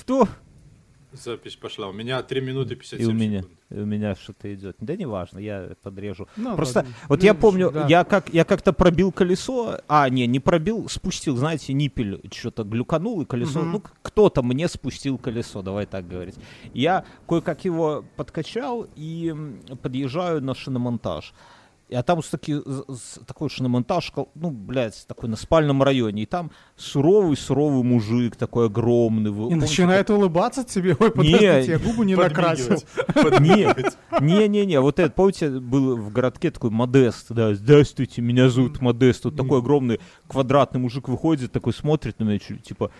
Что? Запись пошла. У меня 3 минуты 57 И у меня, секунд. и у меня что-то идет. Да неважно, я подрежу. Ну, Просто ладно. вот Ну, я помню, да. я как я как-то пробил колесо, а не, не пробил, спустил, знаете, ниппель что-то глюканул и колесо, Мгм. ну кто-то мне спустил колесо, давай так говорить. Я кое-как его подкачал и подъезжаю на шиномонтаж. А там таки, такой шиномонтаж, ну, блядь, такой на спальном районе. И там суровый-суровый мужик, такой огромный. вы И помните, начинает улыбаться тебе. Ой, подождите, я губы не накрасил. Не-не-не, вот это, помните, был в городке такой Модест, да, здравствуйте, меня зовут Модест, вот такой огромный квадратный мужик выходит, такой смотрит на меня, типа,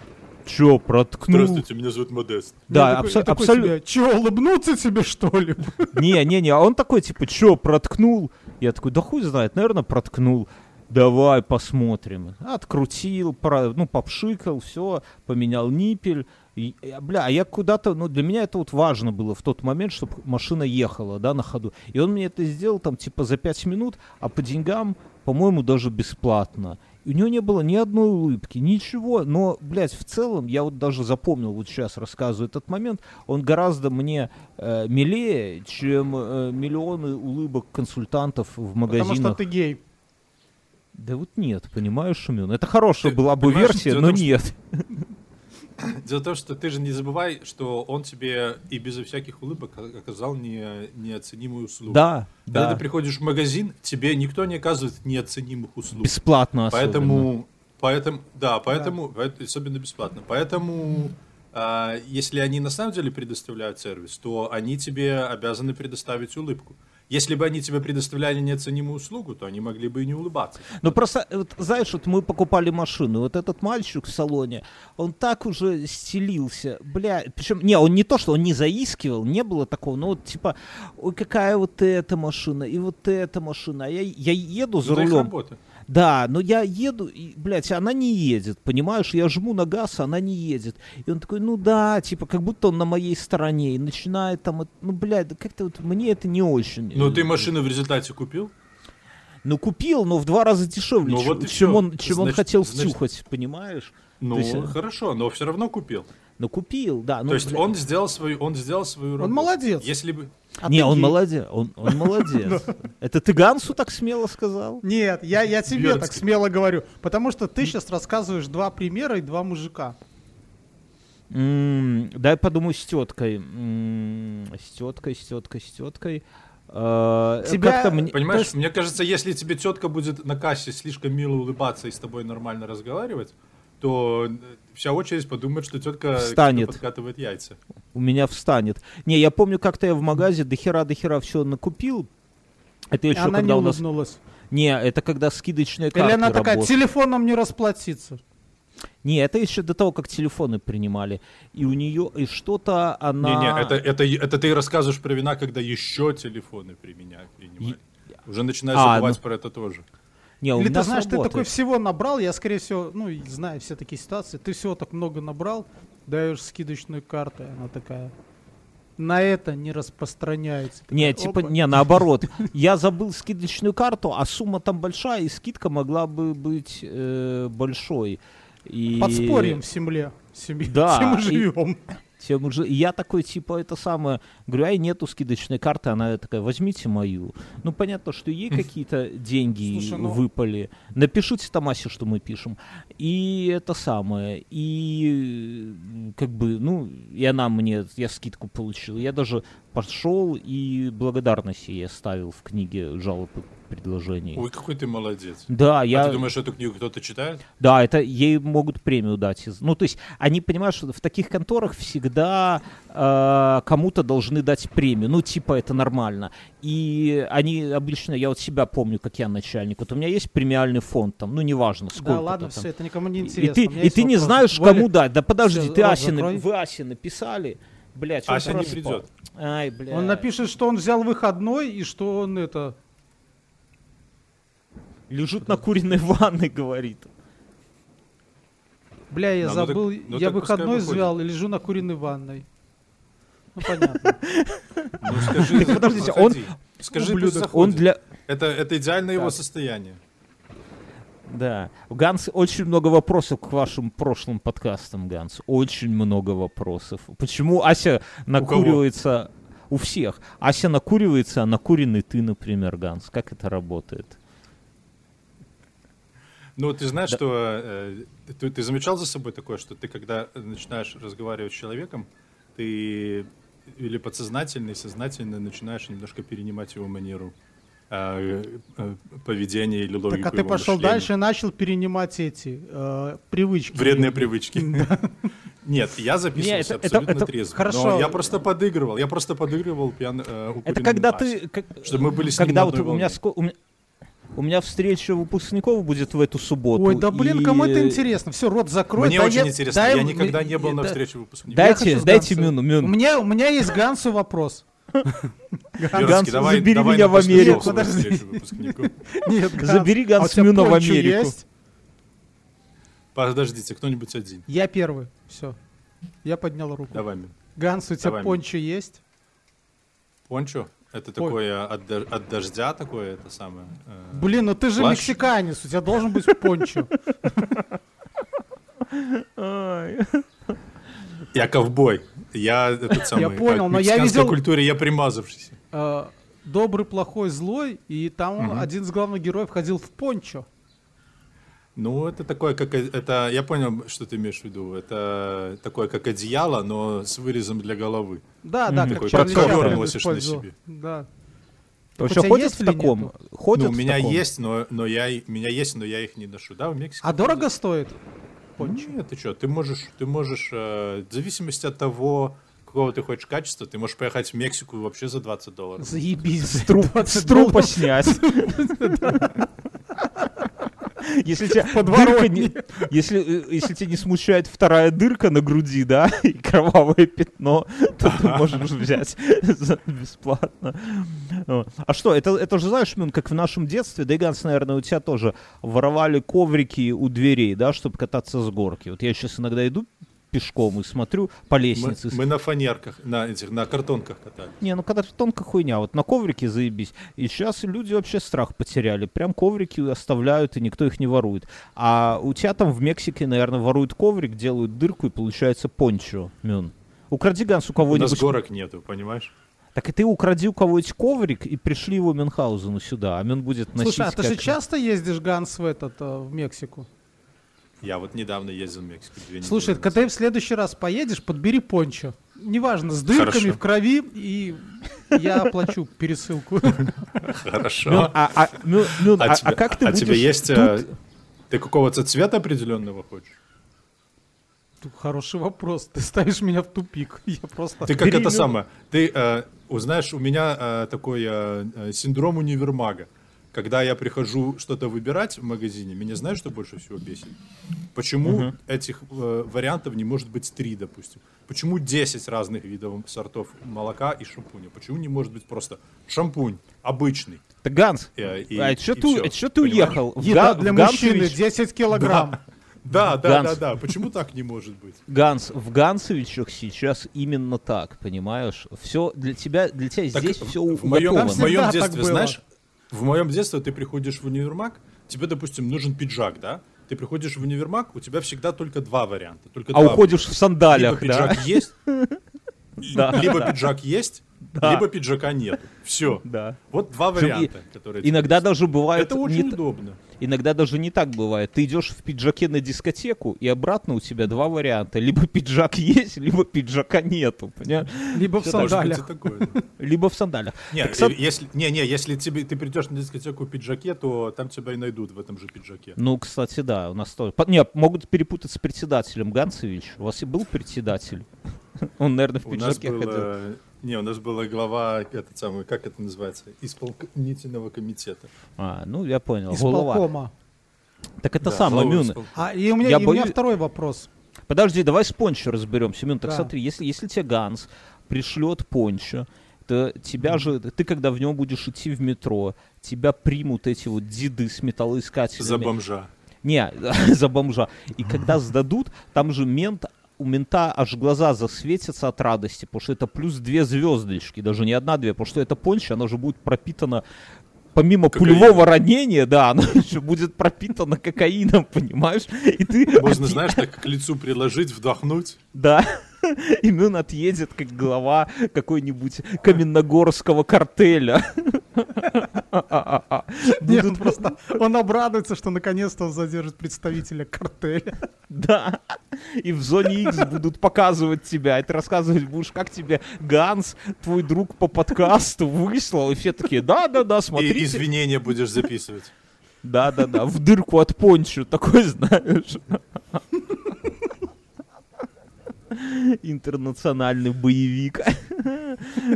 чё, проткнул? Здравствуйте, меня зовут Модест. Да, абсолютно. себе, Че, улыбнуться тебе, что ли? Не-не-не, а он такой, типа, чё, проткнул? Я такой, да хуй знает, наверное, проткнул. Давай посмотрим. Открутил, про- ну, попшикал, все, поменял ниппель. И, и, бля, а я куда-то, ну, для меня это вот важно было в тот момент, чтобы машина ехала, да, на ходу. И он мне это сделал там, типа, за пять минут, а по деньгам, по-моему, даже бесплатно. У него не было ни одной улыбки, ничего. Но, блядь, в целом, я вот даже запомнил, вот сейчас рассказываю этот момент, он гораздо мне э, милее, чем э, миллионы улыбок консультантов в Потому что магазинах. ты гей. Да вот нет, понимаешь, Шумин? Это хорошая Ты была бы версия, но что- нет. Дело в том, что ты же не забывай, что он тебе и безо всяких улыбок оказал не, неоценимую услугу. Да, Когда да. ты приходишь в магазин, тебе никто не оказывает неоценимых услуг. Бесплатно особенно. Поэтому, поэтому, да, поэтому, поэт- особенно бесплатно. Поэтому, а, если они на самом деле предоставляют сервис, то они тебе обязаны предоставить улыбку. Если бы они тебе предоставляли неоценимую услугу, то они могли бы и не улыбаться. Ну просто, вот, знаешь, вот мы покупали машину, вот этот мальчик в салоне, он так уже стелился, бля, причем, не, он не то, что он не заискивал, не было такого, но вот типа, ой, какая вот эта машина, и вот эта машина, а я, я еду за Это их рулем, работа. Да, но я еду, и, блядь, она не едет, понимаешь, я жму на газ, она не едет, и он такой, ну да, типа, как будто он на моей стороне, и начинает там, ну, блядь, да как-то вот мне это не очень. Ну, ты машину в результате купил? Ну, купил, но в два раза дешевле, Ну, чем, вот чем он, чем он Значит- хотел значит- втюхать, понимаешь? Ну, есть, э, хорошо, но все равно купил. Ну, купил, да. Ну, То есть он сделал свою, он сделал свою работу. молодец. Если бы, А Не, он гей. молодец, он, он молодец. Это ты Гансу так смело сказал? Нет, я, я тебе так смело говорю. Потому что ты сейчас рассказываешь два примера и два мужика. Дай подумаю с теткой. С теткой, с теткой, с теткой. Э, Тебя- мне- понимаешь, есть- мне кажется, если тебе тетка будет на кассе слишком мило улыбаться и с тобой нормально разговаривать, то э, вся очередь подумает, что тетка Встанет. подкатывает яйца. у меня встанет. Не, я помню, как-то я в магазе до хера, до хера все накупил. Это еще она не когда у нас... Не, это когда скидочные карты Или она такая, работали. телефоном не расплатиться. Не, это еще до того, как телефоны принимали. И у нее, и что-то она... Не-не, это, это, это ты рассказываешь про вина, когда еще телефоны применяли, принимали. Уже начинаешь А, забывать ну. про это тоже. Не, у Или меня ты знаешь, ты сработает. такой всего набрал, я, скорее всего, ну, и знаю все такие ситуации, ты всего так много набрал, даешь скидочную карту, и она такая, на это не распространяется. Не, Такая, типа, опа. не, наоборот. Я забыл скидочную карту, а сумма там большая, и скидка могла бы быть э, большой. И... Подспорьем в земле. Семье. Да, Все мы и- живем. Тем уже... и я такой, типа, это самое... Говорю, ай, нету скидочной карты. Она такая, возьмите мою. Ну, понятно, что ей какие-то деньги Слушай, ну- выпали. Напишите Томасе, что мы пишем. И это самое. И как бы, ну, и она мне... Я скидку получил. Я даже пошел и благодарность ей оставил в книге жалоб и предложений. Ой, какой ты молодец. Да, я... А ты думаешь, эту книгу кто-то читает? Да, это ей могут премию дать. Ну, то есть, они понимают, что в таких конторах всегда э, кому-то должны дать премию. Ну, типа, это нормально. И они обычно, я вот себя помню, как я начальник. Вот у меня есть премиальный фонд, там, ну, неважно, сколько. Да, ладно, все, это никому не И интересно. ты, У меня и ты не знаешь, Валя, кому дать. Да подожди, всё, ты рот Асе, на- закрой. вы Асе написали. Блять, он Ася не придет. Ай, блядь. Он напишет, что он взял выходной и что он это... Лежит на куриной ванной, говорит. Бля, я Да, ну так- забыл, ну я так пускай выходной выходит. взял и лежу на куриной ванной. Ну, понятно. Ну скажи, подождите, он- Скажи, Он для... Это, это идеальное его состояние. Да. Ганс, очень много вопросов к вашим прошлым подкастам, Ганс. Очень много вопросов. Почему Ася накуривается у, всех? Ася накуривается, а накуренный ты, например, Ганс. Как это работает? Ну, ты знаешь, да. что э, ты, ты замечал за собой такое, что ты, когда начинаешь разговаривать с человеком, ты или подсознательно, и сознательно начинаешь немножко перенимать его манеру э, э, поведения или логику Так, а ты пошел мышления. дальше и начал перенимать эти э, привычки. Вредные привычки. Нет, я записывался Нет, это, абсолютно это, трезво. Хорошо. Но я просто подыгрывал. Я просто подыгрывал пьян, э, Это когда ты... Как, чтобы мы были с когда ним вот у меня, у меня у меня встреча выпускников будет в эту субботу. Ой, да блин, и... кому это интересно? Все, рот закрой. Мне очень я... интересно, дай... я никогда не был на встрече выпускников. Дайте, дайте Мюну, Мюн. У меня, у меня есть Гансу вопрос. Ганс, забери меня в Америку. Нет, Забери Ганс Мюна в Америку. Подождите, кто-нибудь один. Я первый. Все. Я поднял руку. Давай, Мюн. Ганс, у тебя пончо есть? Пончо? Это такое от, от дождя такое, это самое. Э, Блин, ну ты же плащ? мексиканец, у тебя должен быть пончо. Я ковбой. Я этот самый. Я понял, но я видел. культуре я примазавшийся. Э, добрый, плохой, злой, и там один из главных героев ходил в пончо. Ну, это такое, как... Это, я понял, что ты имеешь в виду. Это такое, как одеяло, но с вырезом для головы. Да, да, такой, как ковер носишь на себе. Да. Вообще ходит в таком? Ходит ну, у меня таком? есть, но, но я, меня есть, но я их не ношу. Да, в Мексике. А дорого стоит? Пончо? Нет, ты что, ты можешь, ты можешь, э, в зависимости от того, какого ты хочешь качества, ты можешь поехать в Мексику вообще за 20 долларов. Заебись. С трупа снять. Если тебя дырка не, если, э, если тебя не смущает вторая дырка на груди, да, и кровавое пятно, то ты можешь взять бесплатно. А что, это, это же, знаешь, Мюн, как в нашем детстве, да и Ганс, наверное, у тебя тоже воровали коврики у дверей, да, чтобы кататься с горки. Вот я сейчас иногда иду пешком и смотрю по лестнице. Мы, мы на фанерках, на этих, на картонках катались. Не, ну картонка хуйня, вот на коврике заебись. И сейчас люди вообще страх потеряли. Прям коврики оставляют, и никто их не ворует. А у тебя там в Мексике, наверное, воруют коврик, делают дырку, и получается пончо, Мюн. Укради Ганс у кого-нибудь... У нас горок нету, понимаешь? Так и ты укради у кого-нибудь коврик и пришли его Мюнхгаузену сюда, а Мюн будет носить... Слушай, а ты как... же часто ездишь, Ганс, в этот, э, в Мексику? Я вот недавно ездил в Мексику. Две Слушай, когда ты в следующий раз поедешь, подбери пончо. Неважно, с дырками Хорошо. в крови, и я оплачу пересылку. Хорошо. Ну, а, а, ну, ну, а, а, тебе, как ты а тебе есть... Э, ты какого-то цвета определенного хочешь? Хороший вопрос. Ты ставишь меня в тупик. Я просто... Ты как это самое. Ты э, узнаешь, у меня э, такой э синдром универмага когда я прихожу что-то выбирать в магазине, меня знаешь, что больше всего бесит? Почему uh-huh. этих э, вариантов не может быть три, допустим? Почему 10 разных видов сортов молока и шампуня? Почему не может быть просто шампунь обычный? Так, Ганс, и, и, а что ты, все, ты уехал? В Еда для в мужчины 10 килограмм. Да, да, да, да. Почему так не может быть? Ганс, в Гансовичах сейчас именно так, понимаешь? Все для тебя, для тебя так здесь все в моем, в моем детстве, знаешь, в моем детстве ты приходишь в универмаг, тебе, допустим, нужен пиджак, да? Ты приходишь в универмаг, у тебя всегда только два варианта. Только а два уходишь в сандалиях, либо да? пиджак есть, либо пиджак есть, либо пиджака нет. Все. Да. Вот два варианта, которые. Иногда даже бывает. Это очень удобно. Иногда даже не так бывает. Ты идешь в пиджаке на дискотеку, и обратно у тебя два варианта. Либо пиджак есть, либо пиджака нету. Понимаешь? Либо в сандалях. Либо в сандалях. Не, так, если, не, не, если тебе, ты придешь на дискотеку в пиджаке, то там тебя и найдут в этом же пиджаке. Ну, кстати, да, у нас тоже. Не, могут перепутать с председателем Ганцевич. У вас и был председатель? Он, наверное, в пиджаке ходил. Не, у нас была глава, этот самый, как это называется, исполнительного комитета. А, ну я понял. Исполкома. Так это да, самое, Мюн. А, и у меня, я и боюсь... у меня второй вопрос. Подожди, давай с Пончо разберемся. Мюн, так да. смотри, если, если тебе Ганс пришлет Пончо, то тебя же, ты когда в нем будешь идти в метро, тебя примут эти вот диды с металлоискателями. За бомжа. Не, за бомжа. И когда сдадут, там же мент у мента аж глаза засветятся от радости, потому что это плюс две звездочки, даже не одна-две, потому что это понча, она же будет пропитана помимо Кокаин. пулевого ранения, да, оно еще будет пропитано кокаином, понимаешь? И ты, Можно, знаешь, так к лицу приложить, вдохнуть. да, и Мюн отъедет как глава какой-нибудь каменногорского картеля. Нет, Будут просто он обрадуется, что наконец-то он задержит представителя картеля. Да. И в зоне X будут показывать тебя. И ты рассказывать будешь, как тебе Ганс, твой друг по подкасту, выслал. И все такие, да-да-да, И смотрите. извинения будешь записывать. Да-да-да, в дырку от пончо. Такой, знаешь. Интернациональный боевик.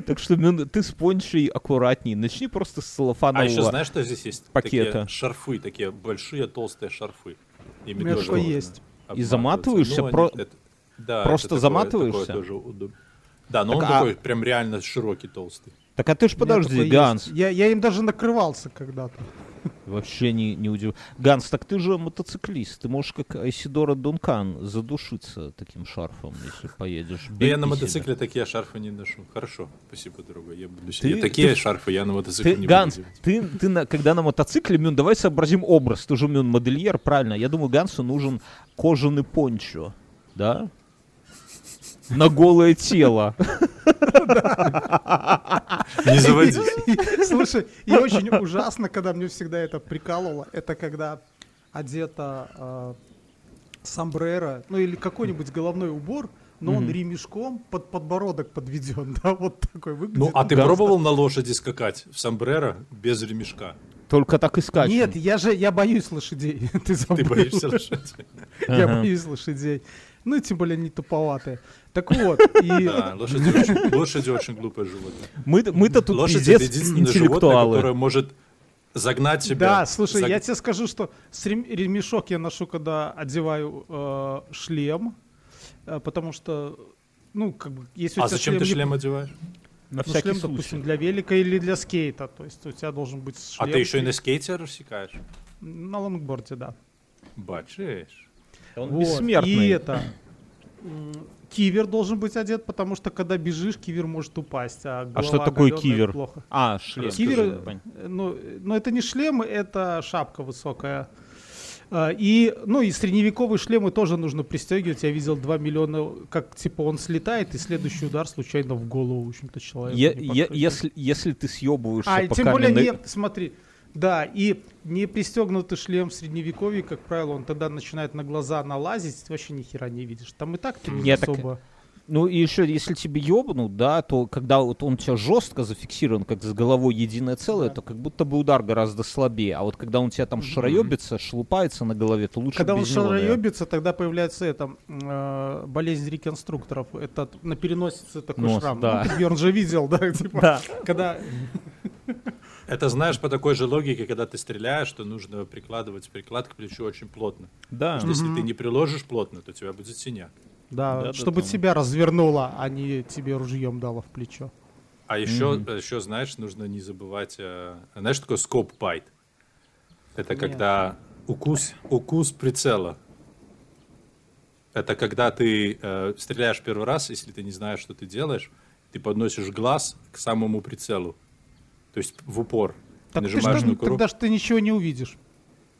Так что, Мюн, ты с пончей аккуратней. Начни просто с А салофанового. еще знаешь, что здесь есть? пакета. Такие шарфы, такие большие толстые шарфы. Ими У меня можно есть. И заматываешься? Ну, Про- это- да, просто это такое- заматываешься? такое тоже удобно. Да, но Так он а- такой прям реально широкий, толстый. Так а ты ж подожди, Ганс. Я, я им даже накрывался когда-то. Вообще не, не удивлен. Ганс, так ты же мотоциклист. Ты можешь, как Айсидора Дункан, задушиться таким шарфом, если поедешь. Да я на мотоцикле такие шарфы не ношу. Хорошо, спасибо, дорогой. Я буду Ты- такие ты- шарфы я на себя. мотоцикле Ты, не Ганс, буду делать. ты, ты на- когда на мотоцикле, Мюн, давай сообразим образ. Ты же, Мюн, модельер, правильно? Я думаю, Гансу нужен кожаный пончо, да? На голое тело. Не заводись. Слушай, и очень ужасно, когда мне всегда это прикалывало, это когда одета э, сомбреро, ну или какой-нибудь головной убор, но он Мгм. ремешком под подбородок подведен, да, вот такой выглядит. Ну, а ты Ганс- пробовал на лошади скакать в сомбреро без ремешка? Только так и скачем. Нет, я же, я боюсь лошадей. Ты, Ты боишься лошади? Я боюсь лошадей. Ну, тем более не туповатые. Так вот, и... Да, лошади очень, лошади очень глупое животное. Мы, мы-то тут Лошадь пиздец интеллектуалы. которое может загнать себя. Да, слушай, заг- я тебе скажу, что с рем- ремешок я ношу, когда одеваю э, шлем, э, потому что, ну, как бы, если у А тебя зачем ты не- шлем одеваешь? На ну, всякий шлем, случай. допустим, для велика или для скейта, то есть у тебя должен быть А шлем. ты еще и на скейте рассекаешь? На лонгборде, да. Бачишь. Он Вот, бессмертный. И это... Кивер должен быть одет, потому что когда бежишь, кивер может упасть. А, А что такое кивер? Плохо. А, шлем. Кивер, э, ну, э, ну, это не шлем, это шапка высокая. А, И, ну, и средневековые шлемы тоже нужно пристегивать. Я видел 2 миллиона, как, типа, он слетает, и следующий удар случайно в голову, в общем-то, человека. Е- е- если, если ты съебываешься А, по тем более каменной- не, смотри, да, и не пристегнутый шлем в средневековье, как правило, он тогда начинает на глаза налазить, ты вообще ни хера не видишь. Там и так ты не Не, так- особо... Ну и еще, если тебе ёбнут, да, то когда вот он у тебя жестко зафиксирован, как с головой единое целое, Да. то как будто бы удар гораздо слабее. А вот когда он у тебя там шароебится, шлупается на голове, то лучше Когда он без него, шароебится, тогда появляется это, э, болезнь реконструкторов. Это на переносице такой Нос, шрам. да. Ну, Бьерн же видел, да, типа, Да. когда... Это знаешь по такой же логике, когда ты стреляешь, что нужно прикладывать приклад к плечу очень плотно. Да. Потому что если ты не приложишь плотно, то у тебя будет синяк. Да, Да, да, чтобы там. тебя развернуло, а не тебе ружьем дало в плечо. А еще, еще, знаешь, нужно не забывать... э, знаешь, такое скоп байт? Это Нет. когда укус, укус прицела. Это когда ты э, стреляешь первый раз, если ты не знаешь, что ты делаешь, ты подносишь глаз к самому прицелу. То есть в упор. Так ты нажимаешь что, на курок. тогда ж ты ничего не увидишь.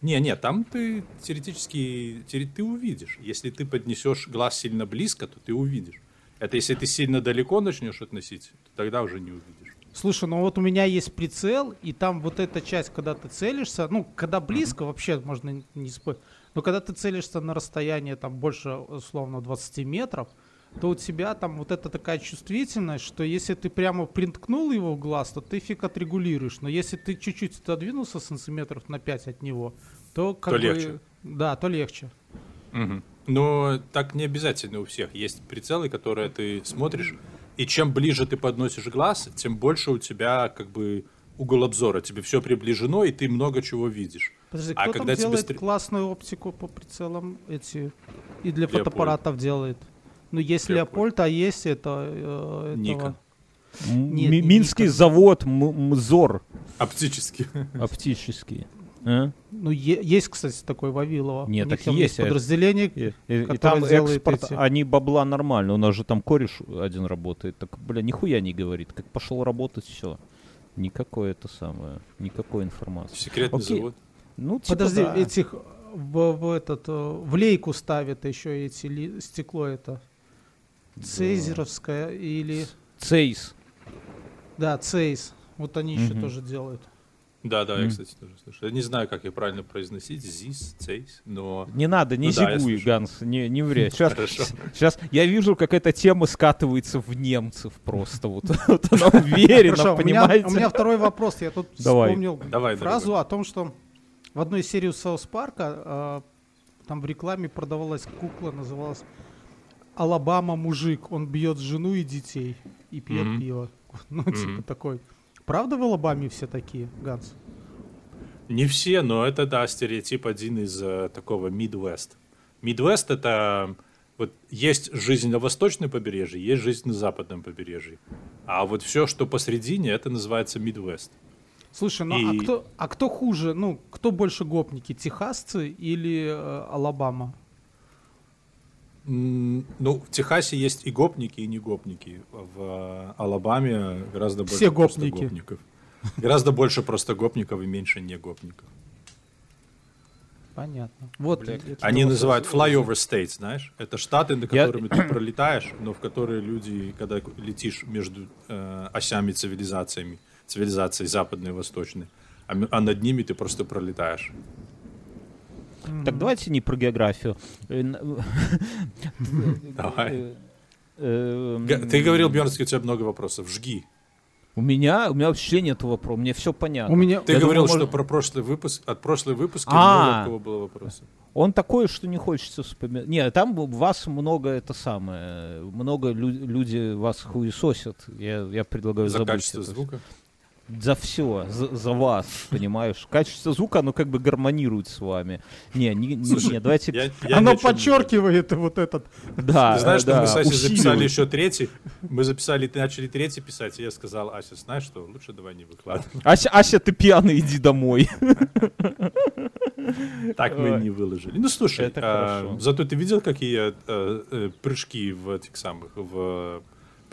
Не, не, там ты теоретически теоре- ты увидишь. Если ты поднесешь глаз сильно близко, то ты увидишь. Это если ты сильно далеко начнешь относить, то тогда уже не увидишь. Слушай, ну вот у меня есть прицел, и там вот эта часть, когда ты целишься, ну, когда близко, вообще можно не спорить, но когда ты целишься на расстояние там больше, условно, 20 метров, то у тебя там вот эта такая чувствительность, что если ты прямо принткнул его в глаз, то ты фиг отрегулируешь. Но если ты чуть-чуть отодвинулся сантиметров на 5 от него, то как То бы... легче. Да, то легче. Но так не обязательно у всех. Есть прицелы, которые ты смотришь, и чем ближе ты подносишь глаз, тем больше у тебя как бы угол обзора. Тебе все приближено, и ты много чего видишь. Подожди, А кто когда там тебе делает стр- классную оптику по прицелам эти и для Леопольд. фотоаппаратов делает? Ну, есть Леопольд. Леопольд, а есть это... э, Ника. Нет, Ми- не Минский Никон. завод М- МЗОР Оптически. оптический. А? Ну, е- есть, кстати, такой Вавилова. Нет, так там есть, а- подразделение. И, и- там экспорт, эти- они бабла нормально. У нас же там кореш один работает. Так, бля, нихуя не говорит. Как пошел работать, все. Никакой это самое, никакой информации. Секретный Окей. завод. Ну, типа, Подожди, да. этих в, в этот э, в лейку ставят еще эти ли- стекло это цейзеровское или Цейс. да цейс. Вот они еще тоже делают. Да, да, я, кстати, тоже слышал. Я не знаю, как ее правильно произносить. ЗИС, ЦЕЙС, но... Не надо, не Ну да, зигуй, слышу. Ганс, не, не ври. Сейчас, сейчас я вижу, как эта тема скатывается в немцев просто. Вот, вот она уверена, Хорошо, у меня, понимаете? у меня второй вопрос. Я тут Давай. вспомнил Давай, фразу дорогой. о том, что в одной серии South Park а э, там в рекламе продавалась кукла, называлась Алабама мужик. Он бьет жену и детей и пьет Мгм. пиво. Ну, типа Мгм. такой. Правда в Алабаме все такие, Ганс? Не все, но это, да, стереотип один из э, такого Midwest. Midwest — это... Вот есть жизнь на восточном побережье, есть жизнь на западном побережье. А вот все, что посередине, это называется Midwest. Слушай, ну И- а, кто, а кто хуже? Ну, кто больше гопники, техасцы или э, Алабама? Ну, в Техасе есть и гопники, и не гопники. В Алабаме гораздо больше Все просто гопники. гопников. Гораздо больше просто гопников и меньше не гопников. Понятно. Вот. Бля, Они называют flyover states, знаешь? Это штаты, на Я- которыми ты пролетаешь, но в которые люди, когда летишь между э, осями цивилизациями, цивилизацией западной и восточной, а, а над ними ты просто пролетаешь. Так давайте не про географию. Э, Давай. э, э, Г- Ты говорил, Бьернский, у тебя много вопросов. Жги. У меня, у меня вообще нет вопроса, мне все понятно. У меня... Ты Я говорил, думаю, что может- про прошлый выпуск, от прошлой выпуска А. много у кого было вопросов. Он такой, что не хочется вспоминать. Нет, там вас много это самое, много лю- люди вас хуесосят. Я, я предлагаю За забыть качество это. звука. За все, за, за вас, понимаешь? Качество звука, оно как бы гармонирует с вами. Не, не, не, Слушай, не, давайте... Я- я Оно чем не подчеркивает вот этот. да, Ты знаешь, что да, мы с Асей записали еще третий? Мы записали, ты начали третий писать, и я сказал, Ася, знаешь что, лучше давай не выкладывай. Ася, Ася, ты пьяный, иди домой. Так мы не выложили. Ну, слушай, Это а, хорошо. зато ты видел, какие э, э, прыжки в этих самых, в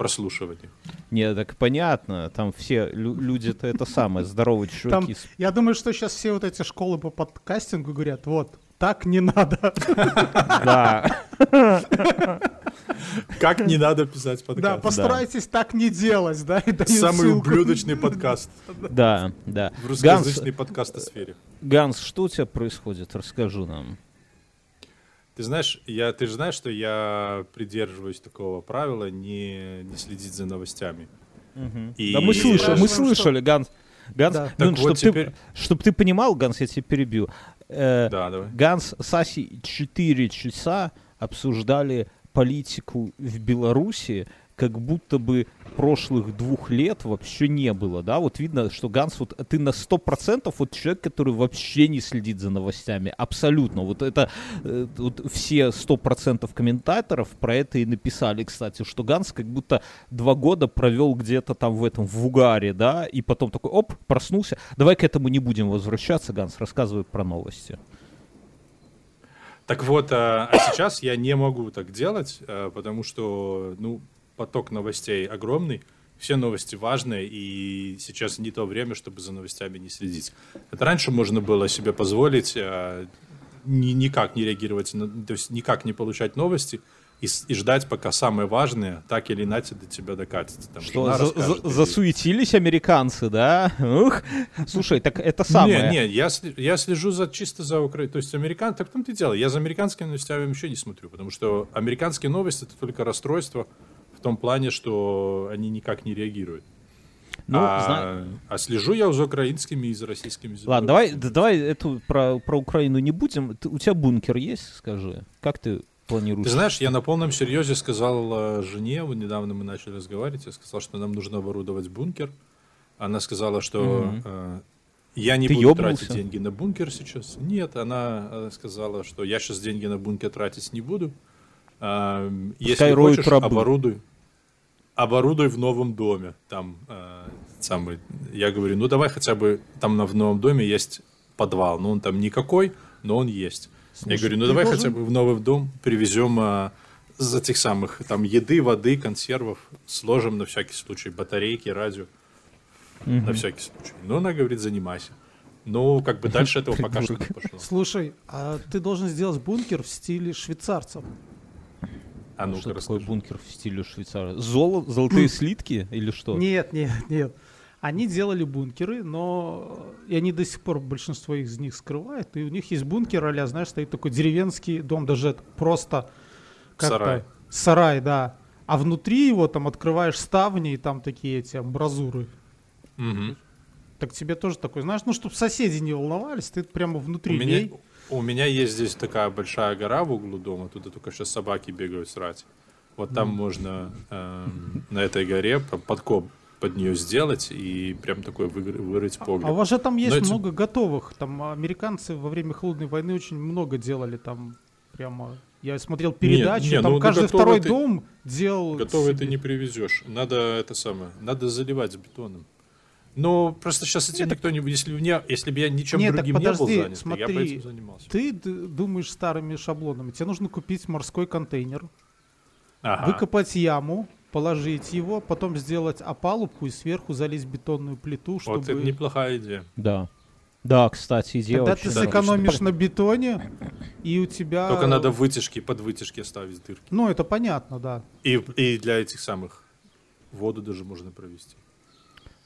прослушиваниях? Не, так понятно, там все лю- люди-то это самое, здоровые Там, чуваки. с- я думаю, что сейчас все вот эти школы по подкастингу говорят, вот, так не надо. Да, Как не надо писать Да, подкаст? постарайтесь так не делать, да, Самый ссылку. ублюдочный подкаст да, да. в русскоязычной подкастосфере. Ганс, что у тебя происходит? Расскажи нам. Ты знаешь, я, ты же знаешь, что я придерживаюсь такого правила не, не следить за новостями. И- Да мы слышали, мы слышали, Ганс. Ганс, Да. ну, Так чтоб, вот ты, теперь- чтоб ты понимал, Ганс, я тебя перебью. Э, Да, давай. Ганс с Асей 4 часа обсуждали политику в Беларуси, как будто бы прошлых двух лет вообще не было, да, вот видно, что Ганс, вот ты на 100% вот человек, который вообще не следит за новостями, абсолютно, вот это, э, вот все 100% комментаторов про это и написали, кстати, что Ганс как будто два года провел где-то там в этом, в угаре, да, и потом такой, оп, проснулся, давай к этому не будем возвращаться, Ганс, рассказывай про новости. Так вот, а, а сейчас я не могу так делать, а, потому что, ну, поток новостей огромный, все новости важные, и сейчас не то время, чтобы за новостями не следить. Это раньше можно было себе позволить а, ни- никак не реагировать, на, то есть никак не получать новости и, и ждать, пока самое важное так или иначе до тебя докатится. Там Что, за- за- или- засуетились американцы, да? Ух. Слушай, так это самое. Не, не, я, я слежу за, чисто за Украиной. То есть американ... Так в том-то и дело. Я за американскими новостями вообще не смотрю, потому что американские новости — это только расстройство в том плане, что они никак не реагируют. Ну, а, зна- а слежу я за украинскими и за российскими. за Ладно, давай, да давай эту про, про Украину не будем. Ты- у тебя бункер есть, скажи? Как ты планируешь? Ты знаешь, я на полном серьезе сказал э, жене, вот недавно мы начали разговаривать, я сказал, что нам нужно оборудовать бункер. Она сказала, что Мгм. э, я не Ты буду ёбнулся? тратить деньги на бункер сейчас. Нет, она э, сказала, что я сейчас деньги на бункер тратить не буду. А, Если хочешь, оборудуй. Оборудуй в новом доме. Там э, самый. Я говорю, ну давай хотя бы там на, в новом доме есть подвал. Ну он там никакой, но он есть. я Слушай, говорю, ну давай должен- хотя бы в новый дом привезем а, из этих самых там еды, воды, консервов, сложим на всякий случай батарейки, радио. на всякий случай. Но она говорит, занимайся. Ну, как бы дальше этого пока что не пошло. Слушай, а ты должен сделать бункер в стиле швейцарцев. А ну-ка Что такое бункер в стиле Швейцарии? Золо, золотые слитки или что? Нет, нет, нет. Они делали бункеры, но и они до сих пор большинство из них скрывают. И у них есть бункер, а знаешь, стоит такой деревенский дом, даже это просто как-то- Сарай. Сарай, да. А внутри его там открываешь ставни, и там такие эти амбразуры. Мгм. Так тебе тоже такой, знаешь, ну, чтобы соседи не волновались, ты прямо У внутри меня, лей. У меня есть здесь такая большая гора в углу дома, туда только сейчас собаки бегают срать. Вот там можно эм, на этой горе по- подкоп под нее сделать и прям такой вырыть погреб. А у вас же там есть Но эти- много готовых. Там американцы во время холодной войны очень много делали там прямо. Я смотрел передачи, не, там ну, каждый второй ты- дом делал. Готовый ты себе. не привезешь. Надо это самое, надо заливать с бетоном. Но просто сейчас этим никто не... Если, бы не, если бы я ничем Нет, так другим не был подожди, занят, я бы смотри. этим занимался. Ты думаешь старыми шаблонами. Тебе нужно купить морской контейнер, Ага. выкопать яму, положить его, потом сделать опалубку и сверху залить бетонную плиту, чтобы... Вот это неплохая идея. Да. Да, кстати, идея Тогда очень ты да, сэкономишь на бетоне, и у тебя... Только надо вытяжки, под вытяжки ставить дырки. Ну, это понятно, да. И, и для этих самых воду даже можно провести.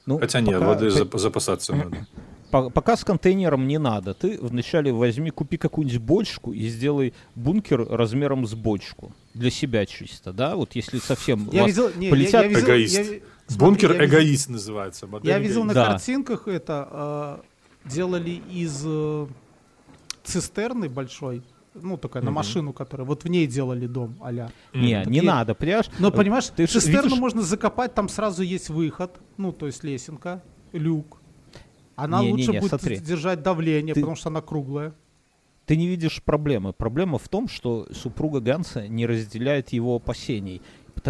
Ну, Хотя нет, пока- воды ты- зап- запасаться надо. по- пока с контейнером не надо. Ты вначале возьми, купи какую-нибудь бочку и сделай бункер размером с бочку. Для себя чисто, да? Вот если совсем... Я вас видел... Не, я- полетят я, видел- эгоист. я смотри, Бункер я видел- эгоист называется. модель Я видел на Да. картинках это э, делали из э, цистерны большой, ну такая на машину, которая вот в ней делали дом, аля. Не, не надо, понимаешь? Но понимаешь, ты цистерну можно закопать, там сразу есть выход, ну то есть лесенка, люк. Она Не-не-не, лучше будет смотри. держать давление, Ты- потому что она круглая. Ты не видишь проблемы. Проблема в том, что супруга Ганса не разделяет его опасений.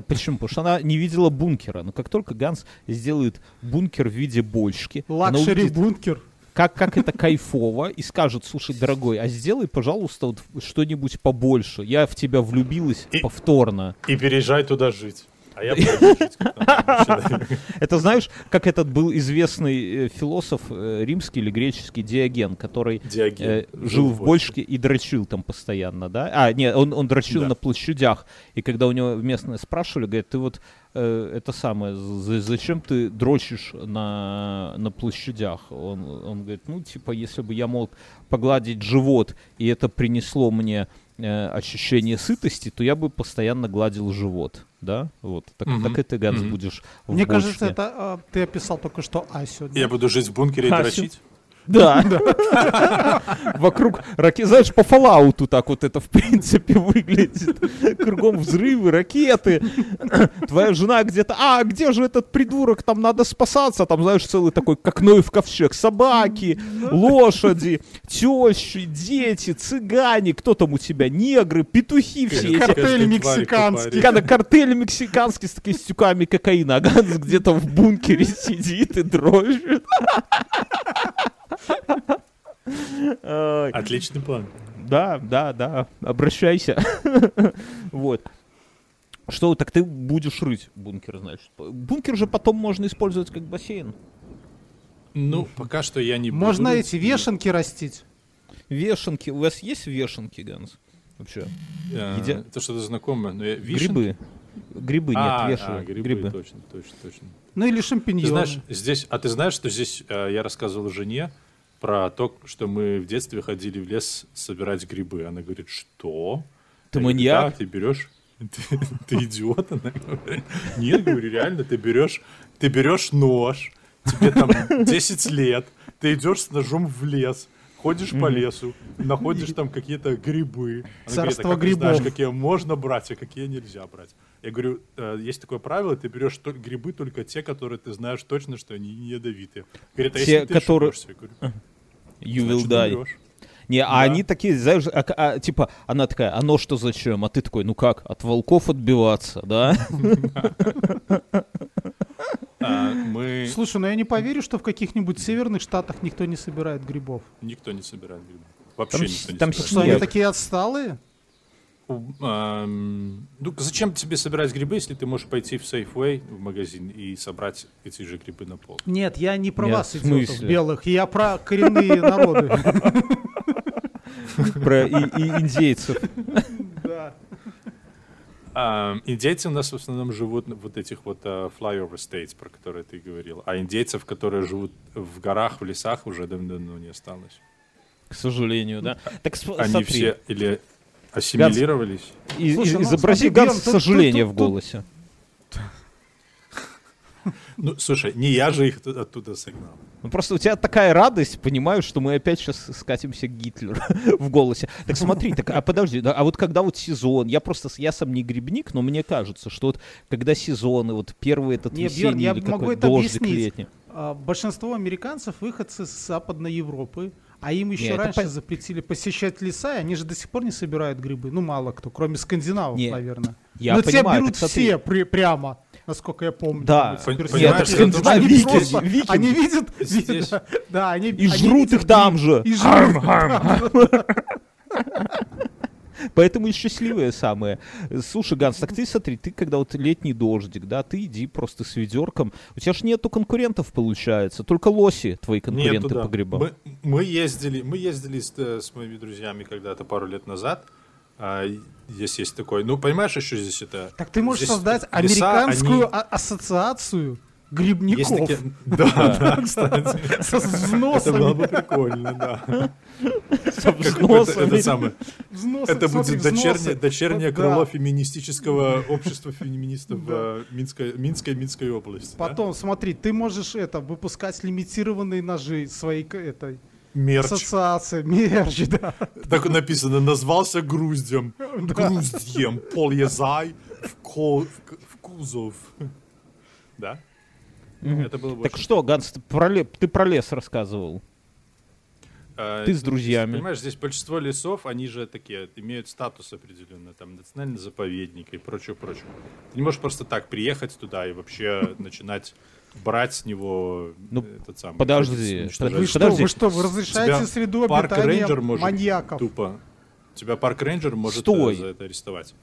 Почему? Потому что она не видела бункера. Но как только Ганс сделает бункер в виде бочки, luxury увидит, бункер. Как, как это кайфово, и скажет, слушай, дорогой, а сделай, пожалуйста, вот что-нибудь побольше. Я в тебя влюбилась И- повторно. И переезжай туда жить. А я. Это знаешь, как этот был известный э, философ э, римский или греческий Диоген, который э, жил в бочке и дрочил там постоянно, да? А, нет, он, дрочил на площадях. И когда у него местные спрашивали, говорят, ты вот это самое, за- зачем ты дрочишь на, на площадях? Он, он говорит, ну, типа, если бы я мог погладить живот, и это принесло мне э, ощущение сытости, то я бы постоянно гладил живот, да? Вот. Так, Мгм. так и ты, Ганс, Мгм. будешь Мне бочке. кажется, это а, ты описал только что Асю. да? Я буду жить в бункере и дрочить. Да. Вокруг ракеты. Знаешь, по Fallout так вот это в принципе выглядит. Кругом взрывы, ракеты. Твоя жена где-то, а где же этот придурок, там надо спасаться. Там, знаешь, целый такой, как Ноев ковчег. Собаки, лошади, тещи, дети, цыгане. Кто там у тебя? Негры, петухи все эти. Картель мексиканский. Когда картель мексиканский с такими стюками кокаина, а Ганс где-то в бункере сидит и дрожит. Отличный план. Да, да, да, обращайся. Вот. Что, так ты будешь рыть бункер, значит? Бункер же потом можно использовать как бассейн. Ну, пока что я не буду Можно эти вешенки растить. Вешенки. У вас есть вешенки, Ганс? Вообще? Э? Это что-то знакомое. но я- вишенки? Грибы. Грибы нет, А, вешаю. а, грибы, Грибы. точно, точно, точно. Ну или Ты шампиньоны. знаешь, здесь, а ты знаешь, что здесь э, я рассказывал жене про то, что мы в детстве ходили в лес собирать грибы. Она говорит, что? Ты Я говорю, маньяк? «Да, ты берешь, ты, ты идиот. Она говорит, нет, говорю, реально, ты берешь, ты берешь нож, тебе там 10 лет, ты идешь с ножом в лес, ходишь по лесу, находишь там какие-то грибы. Она говорит, Царство а как ты знаешь, грибов. какие можно брать, а какие нельзя брать? Я говорю, «Э, есть такое правило, ты берешь тол- грибы только те, которые ты знаешь точно, что они не. Говорит, а Те, если ты которые- ошибешься?» Я говорю, You will «Значит, die. умрешь». Не, а Да. они такие, знаешь, а- а, типа, она такая, а нож что зачем? А ты такой, ну как, от волков отбиваться, да? А, мы... Слушай, ну я не поверю, что в каких-нибудь северных штатах никто не собирает грибов. Никто не собирает грибы. Вообще Там никто не там собирает. Что они такие отсталые? ну, зачем тебе собирать грибы, если ты можешь пойти в Safeway в магазин и собрать эти же грибы на пол? Нет, я не про Нет, вас, идиотов белых, я про коренные народы. Про индейцев. Да. А, индейцы у нас в основном живут на вот этих вот а, flyover states, про которые ты говорил. А индейцев, которые живут в горах, в лесах, уже давно не осталось. К сожалению, да. Так с- Они смотри, все или ассимилировались. и- Слушай, и- ну, изобрази Ганс тут- сожаление тут- в тут- голосе. Ну, слушай, не я же их оттуда согнал. Ну, просто у тебя такая радость, понимаю, что мы опять сейчас скатимся к Гитлеру в голосе. Так смотри, так, а подожди, а вот когда вот сезон, я просто, я сам не грибник, но мне кажется, что вот когда сезоны, вот первый этот Не, весенний Бьерн, я или могу это дождик объяснить. летний. А, Большинство американцев выходцы с Западной Европы, а им еще Не, раньше пон- запретили посещать леса, и они же до сих пор не собирают грибы. Ну, мало кто, кроме скандинавов, Не, наверное. я Но тебя понимаю, берут так смотри. все при- прямо, насколько я помню. Да. Это викинги. Они видят, да, они И жрут их там же. И жрут. Поэтому и счастливые самые. Слушай, Ганс, так ты смотри, ты когда вот летний дождик, да, ты иди просто с ведерком. У тебя же нету конкурентов, получается. Только лоси твои конкуренты Нету, да. по грибам. Мы, мы ездили, мы ездили с, э, с моими друзьями когда-то пару лет назад. А, здесь есть такой. Ну, понимаешь, еще здесь это. Так ты можешь здесь создать леса, американскую они- а- ассоциацию Есть грибников такие... Да, да, кстати. со Это было взносами. бы прикольно, да. Со взносами. это самое. Это будет дочернее, крыло феминистического общества феминистов э, Минской, Минской, Минской области. Потом, смотри, ты можешь это выпускать лимитированные ножи своей этой Мерч. ассоциации, мерч, да. Так написано, назвался груздем. Груздем. Полезай в, ко- в кузов. Да? Это было бы Так что, Ганс, ты про, ле- ты про лес рассказывал. Э, Ты с ну, друзьями. Понимаешь, здесь большинство лесов, они же такие, имеют статус определенный, там, национальный заповедник и прочее, прочее. Ты не можешь просто так приехать туда и вообще начинать брать с него Ну, э, этот самый... подожди, уничтожать. Вы Подожди. что, вы что, вы разрешаете Тебя среду парк обитания рейнджер может маньяков? тупо... Тебя парк рейнджер может Стой. э, за это арестовать.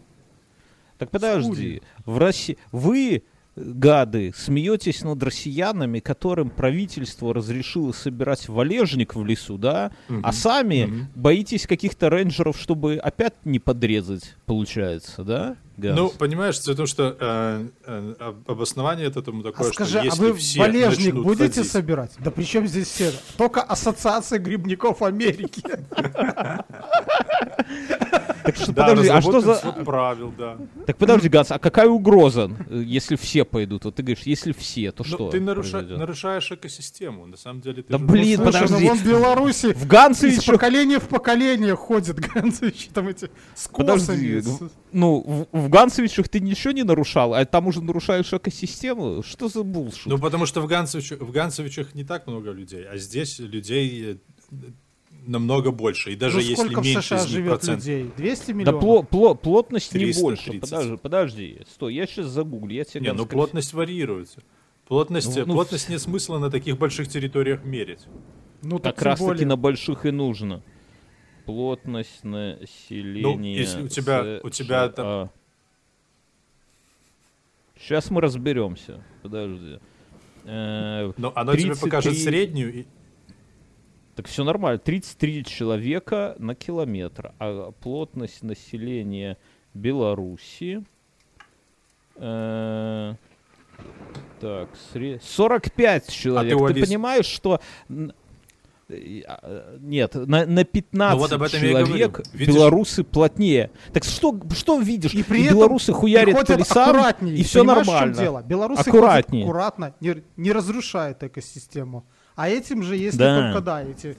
Так подожди, в России вы, гады, смеетесь над россиянами, которым правительство разрешило собирать валежник в лесу, да? А сами Мгм. боитесь каких-то рейнджеров, чтобы опять не подрезать, получается, да? Ганс? Ну, понимаешь, дело в том, что э, э, об- обоснование это тому А такое, скажи, что а если вы все валежник будете ходить- собирать? Да при чем здесь все? Только ассоциация грибников Америки. так что, Да, подожди, а что за... правил, да. Так подожди, Ганс, а какая угроза, э, если все пойдут? Вот ты говоришь, если все, то Ну, что ты нарушаешь экосистему. На самом деле ты Да же- блин, Слушай, ну подожди. вон в Беларуси В из Ганцевичах поколения в поколение ходят Ганцевичи, там эти с Подожди, ну, в, Ганцевичах ты ничего не нарушал, а там уже нарушаешь экосистему? Что за булшит? Ну, потому что в, Ганцевичах не так много людей, а здесь людей э, намного больше. И даже Ну, если сколько в меньше США из них живет процент... людей? 200 да миллионов? пло- пло- плотность не 330. больше. Подожди, подожди, стой, я сейчас загуглю, я тебе Не, ну плотность вариируется. Плотность, Ну, ну, плотность нет смысла на таких больших территориях мерить. Ну, так Как раз таки на больших и нужно. Плотность населения. Ну, если у тебя- у тебя там- Сейчас мы разберемся. Подожди. Э, Но оно тебе 33 покажет среднюю. И- Так все нормально. 33 человека на километр. А плотность населения Беларуси... э, так, сре- 45 человек. у ты Алис- понимаешь, что... э, а, Нет, на, на 15 Ну вот об этом и человек белорусы плотнее. Так что, что видишь? И при этом белорусы хуярят по лесам, и все нормально. дело? Белорусы Аккуратнее. аккуратно, не, не разрушают экосистему. А этим же, если Да. только да, эти,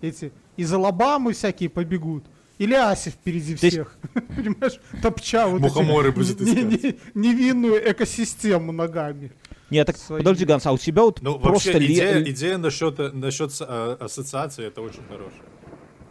эти из Алабамы всякие побегут. Или Аси впереди есть- всех. Понимаешь, топча вот Мухоморы эти будет не- искать. не- невинную экосистему ногами. Нет, так своими. подожди, Ганс, а у тебя вот Ну, просто вообще, идея, идея насчет, насчет э, ассоциации, это очень хорошая.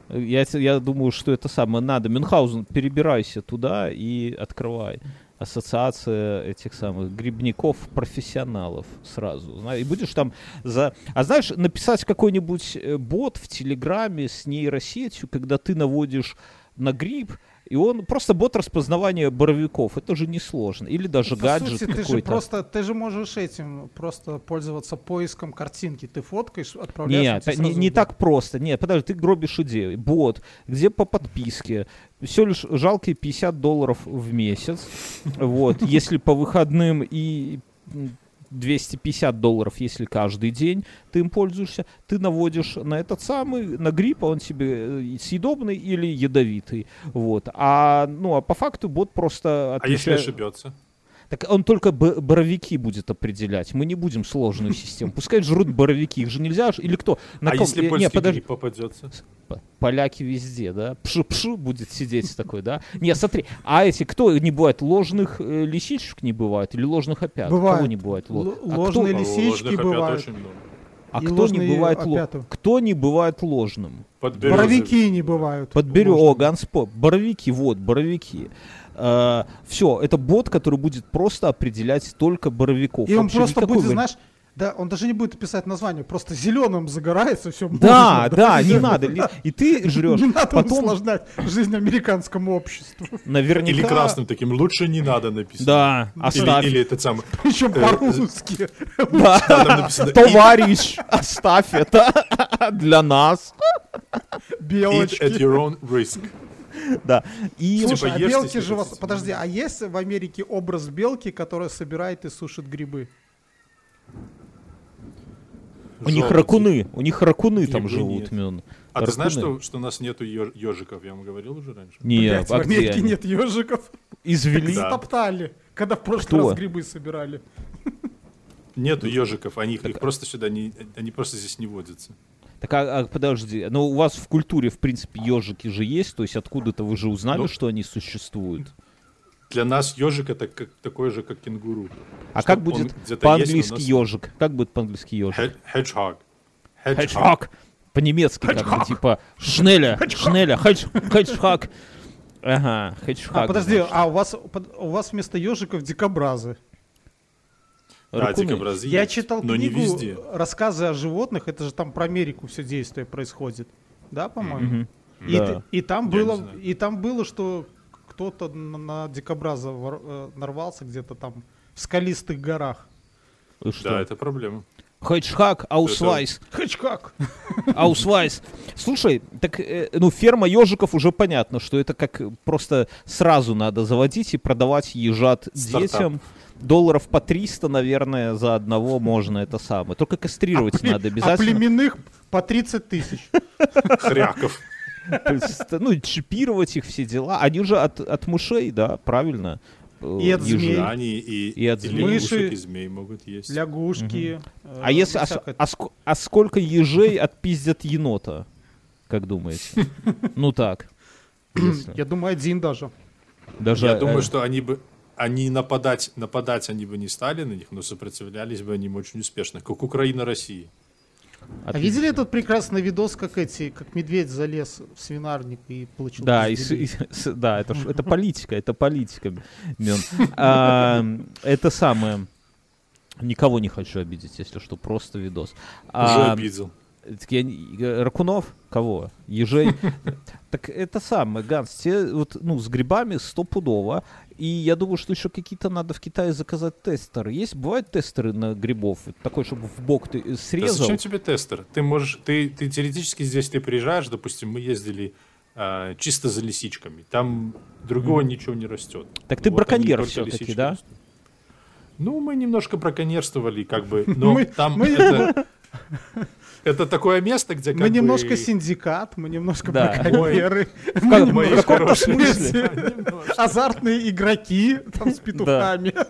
Я, я думаю, что это самое надо. Мюнхгаузен, перебирайся туда и открывай. Ассоциация этих самых грибников-профессионалов сразу. И будешь там за... А знаешь, написать какой-нибудь э, бот в Телеграме с нейросетью, когда ты наводишь на гриб, и он просто бот распознавания боровиков. Это же несложно. Или даже По гаджет сути, ты же какой-то. просто, ты же можешь этим просто пользоваться поиском картинки. Ты фоткаешь, отправляешь. Нет, не, не бот. так просто. Нет, подожди, ты гробишь идею. Бот, где по подписке. Все лишь жалкие 50 долларов в месяц. Вот, если по выходным и 250 долларов, если каждый день ты им пользуешься, ты наводишь на этот самый, на грипп, а он тебе э, съедобный или ядовитый. Вот. А, ну, а по факту бот просто А если отвечает- ошибется? Так он только б- боровики будет определять. Мы не будем сложную систему. Пускай жрут боровики. Их же нельзя... Или кто? На а ком- если э, не, польский подожди. гриб попадется? Поляки везде, да? Пшу-пшу будет сидеть такой, да? Не, смотри, а эти, кто не бывает? Ложных э, лисичек не бывает? Или ложных опят? Бывает. Кого не бывает? а ложные лисички бывают. А и кто не бывает ло-. Кто не бывает ложным? Боровики не бывают. Подберем, о. Ганспо, боровики, вот, боровики. Все, это бот, который будет просто определять только боровиков. И он Вообще просто будет, вари- знаешь, да, он даже не будет писать название, просто зеленым загорается, все. Да, да, не надо. И ты жрешь. Не надо Потом усложнять жизнь американскому обществу. наверняка... Или красным таким, лучше не надо написано. Да, Или, оставь. или этот самый, Причем Э, по-русски. Да. Товарищ, оставь это для нас. eat at Белочки. your own risk. Да. И Слушай, а ешьте белки же... вас- Подожди, а есть в Америке образ белки, которая собирает и сушит грибы? у них ракуны, у них ракуны там живут. нет. Мин. А ты знаешь, что, что у нас нету ежиков? Я вам говорил уже раньше. Нет, Блядь, в а Америке нет ежиков. Извели. Стоптали, когда в прошлый Кто? раз грибы собирали. Нету ежиков, они их, их просто сюда не, они просто здесь не водятся. Так, а, а, подожди, ну у вас в культуре, в принципе, ежики же есть, то есть откуда-то вы же узнали, Ну, что они существуют. Для нас ежик это как, такой же, как кенгуру. А как будет по-английски но нас- ежик? Как будет по-английски ежик? Hedgehog. Hedgehog. По-немецки как бы, типа Шнеля, Шнеля, Hedgehog. Ага, Hedgehog. А, подожди, значит. а у вас, у вас вместо ежиков дикобразы. Raccoon ы. дикобразы Я читал но не книгу везде. «Рассказы о животных», это же там про Америку все действие происходит. Да, по-моему? Мгм. И, Да. и там Я было, не и там было, что кто-то на, на дикобраза вор- э, нарвался где-то там в скалистых горах. И что? Да, это проблема. Hedgehog, Ausweis. Hedgehog. Ausweis. Слушай, так, э, ну, ферма ежиков уже понятно, что это как просто сразу надо заводить и продавать ежат Стартап. детям. Долларов по 300, наверное, за одного можно это самое. Только кастрировать надо А обязательно. племенных по 30 тысяч. Хряков. Ну, чипировать их все дела. Они же от, от мышей, да, правильно? Э, И от змей. Они и, И от змей. лягушек, Мыши. и змей могут есть. Лягушки. э, А, если, а, а а сколько ежей отпиздят енота? Как думаете? Ну так. Я думаю, один даже. Даже, Я э, думаю, что они бы они нападать, нападать они бы не стали на них, но сопротивлялись бы они им очень успешно, как Украина России. А отлично. видели этот прекрасный видос, как эти, как медведь залез в свинарник и получил Да, и и с- да, это, это политика, это политика. А, это самое. Никого не хочу обидеть, если что, просто видос. Уже А, обидел. я Ракунов? Кого? Ежей? Так это самое, Ганс, те вот, ну, с грибами стопудово. И я думаю, что еще какие-то надо в Китае заказать тестеры. Есть, бывают тестеры на грибов? Такой, чтобы в бок ты э, Да срезал. зачем тебе тестер? Ты можешь, ты, ты теоретически здесь ты приезжаешь, допустим, мы ездили а, чисто за лисичками. Там другого ничего не растет. Так ты Вот браконьер лисички да? растут. Ну, мы немножко браконьерствовали, как бы, но Мы- там мы- это, это такое место, где как Мы бы- немножко синдикат, мы немножко Да. браконьеры, В мы как- в немножко каком-то смысле. азартные игроки там с петухами.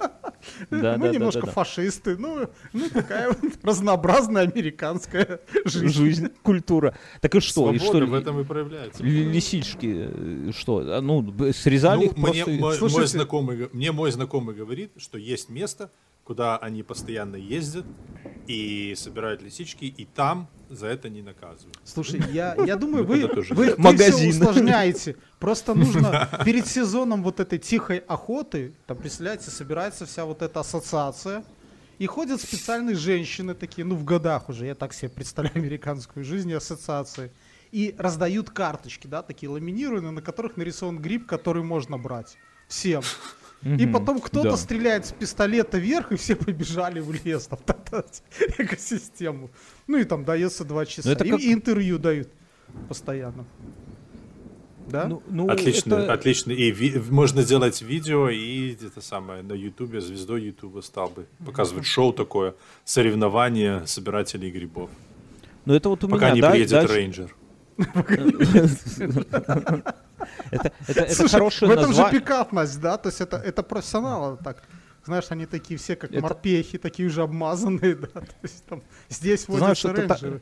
Да, мы да, немножко да, фашисты. Ну, ну, такая вот разнообразная американская жизнь. Жизнь, культура. Так и что? И что в этом и проявляется. Лисички, э, что? А, Ну, срезали Ну, их мне, просто... мой, знакомый, мне мой знакомый говорит, что есть место, куда они постоянно ездят и собирают лисички, и там за это не наказывают. Слушай, я, я думаю, Ну, вы, вы, вы Магазин. все усложняете. Просто нужно перед сезоном вот этой тихой охоты, там, представляете, собирается вся вот эта ассоциация, и ходят специальные женщины такие, ну, в годах уже, я так себе представляю американскую жизнь и ассоциации. и раздают карточки, да, такие ламинированные, на которых нарисован гриб, который можно брать всем. И потом кто-то Да. стреляет с пистолета вверх, и все побежали в лес, там, топтать экосистему. Ну и там дается два часа. это И- как- И интервью дают постоянно. Да? Ну, ну, Отлично, это- отлично. И ви- можно сделать видео, и это самое на Ютубе, звездой Ютуба стал бы. Показывать шоу такое, соревнование собирателей грибов. Ну, это вот у Пока меня, не да, приедет дальше- рейнджер. Это, это, это Слушай, хорошее в этом назва- же пикантность, да? То есть это, это профессионалы так. Знаешь, они такие все как Это- морпехи, такие уже обмазанные, да. То есть там здесь знаешь, водятся это та- рейнджеры.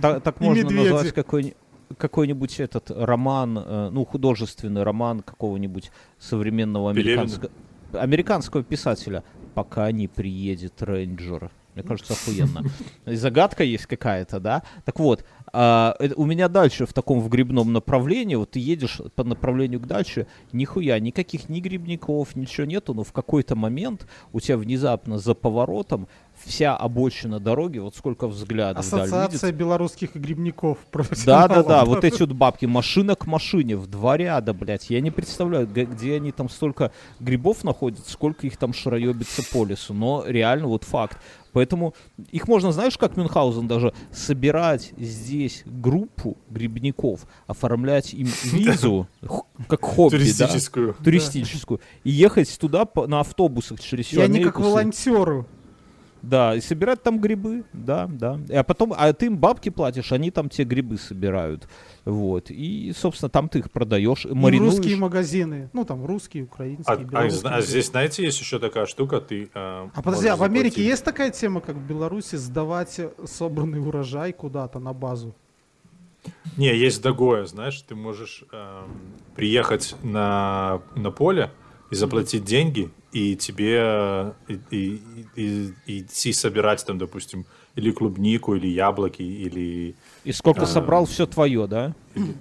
Так, так И можно медведи. назвать какой какой-нибудь этот роман, э, ну, художественный роман какого-нибудь современного американского, американского писателя, пока не приедет рейнджер. Мне кажется, охуенно. И загадка есть какая-то, да? Так вот, а, э, у меня дальше в таком в грибном направлении, вот ты едешь по направлению к дальше, нихуя, никаких ни грибников, ничего нету, но в какой-то момент у тебя внезапно за поворотом вся обочина дороги, вот сколько взглядов вдаль видится, Ассоциация белорусских грибников да, профессионалов. да, да, вот эти вот бабки, машина к машине, в два ряда, блядь. Я не представляю, где они там столько грибов находят, сколько их там шароебится по лесу. Но реально вот факт. Поэтому их можно, знаешь, как Мюнхгаузен даже, собирать здесь группу грибников, оформлять им визу, как хобби, да, Туристическую. туристическую, и ехать туда на автобусах через всю И они как волонтеры. Да, и собирать там грибы, да, да. И, А потом, а ты им бабки платишь, они там те грибы собирают. Вот. И, собственно, там ты их продаешь, И маринуешь. русские магазины. Ну, там русские, украинские, А, а белорусские. зна- а здесь, знаете, есть еще такая штука, ты... э, А подожди, а в Америке заплатить. есть такая тема, как в Беларуси, сдавать э, собранный урожай куда-то на базу? Не, есть другое, знаешь, ты можешь эм, приехать на, на поле и заплатить деньги, и тебе и, и- и- и идти собирать там, допустим, или клубнику, или яблоки, или... И сколько собрал, все твое, да?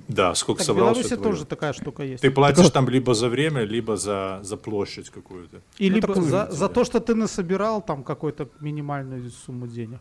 Да, сколько Так в собрал, Беларуси всё твоё. тоже такая штука есть. Ты платишь там либо за время, либо за, за площадь какую-то. И Ну, либо за, за то, что ты насобирал там какую-то минимальную сумму денег.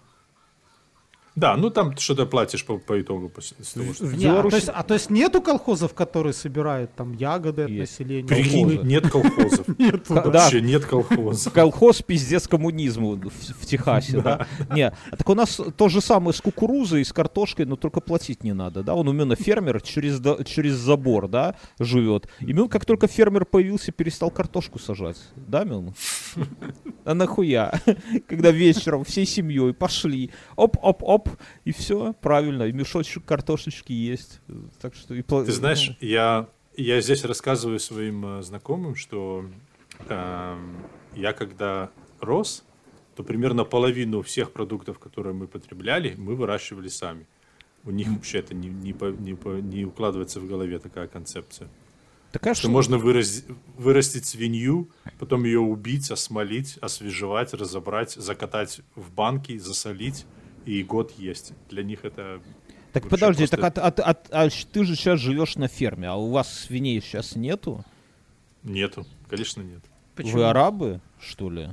Да, ну там что-то платишь по, по итогу. по- с того, что- В Не, а, Беларуси- то есть, а то есть нету колхозов, которые собирают там ягоды от Есть. населения? Прикинь, нет колхозов. Вообще нет колхозов. Колхоз пиздец коммунизму в, Техасе, да? Не, а так у нас то же самое с кукурузой и с картошкой, но только платить не надо, да? Он именно фермер через, забор, да, живет. И Мил, как только фермер появился, перестал картошку сажать, да, Мил? А нахуя? Когда вечером всей семьей пошли, оп-оп-оп, и все, правильно, и мешочек картошечки есть. Так что и Ты знаешь, я, я здесь рассказываю своим э, знакомым, что эм, я когда рос, то примерно половину всех продуктов, которые мы потребляли, мы выращивали сами. У них вообще это не, не, по- не по- не укладывается в голове такая концепция. такая Что что можно вырас- вырастить свинью, потом ее убить, осмолить, освежевать, разобрать, закатать в банки, засолить и год есть. Для них это... Так подожди, просто- так а, а- а- а ты же сейчас живешь на ферме, а у вас свиней сейчас нету? Нету, конечно, нет. Вы арабы, что ли?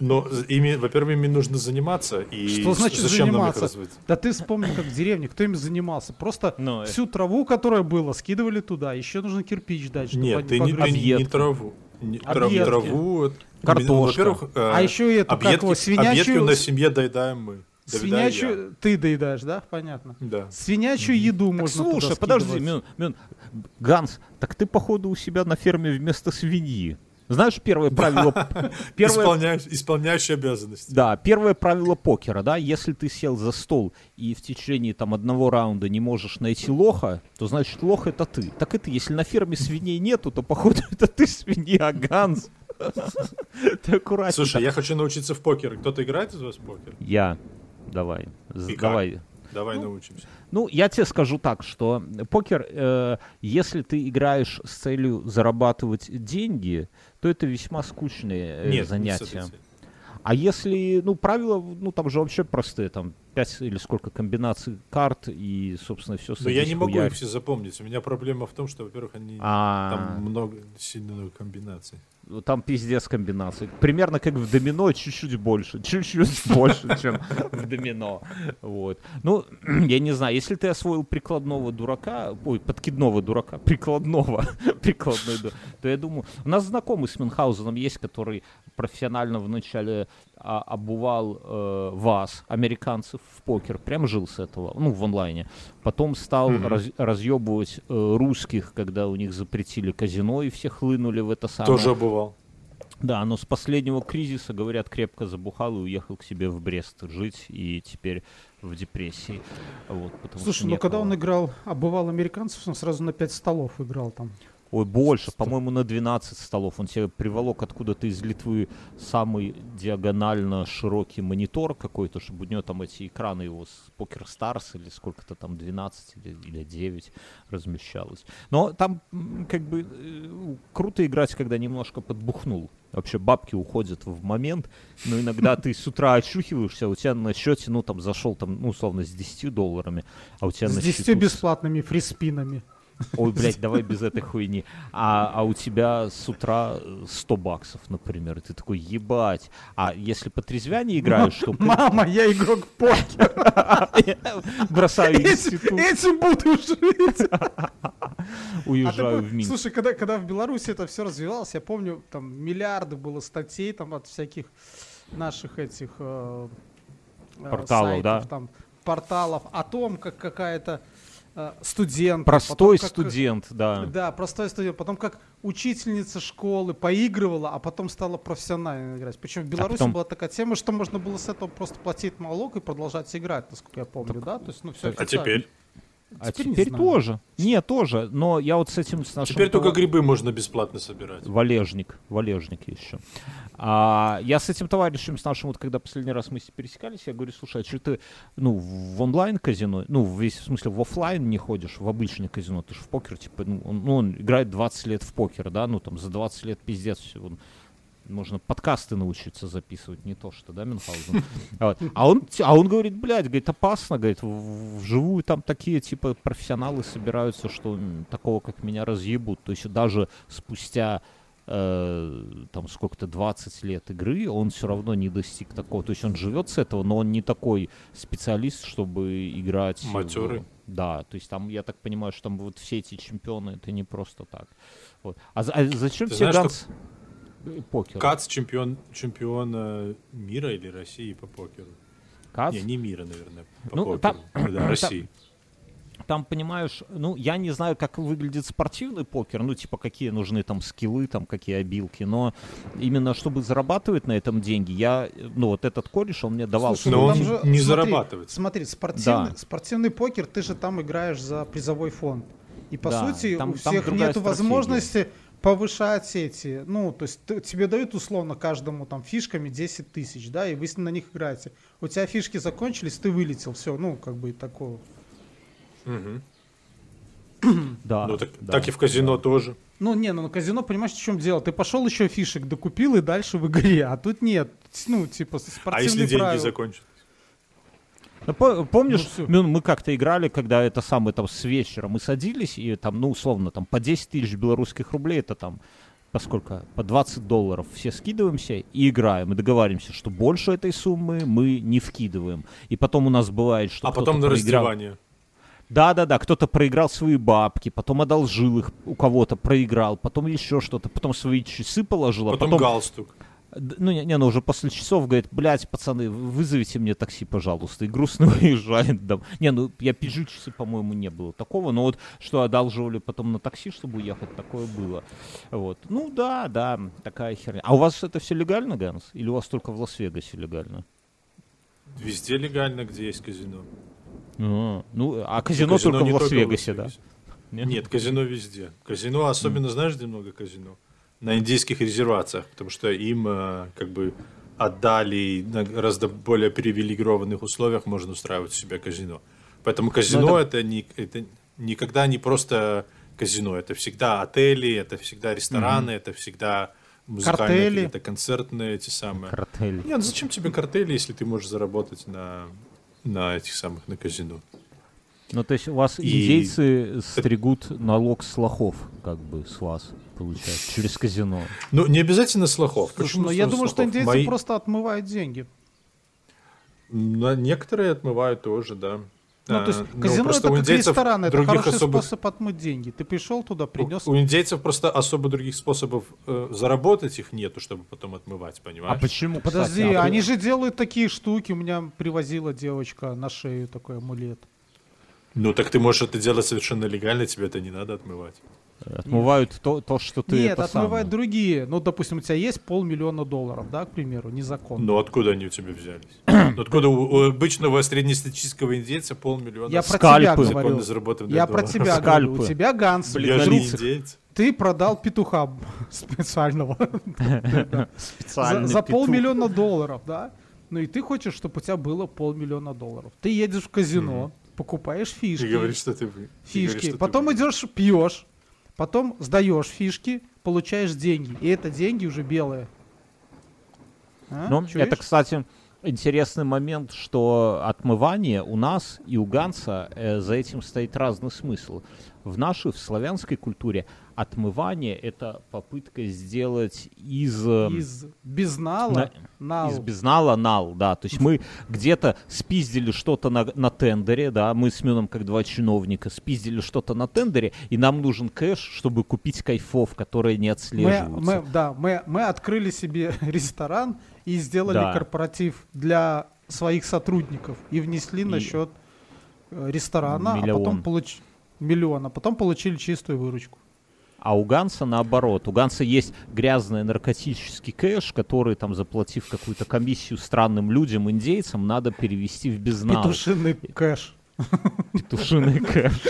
Но ими, во-первых, ими нужно заниматься. И Что значит зачем нам их заниматься? Да ты вспомни, как в деревне, кто им занимался. Просто Ну, э. всю траву, которая была, скидывали туда. Еще нужно кирпич дать, чтобы Нет, они ты не, ты не траву. Не- трав- траву. Картошка. ну, Во-первых, э, А еще и эту, как его, объедки, объедки свинячью- на семье доедаем мы. Доедаю я. Свинячью ты доедаешь, да? Понятно. Да. Свинячью еду Так можно туда слушай, подожди, скидывать. Мин, Мин, Ганс, так ты походу у себя на ферме вместо свиньи. Знаешь первое правило? Первое, Исполняющий, исполняющий обязанности. да, первое правило покера, да, если ты сел за стол и в течение там одного раунда не можешь найти лоха, то значит лох это ты. Так это если на ферме свиней нету, то походу это ты свинья, Ганс. Ты аккуратнее. Слушай, я хочу научиться в покер. Кто-то играет из вас в покер? Я. Давай. И? Давай. Давай научимся. Ну, я тебе скажу так, что покер, э, если ты играешь с целью зарабатывать деньги, то это весьма скучное э, Нет, целью. А если, ну, правила, ну, там же вообще простые, там 5 или сколько комбинаций карт и, собственно, все Но я не могу их все запомнить. У меня проблема в том, что, во-первых, они А. там много, сильно много комбинаций. Там пиздец комбинаций. Примерно как в домино, чуть-чуть больше. Чуть-чуть больше, чем в домино. Вот. Ну, я не знаю, если ты освоил прикладного дурака, ой, подкидного дурака, прикладного, прикладной, то я думаю... У нас знакомый с Мюнхгаузеном есть, который профессионально вначале а, обувал э, вас, американцев, в покер. Прям жил с этого, ну, в онлайне. Потом стал раз- разъебывать э, русских, когда у них запретили казино, и все хлынули в это самое. Тоже обувал. Да, но с последнего кризиса, говорят, крепко забухал и уехал к себе в Брест жить, и теперь в депрессии. Вот, Слушай, ну когда он играл, обывал американцев, он сразу на 5 столов играл там. Ой, больше, по-моему, на 12 столов. Он себе приволок откуда-то из Литвы самый диагонально широкий монитор какой-то, чтобы у него там эти экраны его с Poker Stars или сколько-то там 12 или, или 9 размещалось. Но там как бы э, круто играть, когда немножко подбухнул. Вообще бабки уходят в момент, но иногда ты с утра очухиваешься, а у тебя на счете, ну там зашел там, ну условно, с 10 долларами, а у тебя С на 10 счету бесплатными фриспинами. Ой, блядь, давай без этой хуйни. А, а у тебя с утра э, 100 баксов, например, и ты такой, ебать. А если по трезвяне играешь, то Мама, я игрок покер. бросаю институт, этим буду жить. А уезжаю пом- в Минск. Слушай, когда, в Беларуси это все развивалось, я помню, там миллиарды было статей там от всяких наших этих э, э, Порталов, да? порталов о том, как какая-то э, студент. Простой потом как- студент, да. Да, простой студент. Потом как учительница школы поигрывала, а потом стала профессионально играть. Причем в Беларуси потом- была такая тема, что можно было с этого просто платить налог и продолжать играть, насколько я помню, да? То есть, ну, все А теперь? А теперь не теперь знаю. тоже. Не, тоже. Но я вот с этим с нашим Теперь только грибы можно бесплатно собирать. Валежник, валежник еще. А, я с этим товарищем, с нашим, вот когда последний раз мы пересекались, я говорю, слушай, а что ты, ну, в онлайн казино, ну, в весь, в смысле, в оффлайн не ходишь, в обычное казино, ты же в покер, типа, ну он, ну, он играет 20 лет в покер, да, ну, там, за 20 лет пиздец, он- можно подкасты научиться записывать, не то что, да, Мюнхгаузен? Вот. А он, а он говорит, блядь, говорит, опасно, говорит, вживую там такие, типа, профессионалы собираются, что такого, как меня, разъебут. То есть даже спустя э, там сколько-то 20 лет игры, он все равно не достиг такого. То есть он живет с этого, но он не такой специалист, чтобы играть. в- Матерый. Да, то есть там, я так понимаю, что там вот все эти чемпионы, это не просто так. Вот. А, а зачем Ты тебе знаешь, Ганс? Э, Покер. Кац чемпион, чемпион э, мира или России по покеру? Кац? Не, не мира, наверное, по Ну, покеру. там- Да, России. Там, понимаешь, ну, я не знаю, как выглядит спортивный покер, ну, типа, какие нужны там скиллы, там, какие обилки, но именно чтобы зарабатывать на этом деньги, я, ну, вот этот кореш, он мне давал... Слушай, Но ну он там же, не смотри, зарабатывает. Смотри, спортивный, Да. спортивный покер, ты же там играешь за призовой фонд. И по Да, сути там- у там всех нет стратегия. возможности повышать эти, ну, то есть ты- тебе дают условно каждому там фишками 10 тысяч, да, и вы с- на них играете. У тебя фишки закончились, ты вылетел, все, ну, как бы такого. Да, Ну, так, да. так и в казино тоже. Ну, не, ну казино, понимаешь, в чем дело? Ты пошел еще фишек докупил и дальше в игре, а тут нет. Ну, типа, спортивные А если деньги правила. Ну, по- помнишь, Ну, всё. Мюн, мы как-то играли, когда это самое там с вечера мы садились, и там, ну, условно, там по 10 тысяч белорусских рублей, это там по сколько? По 20 долларов все скидываемся и играем, и договариваемся, что больше этой суммы мы не вкидываем. И потом у нас бывает, что А потом на проиграл- раздевание. Да-да-да, кто-то проиграл свои бабки, потом одолжил их у кого-то, проиграл, потом еще что-то, потом свои часы положил, а Потом, потом галстук. Ну, не, не, ну уже после часов говорит, блядь, пацаны, вызовите мне такси, пожалуйста. И грустно уезжает. дом. Не, ну я пизжу часы, по-моему, не было такого. Но вот что одалживали потом на такси, чтобы уехать, такое было. Вот. Ну да, да, такая херня. А у вас это все легально, Ганс? Или у вас только в Лас-Вегасе легально? Везде легально, где есть казино. А, ну, а казино, Казино только в Лас-Вегасе, да? Лас-Вегасе. Нет, казино везде. Казино, особенно, знаешь, где много казино? На индийских резервациях, потому что им э, как бы отдали на гораздо более привилегированных условиях можно устраивать у себя казино. Поэтому казино Ну, это... не, это никогда не просто казино, это всегда отели, это всегда рестораны, это всегда музыкальные Картели. какие-то концертные эти самые. Картель. Нет, ну зачем тебе картели, если ты можешь заработать на, на этих самых, на казино? Ну, то есть у вас И- индейцы стригут налог с лохов, как бы, с вас, получается, через казино. Ну, не обязательно с лохов. Слушай, Почему ну я думаю, что индейцы Мои- просто отмывают деньги. На- Некоторые отмывают тоже, да. Ну, то есть А, ну, казино просто это у как ресторан, это других хороший особых- способ отмыть деньги. Ты пришел туда, У- принес. У, индейцев просто особо других способов э, заработать их нету, чтобы потом отмывать, понимаешь? А почему, Подожди, кстати? А они же делают такие штуки. У меня привозила девочка на шею такой амулет. Ну, так ты можешь это делать совершенно легально, тебе это не надо отмывать. Отмывают то, то, что ты... Нет, отмывают самое. другие. Ну, допустим, у тебя есть полмиллиона долларов, да, к примеру, незаконно. Но откуда они у тебя взялись? Ну, Откуда у, у обычного среднестатистического индейца полмиллиона Я про скальпы. тебя Законно говорю. Я про тебя говорю. У тебя Ганс, Я же друг, не индейец. ты продал петуха специального за, Специальный за петух. полмиллиона долларов, да? Ну и ты хочешь, чтобы у тебя было полмиллиона долларов. Ты едешь в казино, покупаешь фишки, Ты говоришь, что ты... вы- ты говоришь, фишки, ты потом идешь пьешь, потом сдаешь фишки, получаешь деньги. И это деньги уже белые. А? Ну, Чуешь? это, кстати, интересный момент, что отмывание у нас и у Ганса э, за этим стоит разный смысл. В нашей, в славянской культуре отмывание — это попытка сделать из... э, из безнала на- нал. Из безнала нал, да. То есть мы где-то спиздили что-то на, на тендере, да, мы с Мюном, как два чиновника, спиздили что-то на тендере, и нам нужен кэш, чтобы купить кайфов, которые не мы, отслеживаются. мы, да, мы, мы открыли себе ресторан и сделали Да. корпоратив для своих сотрудников и внесли на И- счет э, ресторана, а Миллион. потом получ... миллион, а потом получили чистую выручку. А у Ганса наоборот. У Ганса есть грязный наркотический кэш, который, там, заплатив какую-то комиссию странным людям, индейцам, надо перевести в безнал. Петушиный кэш. Петушиный кэш.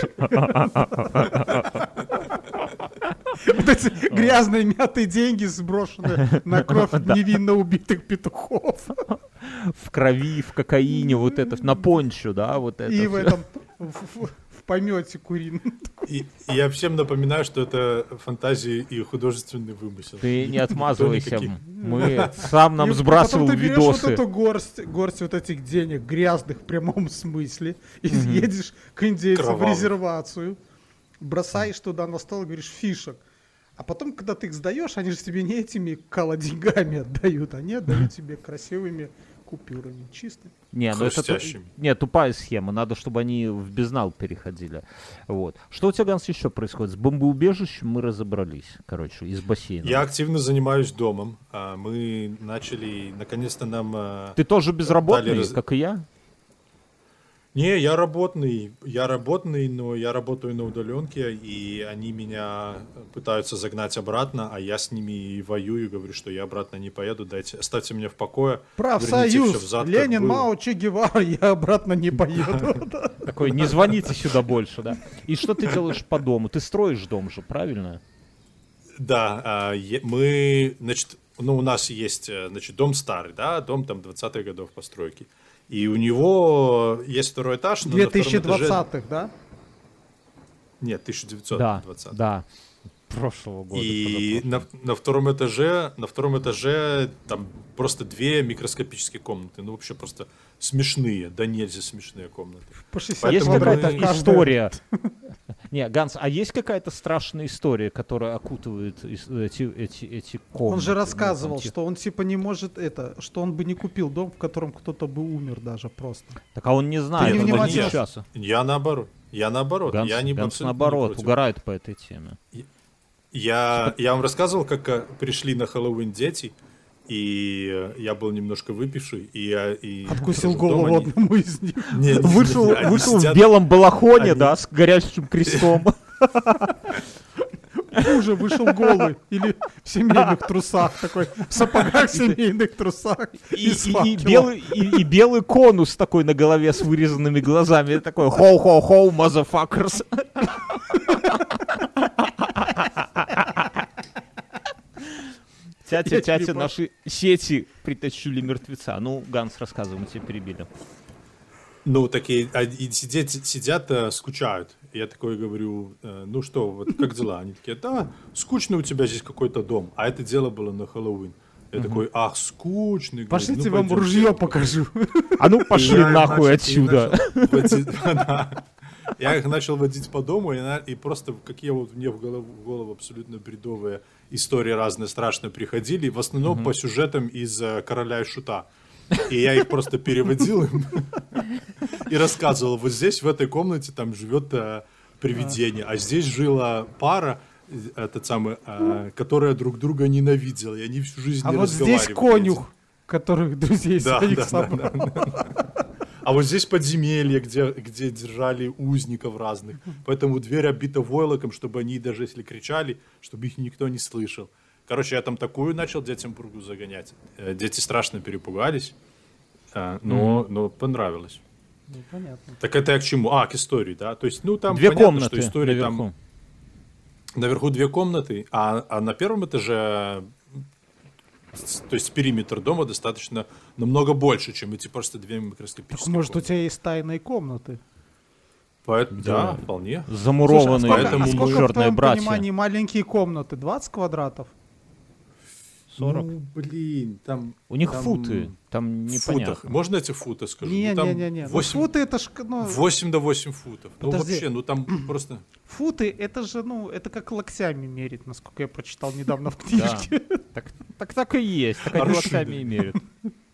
Вот эти грязные мятые деньги сброшены на кровь невинно убитых петухов. В крови, в кокаине, вот это, на пончо, да, вот это. И в этом помете курином. И, я всем напоминаю, что это фантазии и художественный вымысел. Ты не отмазывайся. Мы сам нам И сбрасывал потом ты берешь вот видосы. эту горсть, горсть вот этих денег, грязных в прямом смысле, и едешь к индейцам в резервацию, бросаешь туда на стол и говоришь фишек. А потом, когда ты их сдаешь, они же тебе не этими кала деньгами отдают, они отдают тебе красивыми купюрами, чисто. Не, ну это не, тупая схема. Надо, чтобы они в безнал переходили. Вот. Что у тебя, Ганс, еще происходит? С бомбоубежищем мы разобрались, короче, из бассейна. Я активно занимаюсь домом. А, Мы начали, наконец-то нам... а, Ты тоже безработный, Дали раз- как и я? Не, я работный, я работный, но я работаю на удаленке, и они меня пытаются загнать обратно, а я с ними и воюю, говорю, что я обратно не поеду, дайте, оставьте меня в покое. всё Профсоюз, взад, Ленин, было». Мао, Че Гевара, я обратно не поеду. Такой, не звоните сюда больше, да? И что ты делаешь по дому? Ты строишь дом же, правильно? Да, а, мы, значит, ну, у нас есть, э, значит, дом старый, да, дом там 20-х годов постройки. И у него есть второй этаж, но на втором этаже- 2020-х, да? Нет, 1920. Да, да. Прошлого года. И на, на втором этаже, на втором этаже там просто две микроскопические комнаты, ну вообще просто смешные, да нельзя смешные комнаты. По 60 Есть какая-то история? Не, Ганс, а есть какая-то страшная история, которая окутывает эти, эти, эти комнаты? Он же Ну, рассказывал, там, типа- что он типа не может это, что он бы не купил дом, в котором кто-то бы умер даже просто. Так а он не знает, не он внимательно. не сейчас. Я наоборот, я наоборот, Ганс, я не Ганс не наоборот, против. угорает по этой теме. Я, я вам рассказывал, как э, пришли на Хэллоуин дети, и э, я был немножко выпивший, и я и Откусил в голову они- одному из них. Нет, Вышел, они вышел в сидят- белом балахоне, они- да, с горящим крестом. Хуже вышел голый. Или в семейных трусах такой, в сапогах семейных трусах. И, и- и белый, и, и белый конус такой на голове с вырезанными глазами. Такой хоу-хоу-хоу, motherfuckers. Тятя, тятя, наши сети притащили мертвеца. Ну, Ганс, рассказывай, мы тебя перебили. Ну, такие, а, и сидят, сидят, э, скучают. Я такой говорю, э, ну что, вот как дела? Они такие, да, скучно у тебя здесь какой-то дом. А это дело было на Хэллоуин. Я такой, ах, скучный. Пошлите ну, вам пойдем». ружье покажу. А ну пошли Я нахуй начал- и отсюда. начал водить- да. Я их начал водить по дому, и, и просто какие вот мне в голову, в голову абсолютно бредовые истории разные страшные приходили, в основном по сюжетам из э, «Короля и Шута». И я их просто переводил им и рассказывал, вот здесь, в этой комнате, там живет э, привидение, а здесь жила пара, этот самый, э, которая друг друга ненавидела, и они всю жизнь А не вот здесь разговаривали. конюх, которых друзей Да, своих да, да, собрал. А вот здесь подземелье, где, где держали узников разных. Поэтому дверь обита войлоком, чтобы они, даже если кричали, чтобы их никто не слышал. Короче, я там такую начал детям пургу загонять. Э, Дети страшно перепугались, э, но, но понравилось. Ну, понятно. Так это я к чему? А, к истории, да? То есть, ну, там Две понятно, комнаты что история наверху. там... Наверху две комнаты, а, а на первом этаже, то есть периметр дома достаточно намного больше, чем эти просто две Так, микроскопические может, у комнаты. тебя есть тайные комнаты? Поэт- Да. да, вполне. Замурованные Слушай, а сколько, поэтому а сколько в твоем братья. понимании маленькие комнаты? 20 квадратов? 40. Ну, блин, там... У них там футы, там непонятно. футах. Можно эти футы скажу? Ну, там Не-не-не. Ну, 8, футы это ж... Ну, 8 до 8 футов. Ну, Подожди. вообще, ну там просто... Футы это же, ну, это как локтями мерить, насколько я прочитал недавно в книжке. Так, так так и есть, так они локтями и мерят.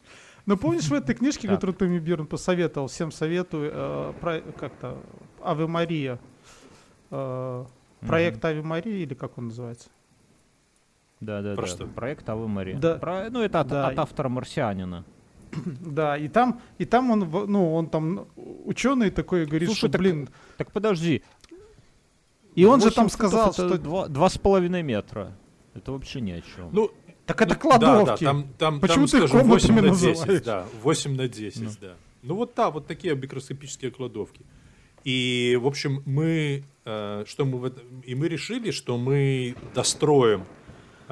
Но помнишь в этой книжке, которую ты мне, Бирн, посоветовал, всем советую, э, как-то, Аве Мария, э, проект Аве Мария, или как он называется? Да, да, Про да. что? Проект Авы Мария. Да. Про- ну, это от, Да. от автора марсианина. Да, и там, и там он, ну, он там ученый такой говорит, Слушай, что, так блин, Так подожди. и он же 8 там сказал, что, два, два с половиной метра. Это вообще ни о чем. Ну, так это Ну, кладовки. Да, да, там, там, Почему там, ты скажем, 8 комнатами на 10, называешь? да, 8 на 10, да. Ну вот да, вот такие микроскопические кладовки. И, в общем, мы, э, что мы, и мы решили, что мы достроим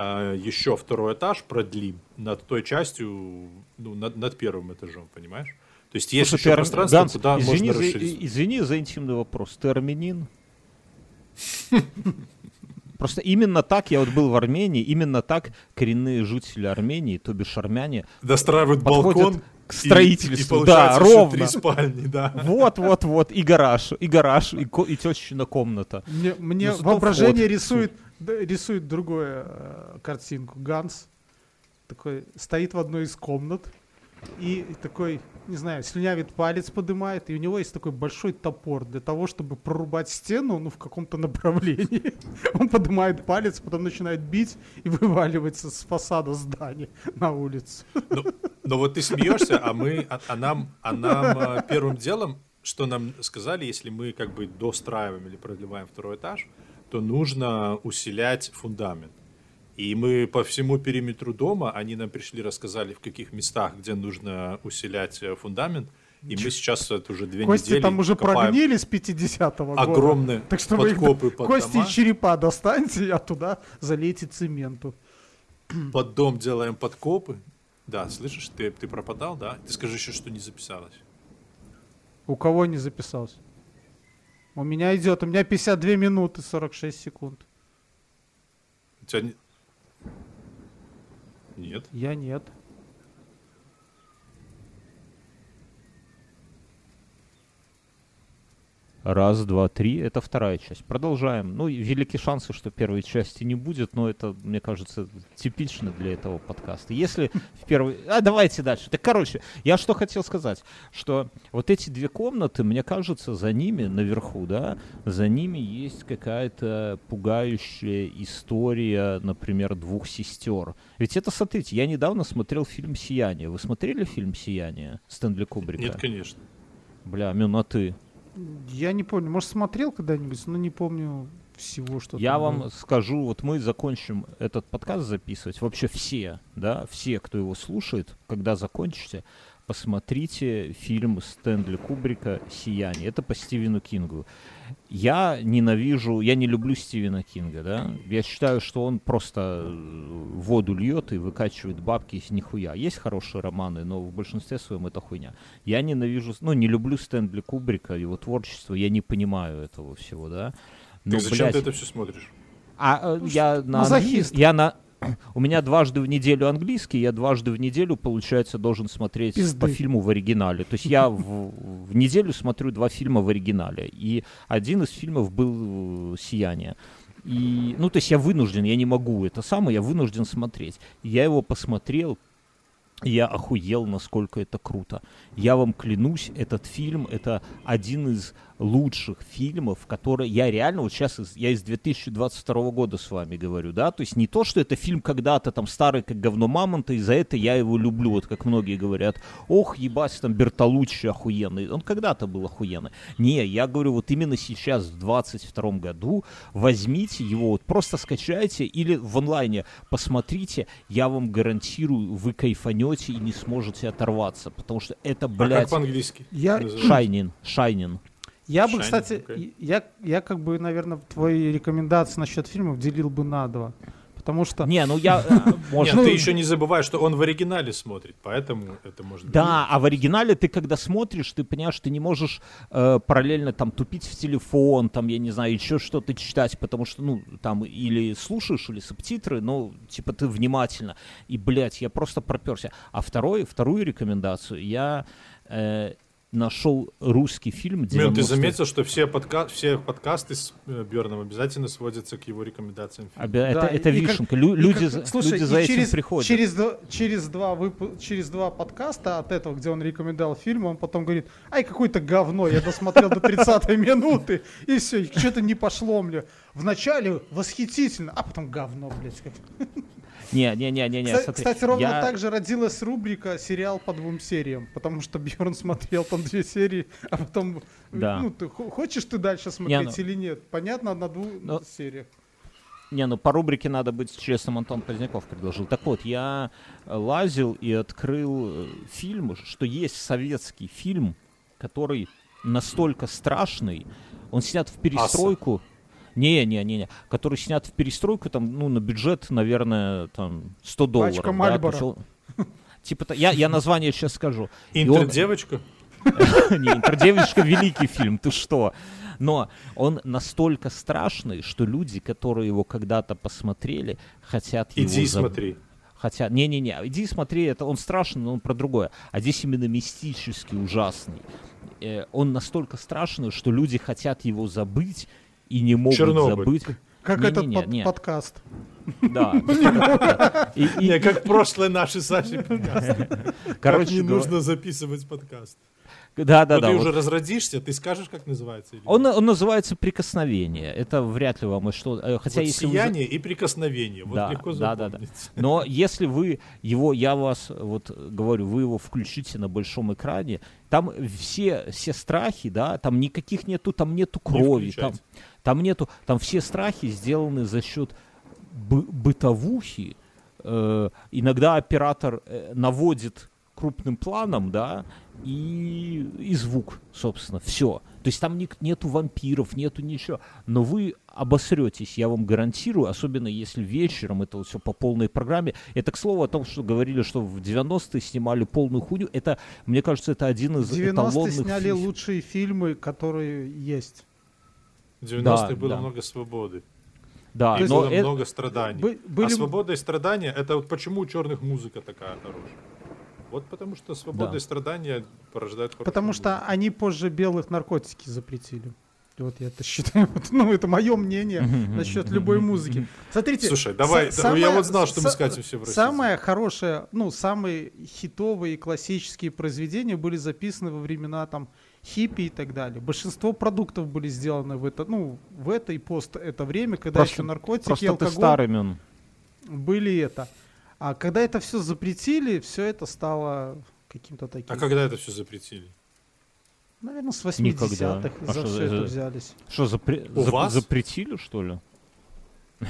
э, еще второй этаж, продлим над той частью, ну, над, над первым этажом, понимаешь? То есть есть Слушай, еще пространство, Ганс, куда извини, можно расширить. и- извини за интимный вопрос. Ты армянин? Просто именно так я вот был в Армении, именно так коренные жители Армении, то бишь армяне, Достраивают балкон к и- строительству. И, да, получается еще ровно. три спальни, да. Вот, вот, вот, и гараж, и гараж, и, ко- и тещина комната. Мне, мне Ну, воображение вход. рисует, рисует другую э, картинку. Ганс такой стоит в одной из комнат и такой, не знаю, слюнявит палец, поднимает, и у него есть такой большой топор для того, чтобы прорубать стену, ну, в каком-то направлении. Он поднимает палец, потом начинает бить и вываливается с фасада здания на улицу. Но, но вот ты смеешься, а мы, а, а нам, а нам а, первым делом, что нам сказали, если мы как бы достраиваем или продлеваем второй этаж, то нужно усилять фундамент. И мы по всему периметру дома, они нам пришли, рассказали, в каких местах, где нужно усилять э, фундамент. И мы сейчас это уже две Кости недели там уже прогнили с 50-го года. огромные Так что вы их подкопы под Кости дома. и черепа достаньте, а туда залейте цементу. Под дом делаем подкопы. Да, слышишь, ты, ты пропадал, да? Ты скажи еще, что не записалось. У кого не записался? У меня идет, у меня 52 минуты 46 секунд. У тебя не- Нет. Я нет. Раз, два, три. Это вторая часть. Продолжаем. Ну, и велики шансы, что первой части не будет, но это, мне кажется, типично для этого подкаста. Если в первой... А, давайте дальше. Так, короче, я что хотел сказать, что вот эти две комнаты, мне кажется, за ними, наверху, да, за ними есть какая-то пугающая история, например, двух сестер. Ведь это, смотрите, я недавно смотрел фильм «Сияние». Вы смотрели фильм «Сияние» Стэнли Кубрика? Нет, конечно. Бля, Мюн, а ты? Я не помню, может смотрел когда-нибудь, но не помню всего, что Я вам было. скажу, вот мы закончим этот подкаст записывать, вообще все, да, все, кто его слушает, когда закончите, посмотрите фильм Стэнли Кубрика «Сияние». Это по Стивену Кингу. Я ненавижу, я не люблю Стивена Кинга, да. Я считаю, что он просто э, воду льет и выкачивает бабки из нихуя. Есть хорошие романы, но в большинстве своем это хуйня. Я ненавижу, ну, не люблю Стэнли Кубрика, его творчество, я не понимаю этого всего, да. Но, так зачем блядь, ты это все смотришь? А э, ну, я на, я на у меня дважды в неделю английский, я дважды в неделю, получается, должен смотреть Пизды. по фильму в оригинале. То есть я в, в неделю смотрю два фильма в оригинале. И один из фильмов был «Сияние». И, ну, то есть я вынужден, я не могу это самое, я вынужден смотреть. Я его посмотрел, я охуел, насколько это круто. Я вам клянусь, этот фильм это один из лучших фильмов, которые я реально вот сейчас из, я из 2022 года с вами говорю, да, то есть не то, что это фильм когда-то там старый как говно мамонта, и за это я его люблю, вот как многие говорят, ох, ебать, там Бертолуччи охуенный, он когда-то был охуенный. Не, я говорю, вот именно сейчас, в 22 году, возьмите его, вот просто скачайте или в онлайне посмотрите, я вам гарантирую, вы кайфанете и не сможете оторваться, потому что это, блядь... А как по-английски? Я... Шайнин, Шайнин. Я бы, кстати, okay. я, я как бы, наверное, твои рекомендации насчет фильмов делил бы на два. Потому что... Не, ну я... Э, может... Нет, ты еще не забывай, что он в оригинале смотрит, поэтому это может Да, а в оригинале ты когда смотришь, ты понимаешь, ты не можешь э, параллельно там тупить в телефон, там, я не знаю, еще что-то читать, потому что, ну, там или слушаешь, или субтитры, ну, типа ты внимательно. И, блядь, я просто проперся. А второй, вторую рекомендацию я... Э, нашел русский фильм 90 Мин, ты заметил, что все, подка... все подкасты с э, Бьерном обязательно сводятся к его рекомендациям фильма. Да, это, это вишенка. Как, люди, как, слушай, люди за этим через, приходят. Через, через, два вып... через два подкаста от этого, где он рекомендовал фильм, он потом говорит, ай, какое-то говно, я досмотрел до 30 минуты, и все, что-то не пошло мне. Вначале восхитительно, а потом говно, блядь. Не, не, не, не, не. Кстати, смотри, кстати ровно я... так же родилась рубрика сериал по двум сериям, потому что Бьорн смотрел там две серии, а потом, да. ну, ты хочешь ты дальше смотреть не, ну... или нет? Понятно, на двух Но... сериях. Не, ну по рубрике надо быть честным, Антон Поздняков предложил. Так вот, я лазил и открыл э, фильм, что есть советский фильм, который настолько страшный, он снят в перестройку. Аса. Не, не, не, не. Который снят в перестройку, там, ну, на бюджет, наверное, там, 100 долларов. Пачка Мальборо. Да, типа, я, я название сейчас скажу. Интердевочка? Не, Интердевочка великий фильм, ты что? Но он настолько страшный, что люди, которые его когда-то посмотрели, хотят его... Иди смотри. Хотя, не-не-не, иди смотри, это он страшный, но он про другое. А здесь именно мистический, ужасный. Э, он настолько страшный, что люди хотят его забыть и не могут Чернобыль. забыть. Как не, этот не, не, под, не. подкаст. Да. Не, как прошлые наши Саши подкасты. Короче, не нужно записывать подкаст. Да, да, Но да. Ты вот. уже разразишься, ты скажешь, как называется? Он, он называется прикосновение. Это вряд ли вам что. Э, хотя вот если сияние вы... и прикосновение. Вот да, легко да, да, да. Но если вы его, я вас вот говорю, вы его включите на большом экране, там все все страхи, да, там никаких нету, там нету крови, Не там, там нету, там все страхи сделаны за счет бы, бытовухи. Э, иногда оператор э, наводит крупным планом, да, и, и звук, собственно, все. То есть там нет, нету вампиров, нету ничего. Но вы обосретесь, я вам гарантирую, особенно если вечером это вот все по полной программе. Это, к слову, о том, что говорили, что в 90-е снимали полную хуйню. Это, мне кажется, это один из 90-е эталонных... сняли фильм... лучшие фильмы, которые есть. В 90-е да, было да. много свободы. Да, и но было это... много страданий. Бы, были... А свобода и страдания, это вот почему у черных музыка такая хорошая. Вот потому что свобода да. и страдания порождают Потому что музыку. они позже белых наркотики запретили. Вот я это считаю, ну это мое мнение насчет любой музыки. Смотрите. Слушай, давай, самое, я вот знал, что мы скатим все в Россию. Самое хорошее, ну самые хитовые классические произведения были записаны во времена там хиппи и так далее. Большинство продуктов были сделаны в это, ну в это и пост это время, когда просто, еще наркотики, просто алкоголь ты старый, были это. А когда это все запретили, все это стало каким-то таким. А когда это все запретили? Наверное, с 80-х а за все это взялись. Что, запре- у вас? запретили, что ли?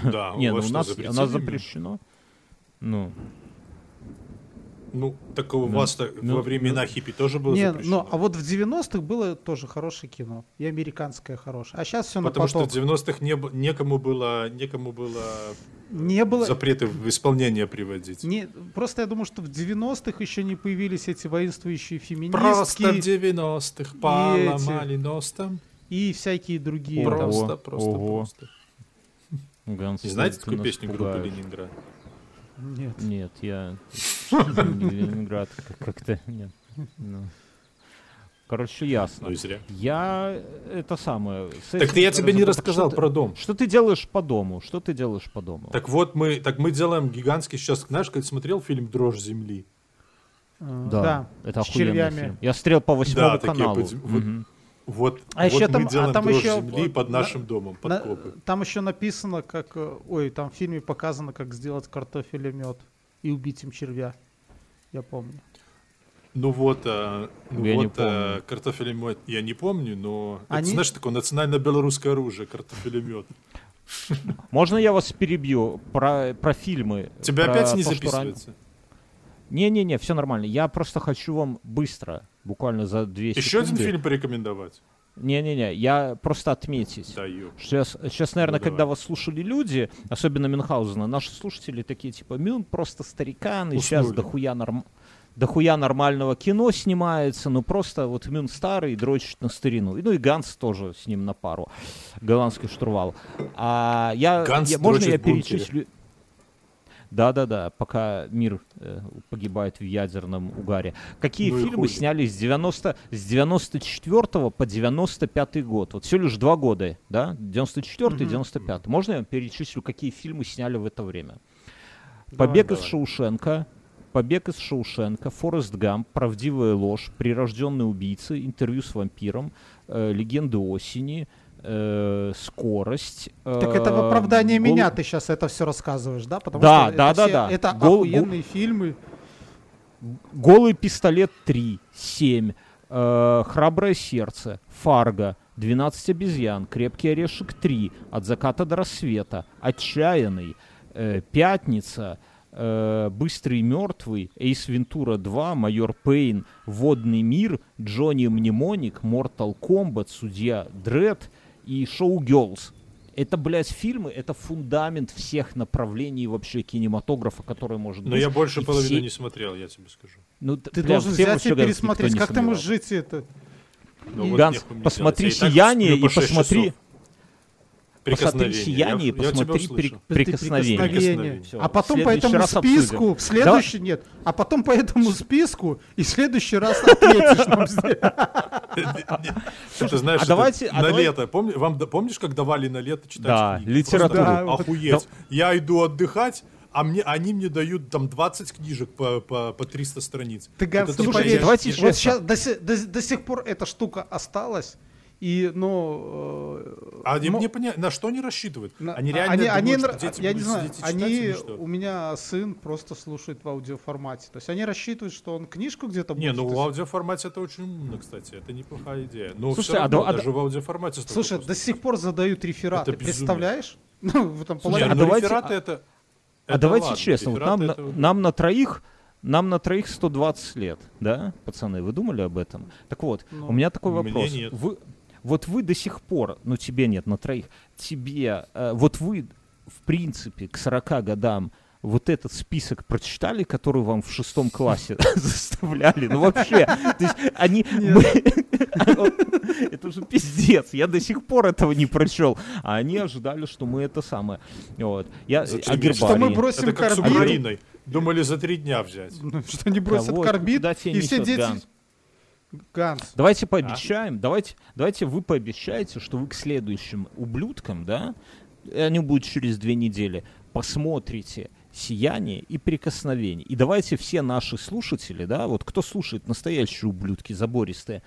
Да, ну у нас, у нас запрещено. Ну. Ну, так у Ну, вас ну, во времена хиппи тоже было Не, запрещено. ну, а вот в 90-х было тоже хорошее кино. И американское хорошее. А сейчас все на Потому что в 90-х не, некому было, некому было Не было... запреты в исполнение приводить. Не, просто я думаю, что в 90-х еще не появились эти воинствующие феминистки Просто в 90-х поломали нос там. и всякие другие. Ого. Просто, просто, ого. просто. Ганс, Не знаете такую песню группы пугаешь. Ленинград? Нет. Нет, я не Ленинград как- как-то нет. Ну. Короче, ясно. Ну и зря. Я это самое. Так ты я тебе не рассказал про дом. Что ты делаешь по дому? Что ты делаешь по дому? Так вот мы, так мы делаем гигантский сейчас, знаешь, как смотрел фильм «Дрожь земли»? Э, да, это с охуенный червями. фильм. Я стрел по восьмому Да, такие каналу. Вот-. Вот, А вот еще мы там- а делаем там «Дрожь еще, земли» э, под на- нашим домом, под На- копы. там еще написано, как... э, Ой, там в фильме показано, как сделать картофелемет и убить им червя. Я помню. Ну вот, э, ну Я вот э, помню. картофелемет, я не помню, но это, Они- знаешь, такое национально-белорусское оружие, картофелемет. Можно я вас перебью про, про фильмы? Тебя про опять не то, записывается? Не-не-не, все нормально. Я просто хочу вам быстро, буквально за две Еще один секунды. фильм порекомендовать? Не-не-не, я просто отметить. Да. Сейчас, сейчас, наверное, Ну, когда давай. вас слушали люди, особенно Мюнхгаузена, наши слушатели такие, типа, Мюн просто старикан, и сейчас дохуя, норм... дохуя нормального кино снимается, ну просто вот Мюн старый, дрочит на старину. И, Ну и Ганс тоже с ним на пару, голландский штурвал. А я, Ганс я- можно я в бункере. Да-да-да, пока мир э, погибает в ядерном угаре. Какие Ну фильмы сняли с 90 с 94 по 95 год? Вот всего лишь два года, да? 94 и Мгм. 95. Можно я перечислю, какие фильмы сняли в это время? Давай, Побег из давай. Шоушенка, Побег из Шоушенка, Форест Гамп, Правдивая ложь, Прирожденные убийцы, Интервью с вампиром, э, Легенды осени, э, Скорость. Так это в э, оправдание Гол- меня ты сейчас это все рассказываешь, да? Потому Да, что да, это да, все- да. Это Гол- гол- охуенные фильмы. Голый пистолет 3, 7, э, Храброе сердце, Фарго, 12 обезьян, Крепкий орешек 3, От заката до рассвета, Отчаянный, э, Пятница, э, Быстрый и мертвый, Эйс Вентура 2, Майор Пейн, Водный мир, Джонни Мнемоник, Mortal Kombat, Судья Дред и Шоу Girls. Это, блядь, фильмы, это фундамент всех направлений вообще кинематографа, который может Но быть. я больше И половины все- не смотрел, я тебе скажу. ну, Ты бля, должен взять и пересмотреть. Как ты можешь жить это? Ну, И- вот Ганс, посмотри и «Сияние» и шесть посмотри- часов. Посмотри. «Сияние», Я- я посмотри услышал. «При- Ты «Прикосновение». Прикосновение. А потом по этому списку, обсудим. в следующий нет, а потом по этому списку и в следующий раз ответишь нам. Это знаешь, а а на лето. Вам да- помнишь, как давали на лето читать Да, литературу. Да, вот- охуеть. Я иду отдыхать, а мне, они мне дают там 20 книжек по, по, по 300 страниц. Ты, такое- Слушайте, поверишь. давайте Вот сейчас до, до- до сих пор эта штука осталась. И, ну... э, А мо- мне понятно, на что они рассчитывают? на- Они реально они, они думают, нра- что дети я не знаю, сидеть и читать они, или что? у меня сын просто слушает в аудиоформате. То есть они рассчитывают, что он книжку где-то Не, будет. ну то в аудиоформате это очень умно, кстати. Это неплохая идея. Но Слушайте, все а равно, а даже в аудиоформате Слушай, просто- до сих пор задают рефераты. Это. Представляешь? Ну, в этом Не, Слушай, а ну давайте- рефераты а- это... А это давайте ладно, честно, вот нам, это- на- нам на троих, нам на троих 120 лет, да, пацаны, вы думали об этом? Так вот, Ну, у меня такой мне вопрос. нет. Вы, вот вы до сих пор, ну тебе нет, на троих, тебе, э, вот вы, в принципе, к 40 годам вот этот список прочитали, который вам в шестом классе заставляли? Ну вообще, то есть они... Это уже пиздец, я до сих пор этого не прочел, а они ожидали, что мы это самое. Вот. Я. Что мы бросим Украиной. Думали за три дня взять. ну, что они бросят карбид, и все дети... Ганс? Давайте пообещаем, давайте, давайте вы пообещаете, что вы к следующим ублюдкам, да, и они будут через две недели, посмотрите «Сияние» и «Прикосновение». И давайте все наши слушатели, да, вот кто слушает настоящие ублюдки забористые,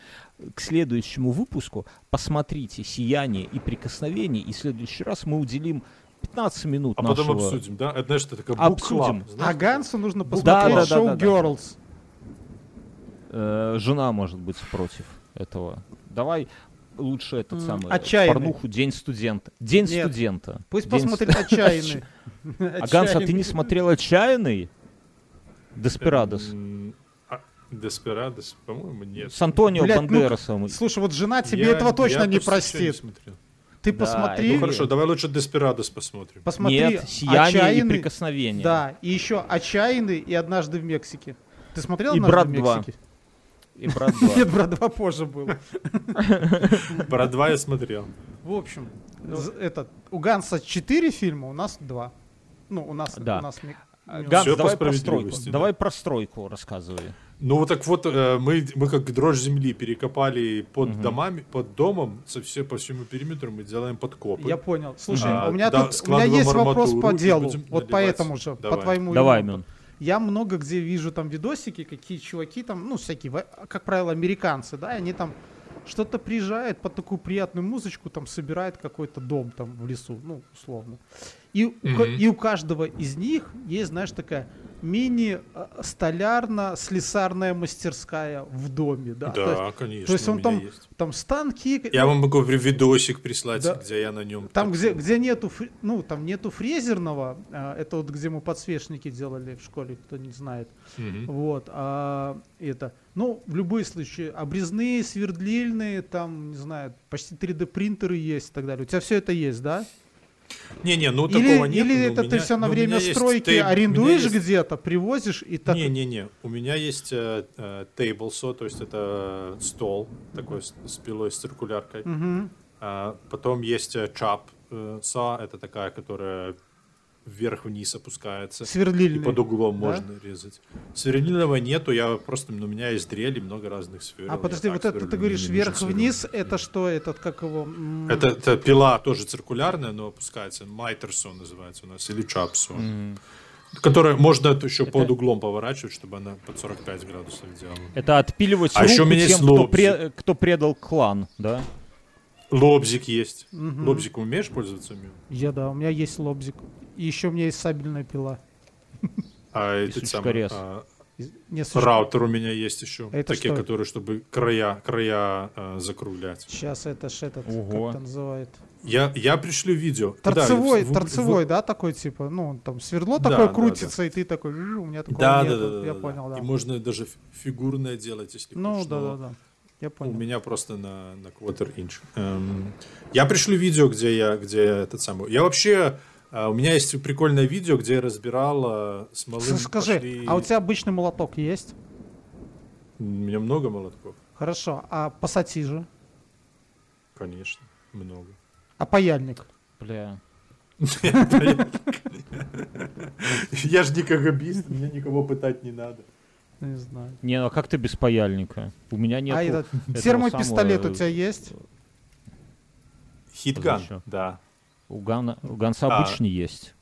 к следующему выпуску посмотрите «Сияние» и «Прикосновение», и в следующий раз мы уделим 15 минут А нашего... потом обсудим, да? Это, знаешь, это такая Обсудим. club, знаешь, А Гансу нужно Да, посмотреть да, да, шоу да, да. Girls. Э, жена может быть против этого. Давай лучше этот М, самый «Отчаянный». порнуху День студента. День Нет. студента. Пусть День посмотрит «Отчаянный». сту- А Ганс, а ты не смотрел отчаянный? Деспирадос. А, Деспирадос, по-моему, нет. С Антонио Блядь, ну, Бандерасом. Слушай, вот жена тебе Я- этого точно я не не простит. смотрел. Ты Да, посмотри. Ну хорошо, давай лучше Деспирадос посмотрим. Посмотри. Нет, сияние и «Отчаянный». прикосновение. Да, и еще «Отчаянный» и «Однажды в Мексике». Ты смотрел И «Однажды «Брат в 2». Мексике»? И брат 2. Нет, «Брат 2» позже был. Про два я смотрел. В общем, з- этот, у Ганса 4 фильма, у нас 2. Ну, у нас... Да. У нас ми- Ганс, по давай про стройку. да. Давай про стройку рассказывай. Ну вот так вот, э, мы, мы как дрожь земли перекопали под домами, под домом, со все, по всему периметру мы делаем подкопы. Я понял. Слушай, А, у меня да, тут у меня есть вопрос по делу. Вот наливать. поэтому же, по Давай. твоему Давай, юмору. Я много где вижу там видосики, какие чуваки там, ну, всякие, как правило, американцы, да, и они там что-то приезжают под такую приятную музычку, там собирают какой-то дом там в лесу, ну, условно. И, Мгм. и у каждого из них есть, знаешь, такая мини-столярно-слесарная мастерская в доме, да. Да, То есть, конечно. то есть он там, есть. там станки, Я вам могу видосик прислать, Да. где я на нем. там, где, где нету, ну, там нету фрезерного, а, это вот где мы подсвечники делали в школе, кто не знает. Вот, а это, ну, в любые случаи, обрезные, свердлильные, там, не знаю, почти 3D принтеры есть и так далее. У тебя все это есть, да? Не-не, ну или такого нет. или это ты меня- все на время стройки меня арендуешь есть- где-то, привозишь и так. Не-не-не, у меня есть э, э, table saw, то есть это стол такой с, с пилой, с циркуляркой. Мгм. А, потом есть э, chop э, saw, это такая, которая вверх-вниз опускается. И Сверлильные. под углом да? можно резать. Сверлильного нету, я просто, ну, у меня есть дрели, много разных сфер. А подожди, вот это ты говоришь вверх-вниз, это что, этот, как его? Это, это пила тоже циркулярная, но опускается. Майтерсо называется у нас, или чапсо. Которая можно это еще под углом поворачивать, чтобы она под 45 градусов делала. Это отпиливать А руку еще у меня тем, есть кто, пре- кто предал клан, да? Лобзик есть. Мгм. Лобзик умеешь пользоваться? Я, да, у меня есть лобзик. И еще у меня есть сабельная пила. А этот самый, а, Не, раутер у меня есть еще. Это Такие, что? которые, чтобы края, края а, закруглять. Сейчас это ж этот, Ого. как это называет? Я, я пришлю видео. Да, Торцевой, в- в- торцевой, да, такой типа, ну, там свердло Да, такое да, крутится, и ты такой, «Жу, у меня такого Да, да, нету». да, да, Я да, понял, да. И можно даже фигурное делать, если Ну, хочешь. да, да, да. Я У понял. меня просто на, на quarter inch. Эм, я пришлю видео, где я, где я этот самый. Я вообще, а, у меня есть прикольное видео, где я разбирал а, с малым. Скажи, пошли- а у тебя обычный молоток есть? У меня много молотков, Хорошо, а пассатижи? конечно, много. А паяльник? Бля. Я же не КГБист, мне никого пытать не надо. Не знаю. Не, ну а как ты без паяльника? У меня нет. а этот термопистолет у тебя есть? Хитган, да. У, Гана, у Ганса А. обычный есть.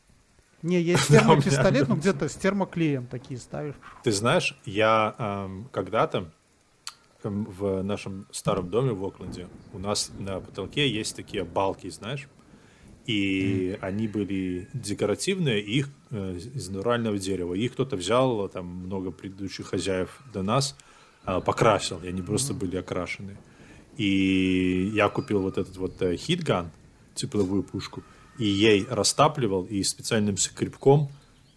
Не, есть термопистолет, ну где-то с термоклеем такие ставишь. Ты знаешь, я эм, когда-то эм, в нашем старом доме в Окленде у нас на потолке есть такие балки, знаешь, и они были декоративные, и их э, из натурального дерева. Их кто-то взял, там много предыдущих хозяев до нас, э, покрасил, и они просто были окрашены. И я купил вот этот вот э, хитган, тепловую пушку, и ей растапливал, и специальным скребком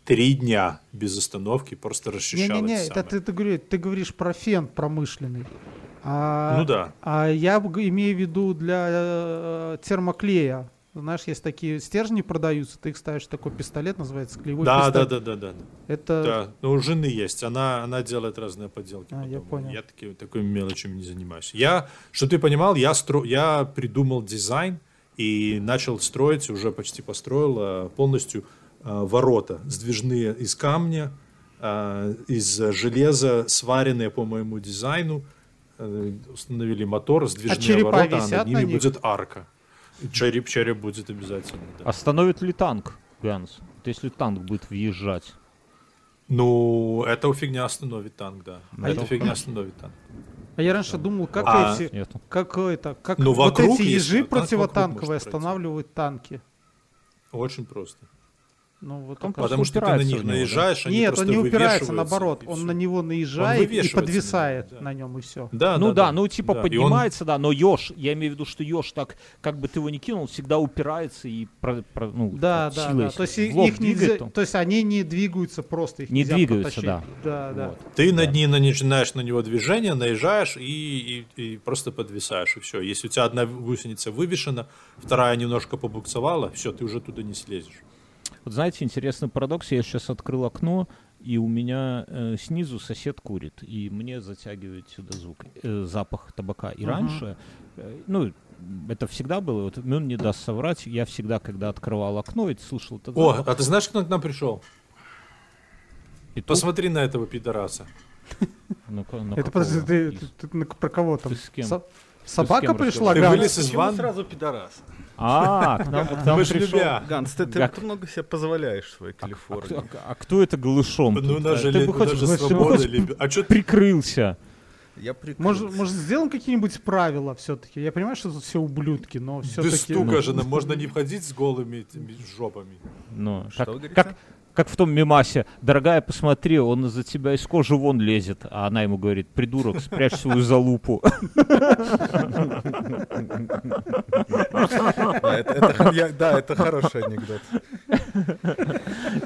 три дня без остановки просто расчищал Не-не-не, эти это самые. ты, ты, говори- ты говоришь про фен промышленный. А, Ну да. А я имею в виду для э, термоклея. Знаешь, есть такие стержни продаются, ты их ставишь такой пистолет, называется клеевой Да, да, пистолет. да, да, да. Это Да, но у жены есть, она, она делает разные поделки. А, по я понял. Я таки, такой мелочами не занимаюсь. Я, что ты понимал, я, стро, я придумал дизайн и начал строить, уже почти построил э, полностью э, ворота, сдвижные из камня, э, из железа, сваренные по моему дизайну. Установили мотор, сдвижные черепа ворота, а над на ними них? будет арка. Череп, череп будет обязательно. да. Остановит ли танк, Ганс? Вот Если танк будет въезжать. Ну, эта фигня остановит танк, да. Ну, эта это фигня остановит танк. А я раньше думал, как А, эти, Нету. как это, как Ну, вот вокруг эти ежи а противотанковые пройти. останавливают танки. Очень просто. Ну, вот Он Потому что ты на них да? наезжаешь, они Нет, он не упирается, наоборот. Он на него наезжает и подвисает него, да. на нем, и все. Да, ну да, да, да. ну типа Да, и он- поднимается, да, но еж, я имею в виду, что еж так, как бы ты его ни кинул, всегда упирается и про, про- ну, Да, да, силой да. То есть их нельзя, то- то есть они не двигаются просто, их Не двигаются, потащить. да. Да, да. Вот. Ты над ним начинаешь на него движение, наезжаешь и, и, и просто подвисаешь, и все. Если у тебя одна гусеница вывешена, вторая немножко побуксовала, все, ты уже туда не слезешь. Вот знаете, интересный парадокс, я сейчас открыл окно, и у меня э, снизу сосед курит, и мне затягивает сюда звук, э, запах табака. И Ага. раньше, э, ну, это всегда было, вот он не даст соврать, я всегда, когда открывал окно, и слышал этот О, запах, а ты знаешь, кто к нам пришел? петух, Посмотри на этого пидораса. ну-ка, на Это подожди, ты, ты- ты про кого там? Ты с кем? Со- собака кем пришла, Ты вылез из ванны? сразу пидорас? А, к нам, к нам пришел- любя. Ганс, ты, ты Как? много себе позволяешь в своей А, Калифорнии. кто- а кто это голышом? Ну, нас а? Ты бы хоть- нас же ты бы свобода, хоть либо- А что прикрылся. Я прикрылся. Может, может, сделаем какие-нибудь правила все-таки? Я понимаю, что тут все ублюдки, но без все-таки... стука же, нам можно не входить с голыми этими жопами. Ну, Что как, как, как в том мемасе. Дорогая, посмотри, он из-за тебя из кожи вон лезет. А она ему говорит, придурок, спрячь свою залупу. Да, это хороший анекдот.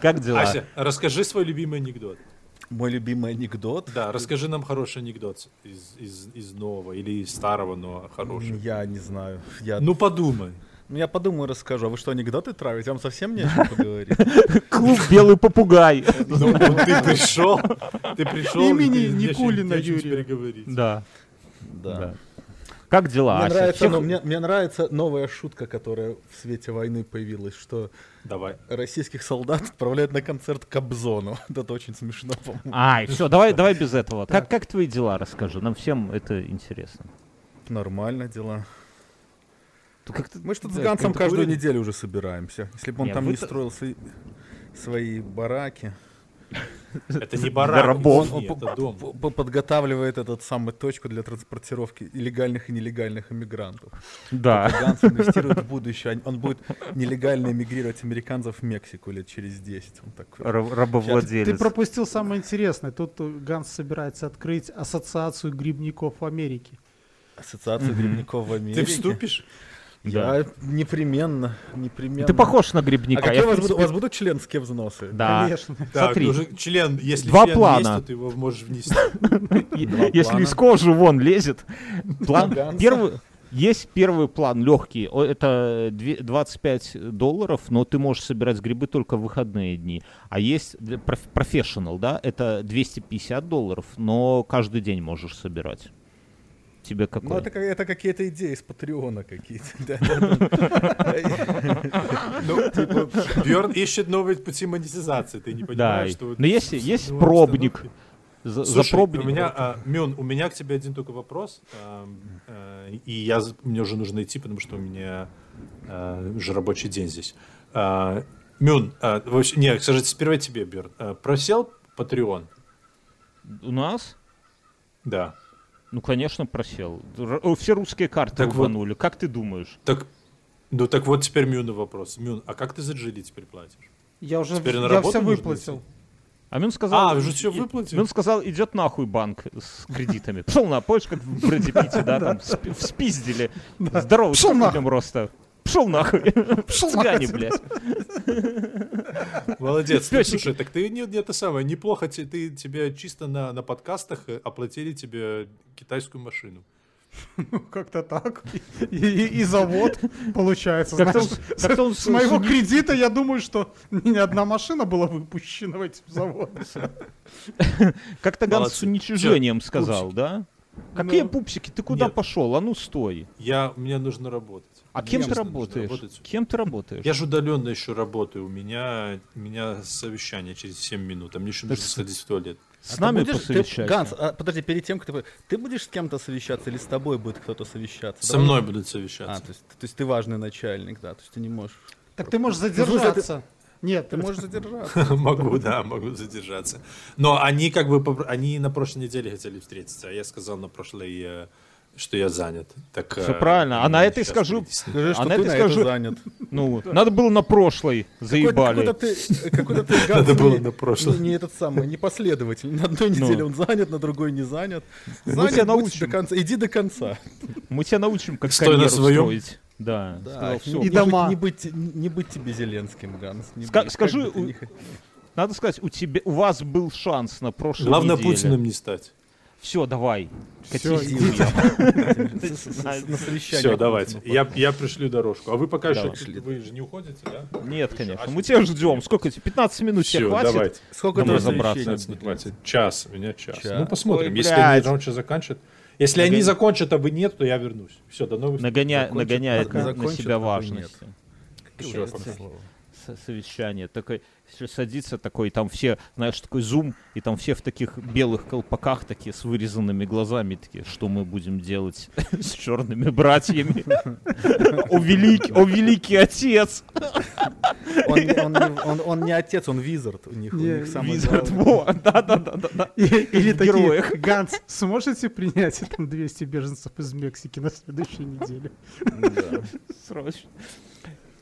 Как дела? Ася, расскажи свой любимый анекдот. Мой любимый анекдот. Да, расскажи нам хороший анекдот из, из, из нового или из старого, но хороший. Я не знаю. Я, Ну подумай. Ну, я подумаю, расскажу. А вы что, анекдоты травите? Вам совсем не о чем поговорить? Клуб «Белый попугай». Ну, ты пришел, ты пришел. Имени Никулина Юрия. Да. Да. Как дела, Мне нравится, Всех- ну, мне, мне нравится новая шутка, которая в свете войны появилась, что Давай. российских солдат отправляют на концерт Кобзону. Это очень смешно, по-моему. Ай, все, давай, давай без этого. Как, как твои дела, расскажи. Нам всем это интересно. Нормально дела. Как-то- Мы что-то с да, Гансом как-то каждую курили. неделю уже собираемся. Если бы он Не, там не строил свои, свои бараки. Это не барак, извини, это дом. Подготавливает этот самый точку для транспортировки легальных и нелегальных иммигрантов. Да. Ганс инвестирует в будущее. Он будет нелегально эмигрировать американцев в Мексику лет через 10. Он такой. Ра- Ты Рабовладелец. пропустил самое интересное. Тут Ганс собирается открыть ассоциацию грибников в Америке. Ассоциация грибников в Америке. Ты вступишь? Я непременно, непременно. Ты похож на А грибника. какие Я, у вас, будут, у принципе, вас будут членские взносы? Да. Конечно. Так, Смотри. ну же член, если Два член плана. есть, то ты его можешь внести. Если из кожи вон лезет. План первый. Есть первый план, легкий. Это две- 25 долларов, но ты можешь собирать грибы только в выходные дни. А есть профессионал, да, это 250 долларов, но каждый день можешь собирать. Тебе какой? Ну, это, это какие-то идеи из Патреона какие-то. Ну, типа, Бьорн ищет новые пути монетизации, ты не понимаешь, что... но есть, есть ну, пробник. За, Слушай, пробник. у меня, а, Мюн, у меня к тебе один только вопрос, ам, э, и я, мне уже нужно идти, потому что у меня э, уже рабочий день здесь. А, Мюн, а, вообще, не, скажите, сперва тебе, Бьорн, А, просел Patreon? У нас? Да. Ну, конечно, просел. Все русские карты Так вот. рванули. Как ты думаешь? Так, ну так вот теперь Мюну вопрос. Мюн, а как ты за Джили теперь платишь? Я уже Теперь на я все выплатил. А Мюн сказал... А, уже всё и- выплатил? Мюн сказал, идет нахуй банк с кредитами. Пошел на, помнишь, как в Брэди Питте, да, там спи- вспиздили. Здорово, сколько нахуй. роста? Пшел нахуй. Цыгане, нахуй. блядь. Молодец. Ну, Пёсики. Слушай, так ты не, не это самое, неплохо, те- ты тебе чисто на, на подкастах э, оплатили тебе китайскую машину. Ну, Как-то так. И, и- и завод получается. Как-то знаешь. он- как-то он с, с моего с- кредита я думаю, что ни одна машина была выпущена в эти заводы. Как-то Ганс с уничижением сказал, да? Какие Ну, пупсики? Ты куда пошел? А ну стой. Я, мне нужно работать. А кем ты работаешь? работать. Кем ты работаешь? Я же удаленно еще работаю. У меня, у меня совещание через 7 минут, а мне еще нужно сходить в туалет. С А ты нами будешь- ты- посовещайся. Ганс, а, подожди, перед тем, как ты... Ты будешь с кем-то совещаться или с тобой будет кто-то совещаться? Со Давай- мной будут А, совещаться. то есть, то есть ты важный начальник, да, то есть ты не можешь... Так ты можешь Ну, задержаться. Нет, Ты можешь задержаться. Могу, да, могу задержаться. Но они как бы, они на прошлой неделе хотели встретиться, а я сказал на прошлой, э, что я занят. Так, Всё э, правильно. А на этой щас скажу- перейти. Скажи, что А на ты этой на это скажу- занят. Ну, надо было на прошлой заебали. Какой-то ты, какой-то ты Надо было не- на прошлое. Не, не этот самый, непоследовательный. На одной Ну. неделе он занят, на другой не занят. Мы тебя научим. до конца. Иди до конца. Мы тебя научим, как Стой на карьеру своем. строить. Да. Сказал, не, всё. И не дома. Не, быть, не быть тебе Зеленским, Ганс. не Ска- быть, скажи, у- хо- Надо сказать, у тебя, у вас был шанс на прошлой Главное неделе. Путиным не стать. Все, давай. С- на совещание Все, давайте. Я, я пришлю дорожку. А вы пока еще... Вы же не уходите, да? Нет, конечно. Мы тебя ждем. Сколько тебе? 15 минут тебе Все, хватит? давайте. Сколько там разобраться. совещаний 15 не будет? хватит. Час, у меня час. Ну, посмотрим. Если они раньше закончат. Если они закончат, а вы нет, то я вернусь. Все, до новых встреч. Нагоняет пока на, себя пока важность. Пока. слово. Совещание. Такой, если садится такой, там все, знаешь, такой зум, и там все в таких белых колпаках, такие с вырезанными глазами, такие, что мы будем делать с черными братьями? О великий, о великий отец! Он, не- отец, он визард у них. Визард. И- Или такие. Ганс, сможете принять там 200 беженцев из Мексики на следующей неделе? Срочно.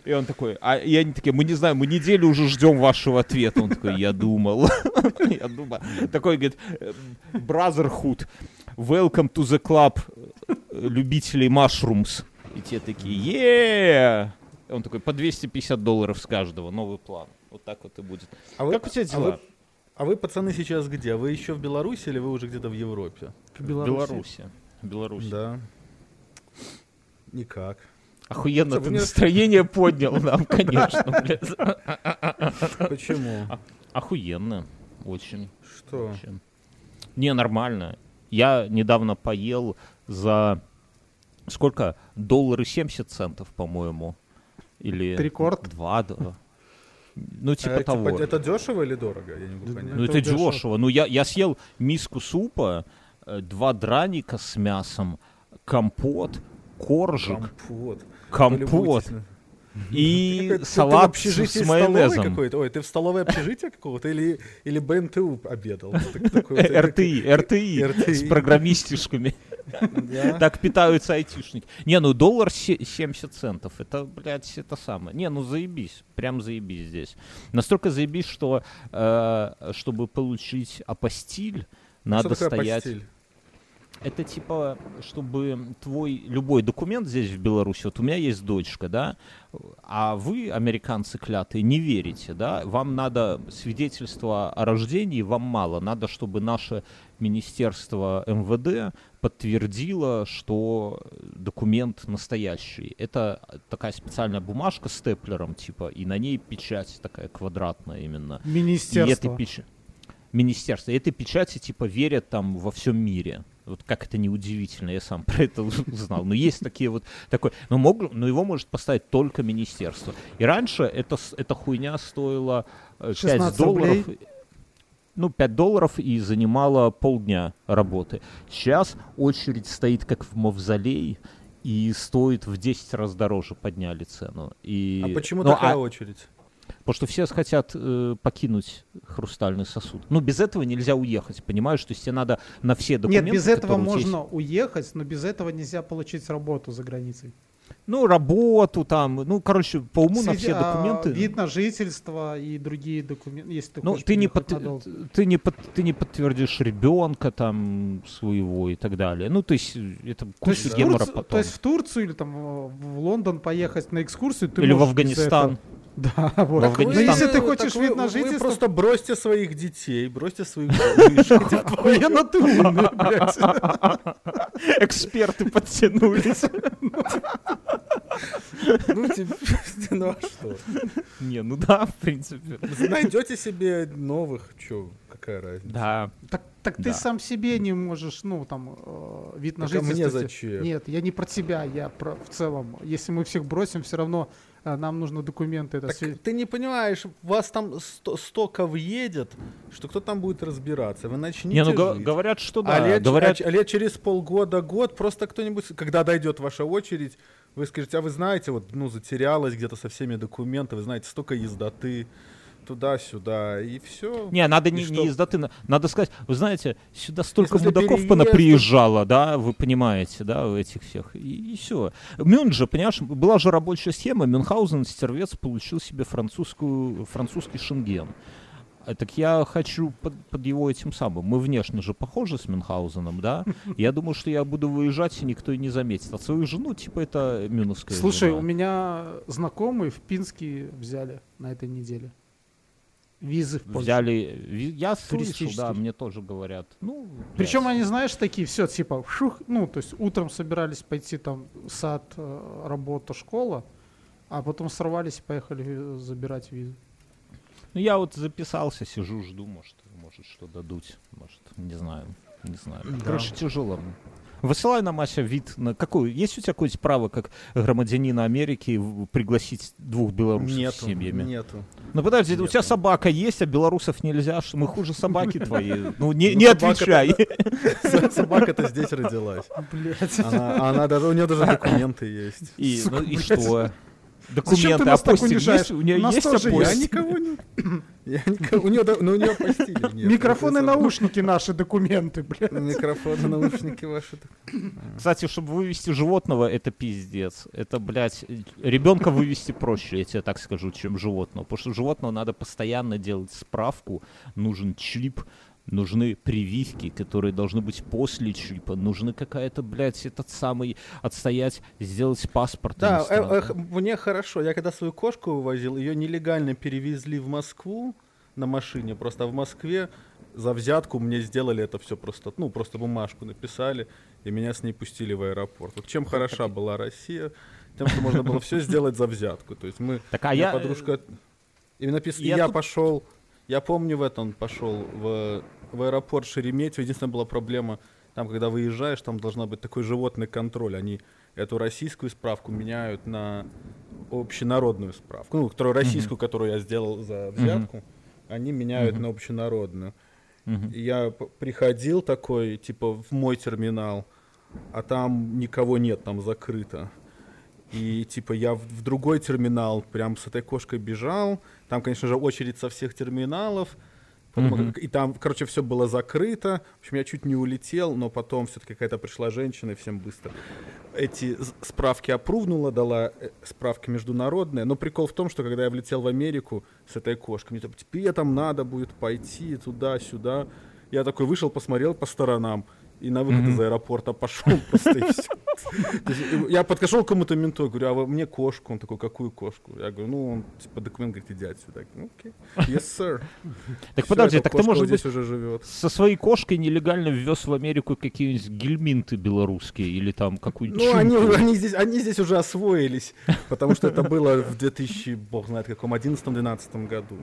И он такой, а и они такие, мы не знаем, мы неделю уже ждем вашего ответа. Он такой, я думал. Я думал. Такой, говорит, э, Brotherhood, welcome to the club э, любителей mushrooms. И те такие, е Он такой, по 250 долларов с каждого, новый план. Вот так вот и будет. А вы, Как у тебя а дела? вы- а вы, пацаны, сейчас где? Вы еще в Беларуси или вы уже где-то в Европе? В. Беларуси. В Беларуси. Да. Никак. Охуенно ты настроение поднял нам, конечно, блядь. Почему? Охуенно. Очень. Что? Не, нормально. Я недавно поел за сколько? Доллары 70 центов, по-моему. Или рекорд? Два, да. Ну, типа А, того. это дешево или дорого? Я не могу понять. ну, это это дешево. дешево. Ну, я, я съел миску супа, э, два драника с мясом, компот, коржик, Компот. Компот и Какой- ты- ты салат с, майонезом. какой-то? Ой, ты в столовой общежития какого-то или, или БНТУ обедал? РТИ, РТИ, с программистишками. Так питаются айтишники. Не, ну доллар се- 70 центов. Это, блядь, это самое. Не, ну заебись. Прям заебись здесь. Настолько заебись, что э, чтобы получить апостиль, надо стоять... Это типа, чтобы твой любой документ здесь в Беларуси, вот у меня есть дочка, да, а вы, американцы клятые, не верите, да, вам надо свидетельство о рождении, вам мало, надо, чтобы наше министерство МВД подтвердило, что документ настоящий. Это такая специальная бумажка с степлером, типа, и на ней печать такая квадратная именно. И Министерство. этой печ- Министерство. И этой печати, типа, верят там во всем мире. Вот как это неудивительно, я сам про это узнал. Но есть такие вот такой, но, мог, но его может поставить только министерство. И раньше это, эта хуйня стоила э, 5 16 долларов. рублей. Ну, 5 долларов и занимала полдня работы. Сейчас очередь стоит как в мавзолей и стоит в 10 раз дороже подняли цену. И... А почему Ну, такая а- очередь? Потому что все хотят э, покинуть хрустальный сосуд. Ну, без этого нельзя уехать, понимаешь? То есть тебе надо на все документы... Нет, без этого тебя есть- можно уехать, но без этого нельзя получить работу за границей. Ну, работу там, ну, короче, по уму на Сведи- все а, документы... Вид на жительство и другие документы, если ты ну, ты не, под- ты, не под- ты не подтвердишь ребенка там своего и так далее. Ну, то есть э, это То куча есть, в гемора Турцию- потом. то есть в Турцию или там в Лондон поехать на экскурсию ты Или в Афганистан. этого. Да, вот. В Афганистан. Но если ты Так хочешь вы- вид на вы жительство, просто бросьте своих детей, бросьте своих охуенно ты блядь. Эксперты подтянулись. Ну, ну а что? Не, ну да, в принципе. Найдете себе новых, что, какая разница? Да. Так, так ты сам себе не можешь, ну, там, э, вид на Так а мне жительство. зачем? Нет, я не про тебя, я про в целом. Если мы всех бросим, все равно нам нужны документы. Это Так све- ты не понимаешь, вас там сто- столько въедет, что кто там будет разбираться? Вы начнете Не, ну жить. говорят, что да. а, лет, говорят, а, лет через полгода, год, просто кто-нибудь, когда дойдет ваша очередь, вы скажете, а вы знаете, вот, ну, затерялась где-то со всеми документами, вы знаете, столько ездоты, туда-сюда, и все. Не, надо И не, что? не из надо сказать, вы знаете, сюда столько смысле, мудаков переезд- понаприезжало, да, вы понимаете, да, у этих всех, и, все. Мюн же, понимаешь, была же рабочая схема, Мюнхгаузен, стервец, получил себе французскую, французский шенген. А Так я хочу под, под его этим самым. Мы внешне же похожи с Мюнхгаузеном, да? Я думаю, что я буду выезжать, и никто и не заметит. А свою жену, типа, это мюновская Слушай, жена. у меня знакомые в Пинске взяли на этой неделе. Визы в Польшу. Взяли... Я слышал, да, мне тоже говорят. Ну, Причем блядь. они, знаешь, такие, все, типа, шух, ну, то есть утром собирались пойти там сад, э, работа, школа, а потом сорвались и поехали забирать визу. Ну, я вот записался, сижу, жду, может, может что дадут, может, не знаю, не знаю. Короче, тяжело. Высылай нам, Ася, вид на какой... Есть у тебя какое-нибудь право, как громадянина Америки, пригласить двух белорусов с Нету, семьями? нету. Ну, подожди, у тебя Нету. собака есть, а белорусов нельзя, что мы хуже собаки твои. Ну, не, Ну, не отвечай. Собака-то здесь родилась. Блять. Она, она даже, у нее даже документы есть. И, Сука, Зачем Документы, ты нас так унижаешь? есть? У нее У нас есть тоже Я никого не... Я никого... У нее, да- ну, у нее апостили нет. Микрофоны, наушники наши, документы, блядь. Микрофоны, наушники ваши. Кстати, чтобы вывести животного, это пиздец. Это, блядь, ребенка вывести проще, я тебе так скажу, чем животного. Потому что животного надо постоянно делать справку, нужен чип, нужны прививки, которые должны быть после чипа, нужны какая-то, блядь, этот самый, отстоять, сделать паспорт. Да, э, э, мне хорошо. Я когда свою кошку вывозил, ее нелегально перевезли в Москву на машине. Просто в Москве за взятку мне сделали это все просто, ну, просто бумажку написали, и меня с ней пустили в аэропорт. Вот чем хороша была Россия, тем, что можно было все сделать за взятку. То есть мы, Так, а я... подружка, и напис- и я я, тут- пошел, я помню в этом пошел в, в аэропорт Шереметьево. Единственная была проблема, там, когда выезжаешь, там должна быть такой животный контроль. Они эту российскую справку меняют на общенародную справку. Ну, которую российскую, которую я сделал за взятку, они меняют Мгм. на общенародную. И я приходил такой, типа, в мой терминал, а там никого нет, там закрыто. И типа я в, в другой терминал прям с этой кошкой бежал. Там, конечно же, очередь со всех терминалов. Потом, как- И там, короче, все было закрыто. В общем, я чуть не улетел, но потом все-таки какая-то пришла женщина и всем быстро эти справки опрувнула, дала э, справки международные. Но прикол в том, что когда я влетел в Америку с этой кошкой, мне там, тебе там надо будет пойти туда-сюда. Я такой вышел, посмотрел по сторонам и на выход Мгм. из аэропорта пошел просто и есть, э, Я подошел к кому-то менту, говорю, а вы мне кошку? Он такой, какую кошку? Я говорю, ну, он, типа, документ, говорит, иди отсюда. Я говорю, Ну, окей, yes, sir. Так Всё, подожди, так ты, может быть, здесь уже живет. со своей кошкой нелегально ввез в Америку какие-нибудь гельминты белорусские или там какую-нибудь Ну, они, они, здесь, они здесь уже освоились, потому что это было в 2000, бог знает каком, 11-12 году.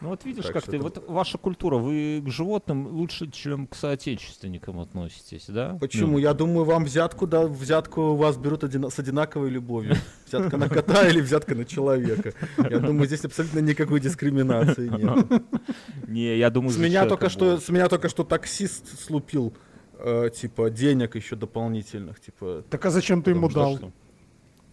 Ну вот видишь, Так как ты, это- вот ваша культура, вы к животным лучше, чем к соотечественникам относитесь, да? Почему? Ну, Я думаю, вам взятку, да, взятку у вас берут одина- с одинаковой любовью. Взятка на кота или взятка на человека. Я думаю, здесь абсолютно никакой дискриминации нет. Не, я думаю, С меня только что, с меня только что таксист слупил, э, типа, денег еще дополнительных, типа. Так а зачем ты ему дал?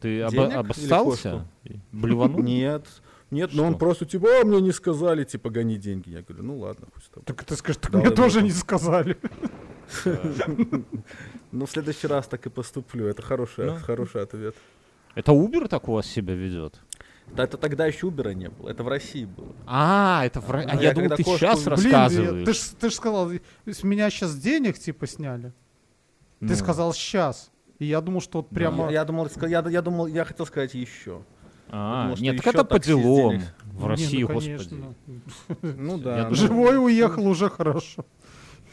Ты обоссался? Блеванул? Нет, нет, но Что? он просто типа, а, мне не сказали, типа, гони деньги. Я говорю, ну ладно, пусть там. Так ты скажешь, так Да, мне да, тоже да. не сказали. Ну, в следующий раз так и поступлю. Это хороший, Ну. хороший ответ. Это Uber так у вас себя ведет? Да, это тогда еще Убера не было. Это в России было. А, это в... Ро- а А я я думал, ты кошку- сейчас Блин, Блин, рассказываешь. ты ж ты ж сказал, с меня сейчас денег типа сняли. Ну. Ты сказал сейчас. И я думал, что вот прямо... Я, я думал, я, я думал, я хотел сказать еще. А, Потому нет, так это по делам. здесь. В Не, России, ну, господи. Ну Я да, ну, Живой уехал уже хорошо.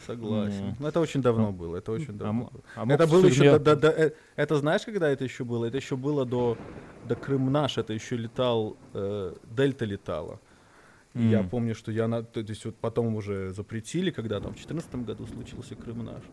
согласен. Ну. Ну, это очень давно было. Это очень А давно м- было. а Это было еще до, до- до- э, это знаешь, когда это еще было? Это еще было до, до Крым наш, это еще летал, э, Дельта летала. И Я М. помню, что я на, то есть вот потом уже запретили, когда там в 2014 году случился Крым наш.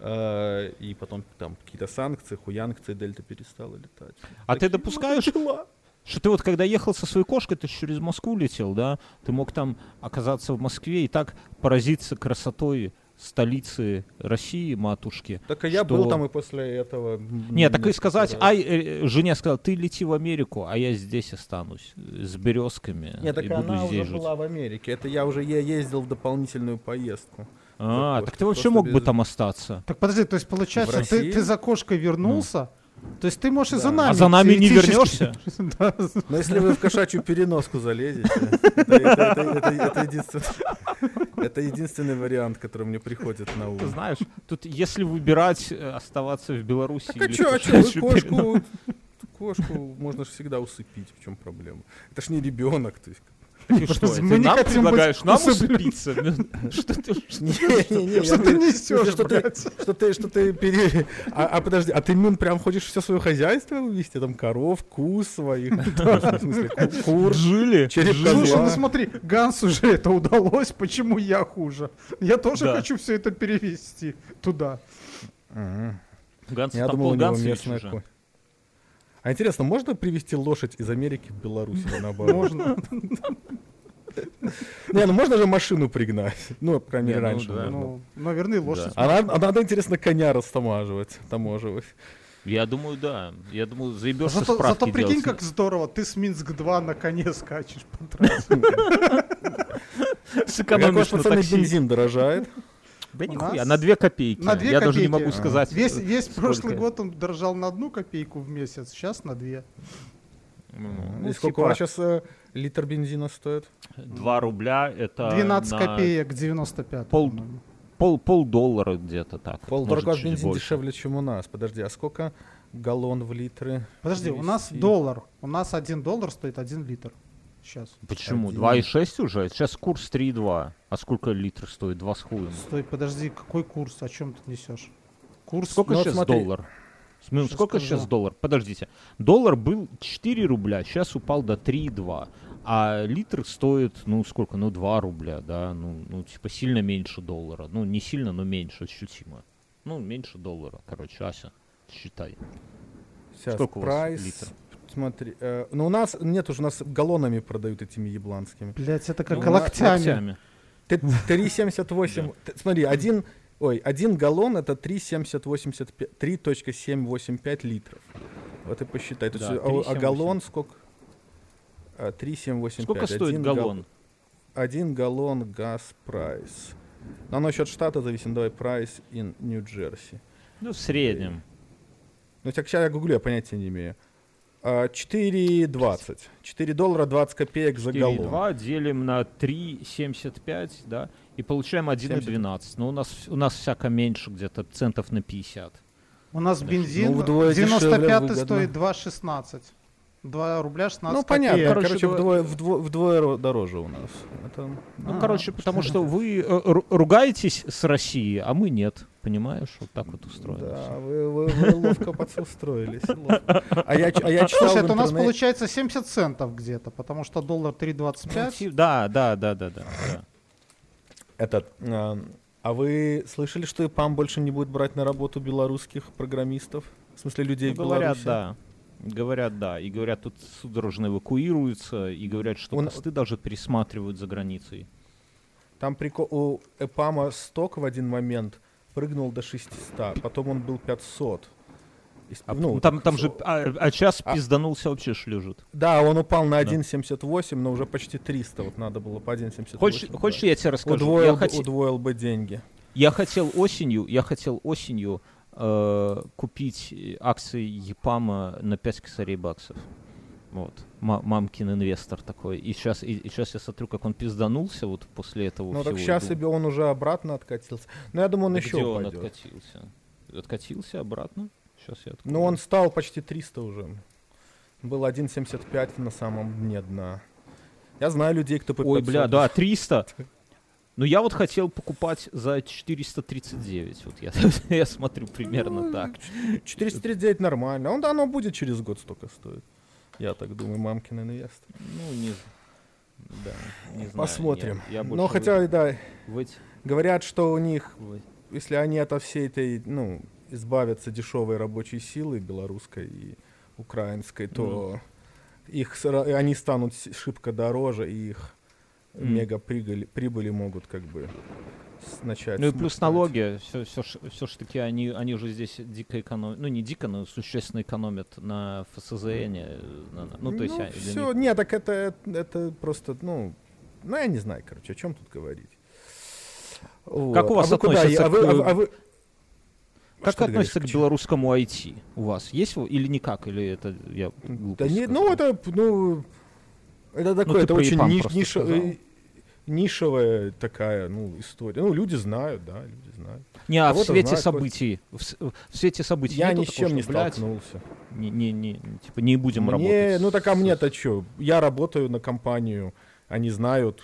Э, и потом там какие-то санкции, хуянкции, Дельта перестала летать. А ты Такие вот допускаешь, дела. Что ты вот когда ехал со своей кошкой, ты через Москву летел, да? Ты мог там оказаться в Москве и так поразиться красотой столицы России, матушки. Так и я что- был там и после этого. Нет, так и сказать, раз. ай, э, жене сказал, ты лети в Америку, а я здесь останусь э, с березками Нет, так и буду она здесь уже жить. была в Америке. Это я уже е- ездил в дополнительную поездку. А, так ты вообще мог бы без- там остаться. Так подожди, то есть получается, ты, ты за кошкой вернулся, то есть ты можешь и за Да. нами. А за нами не вернешься? Да. Но если вы в кошачью переноску залезете, это, единственный, вариант, который мне приходит на ум. Ты знаешь, тут если выбирать э, оставаться в Беларуси Так а или чё, а кошку, кошку можно же всегда усыпить, в чем проблема? Это ж не ребенок, то есть. И что, Мы ты не нам предлагаешь нам усыпиться? Что ты... ты несешь, что ты, блядь? что ты, что ты пере... А, а подожди, а ты ну, прям хочешь все свое хозяйство вывести? Там коров, куз своих, кур, Жили? Слушай, ну смотри, Гансу же это удалось, почему я хуже? Я тоже хочу все это перевести туда. Ганс, Я там думал, у него местная А интересно, можно привезти лошадь из Америки в Беларусь или наоборот? Можно. Не, ну можно же машину пригнать. Ну, по крайней мере, ну раньше. Ну, наверное, лошадь. А надо, интересно, коня растамаживать, таможивать. Я думаю, да. Я думаю, заебешься Зато, справки зато прикинь, делать. как здорово, ты с Минск-2 на коне скачешь по трассе. Сэкономишь на такси. бензин дорожает? Да нихуя, нас на две копейки. на две Я даже не копейки. могу сказать. Весь, э, весь прошлый год он дорожал на одну копейку в месяц, сейчас на две. Ну, И сколько типа, сейчас литр бензина стоит? 2 рубля это 12 на копеек 95. пол- по-моему. Пол, полдоллара где-то так. Вас чуть бензин больше. дешевле, чем у нас. Подожди, а сколько галлон в литры? Подожди, у нас доллар. У нас один доллар стоит один литр. Сейчас. Почему? Один. 2,6 уже? Сейчас курс 3,2. А сколько литр стоит? 2 с хуем. Стой, подожди, какой курс? О чем ты несешь? Курс Сколько Ну, сейчас смотри. доллар? Щас сколько скажу. сейчас доллар? Подождите. Доллар был 4 рубля, сейчас упал до 3,2. А литр стоит, ну, сколько? Ну, 2 рубля, да? Ну, ну, типа, сильно меньше доллара. Ну, не сильно, но меньше, ощутимо. Ну, меньше доллара, короче, Ася, считай. Сейчас, Сколько у вас прайс, литр? Смотри, э, ну у нас, нет, уже у нас галлонами продают этими ебланскими. Блять, это как Ну, локтями. Т- 3,78, т- смотри, один, ой, один галлон это 3,785 3.785 литров. Вот и посчитай. Да, есть, а, а 3,785. галлон сколько? А, 3,785. Сколько стоит Один гал- галлон? Один галлон газ прайс. Но оно еще от штата зависит. Давай прайс in Нью-Джерси. Ну, в среднем. Ну, так сейчас я гуглю, я понятия не имею. А, 4,20. 4 доллара 20 копеек за галлон. 4,2 делим на 3,75, да, и получаем 1,12. Но у нас, у нас всяко меньше, где-то центов на 50. У нас Ну, бензин дешевле 95 выгодно. стоит 2,16. 2 рубля 16 Ну, понятно. копеек. Короче, Короче, вдвое, вдвое, вдвое ро- дороже у нас. Это... Ну, А, короче, потому что вы э, ру- ругаетесь с Россией, а мы нет. Понимаешь? Вот так вот устроено. Да, вы, вы- вы ловко подустроились. ловко. А я, ч- а я читал Слушай, это у нас получается 70 центов где-то, потому что доллар Ну, 3,25. ти- Да, да, да, да, да. Этот, а, а вы слышали, что ИПАМ больше не будет брать на работу белорусских программистов? В смысле, людей Ну, в говорят, Беларуси? да. Говорят, да. И говорят, тут судорожно эвакуируются, и говорят, что Он- посты даже пересматривают за границей. Там прикол, у ЭПАМа сток в один момент прыгнул до 600, потом он был 500. И с- А ну, там, там же, а, а час А- пизданулся вообще шлюжит. Да, он упал на Да. 1,78, но уже почти 300. Вот надо было по 1,78. Хочешь, да. хочешь, я тебе расскажу? удвоил, я, хоте- удвоил бы деньги. я хотел осенью, я хотел осенью э, купить акции Епама на 5 косарей баксов. Вот. Ма- мамкин инвестор такой. И сейчас, и, сейчас я смотрю, как он пизданулся вот после этого Ну всего. так и сейчас себе он уже обратно откатился. Но я думаю, он да еще где он упадет. откатился? Откатился обратно? Сейчас я открою. Ну он стал почти 300 уже. Был 1,75 на самом дне дна. Я знаю людей, кто по Ой, 500 бля, да, 300. Ну я вот хотел покупать за 439. Вот я, я смотрю примерно так. 439 нормально. Он, да, оно будет через год столько стоить. Я так думаю, мамкин инвестор. Ну, не, да, не знаю. Посмотрим. Я, я Но хотя, да, в эти- говорят, что у них, в эти- если они от всей этой, ну, избавятся дешевой рабочей силы белорусской и украинской, то их сра- они станут шибко дороже, и их Мгм. мега прибыли, прибыли могут как бы начать. Ну и плюс налоги, все, все, все ж таки они, они же здесь дико экономят, ну не дико, но существенно экономят на ФСЗН. на- ну то есть для все, них- нет, так это, это просто, ну, ну, я не знаю, короче, о чем тут говорить. Как у вас а вы куда? А к- а вы- а вы- Как Что ты говоришь, относится к белорусскому IT у вас? Есть или никак? Или это я Да не, ну это, ну, это такое, ты это очень ниш- ниш- э, нишевая такая, ну, история. Ну, люди знают, да, люди знают. Не, а в свете знаю, событий, в, в свете событий Я ни с чем не столкнулся. не, не, не, типа, не будем Мне, работать. ну так а мне-то что? Я работаю на компанию, они знают,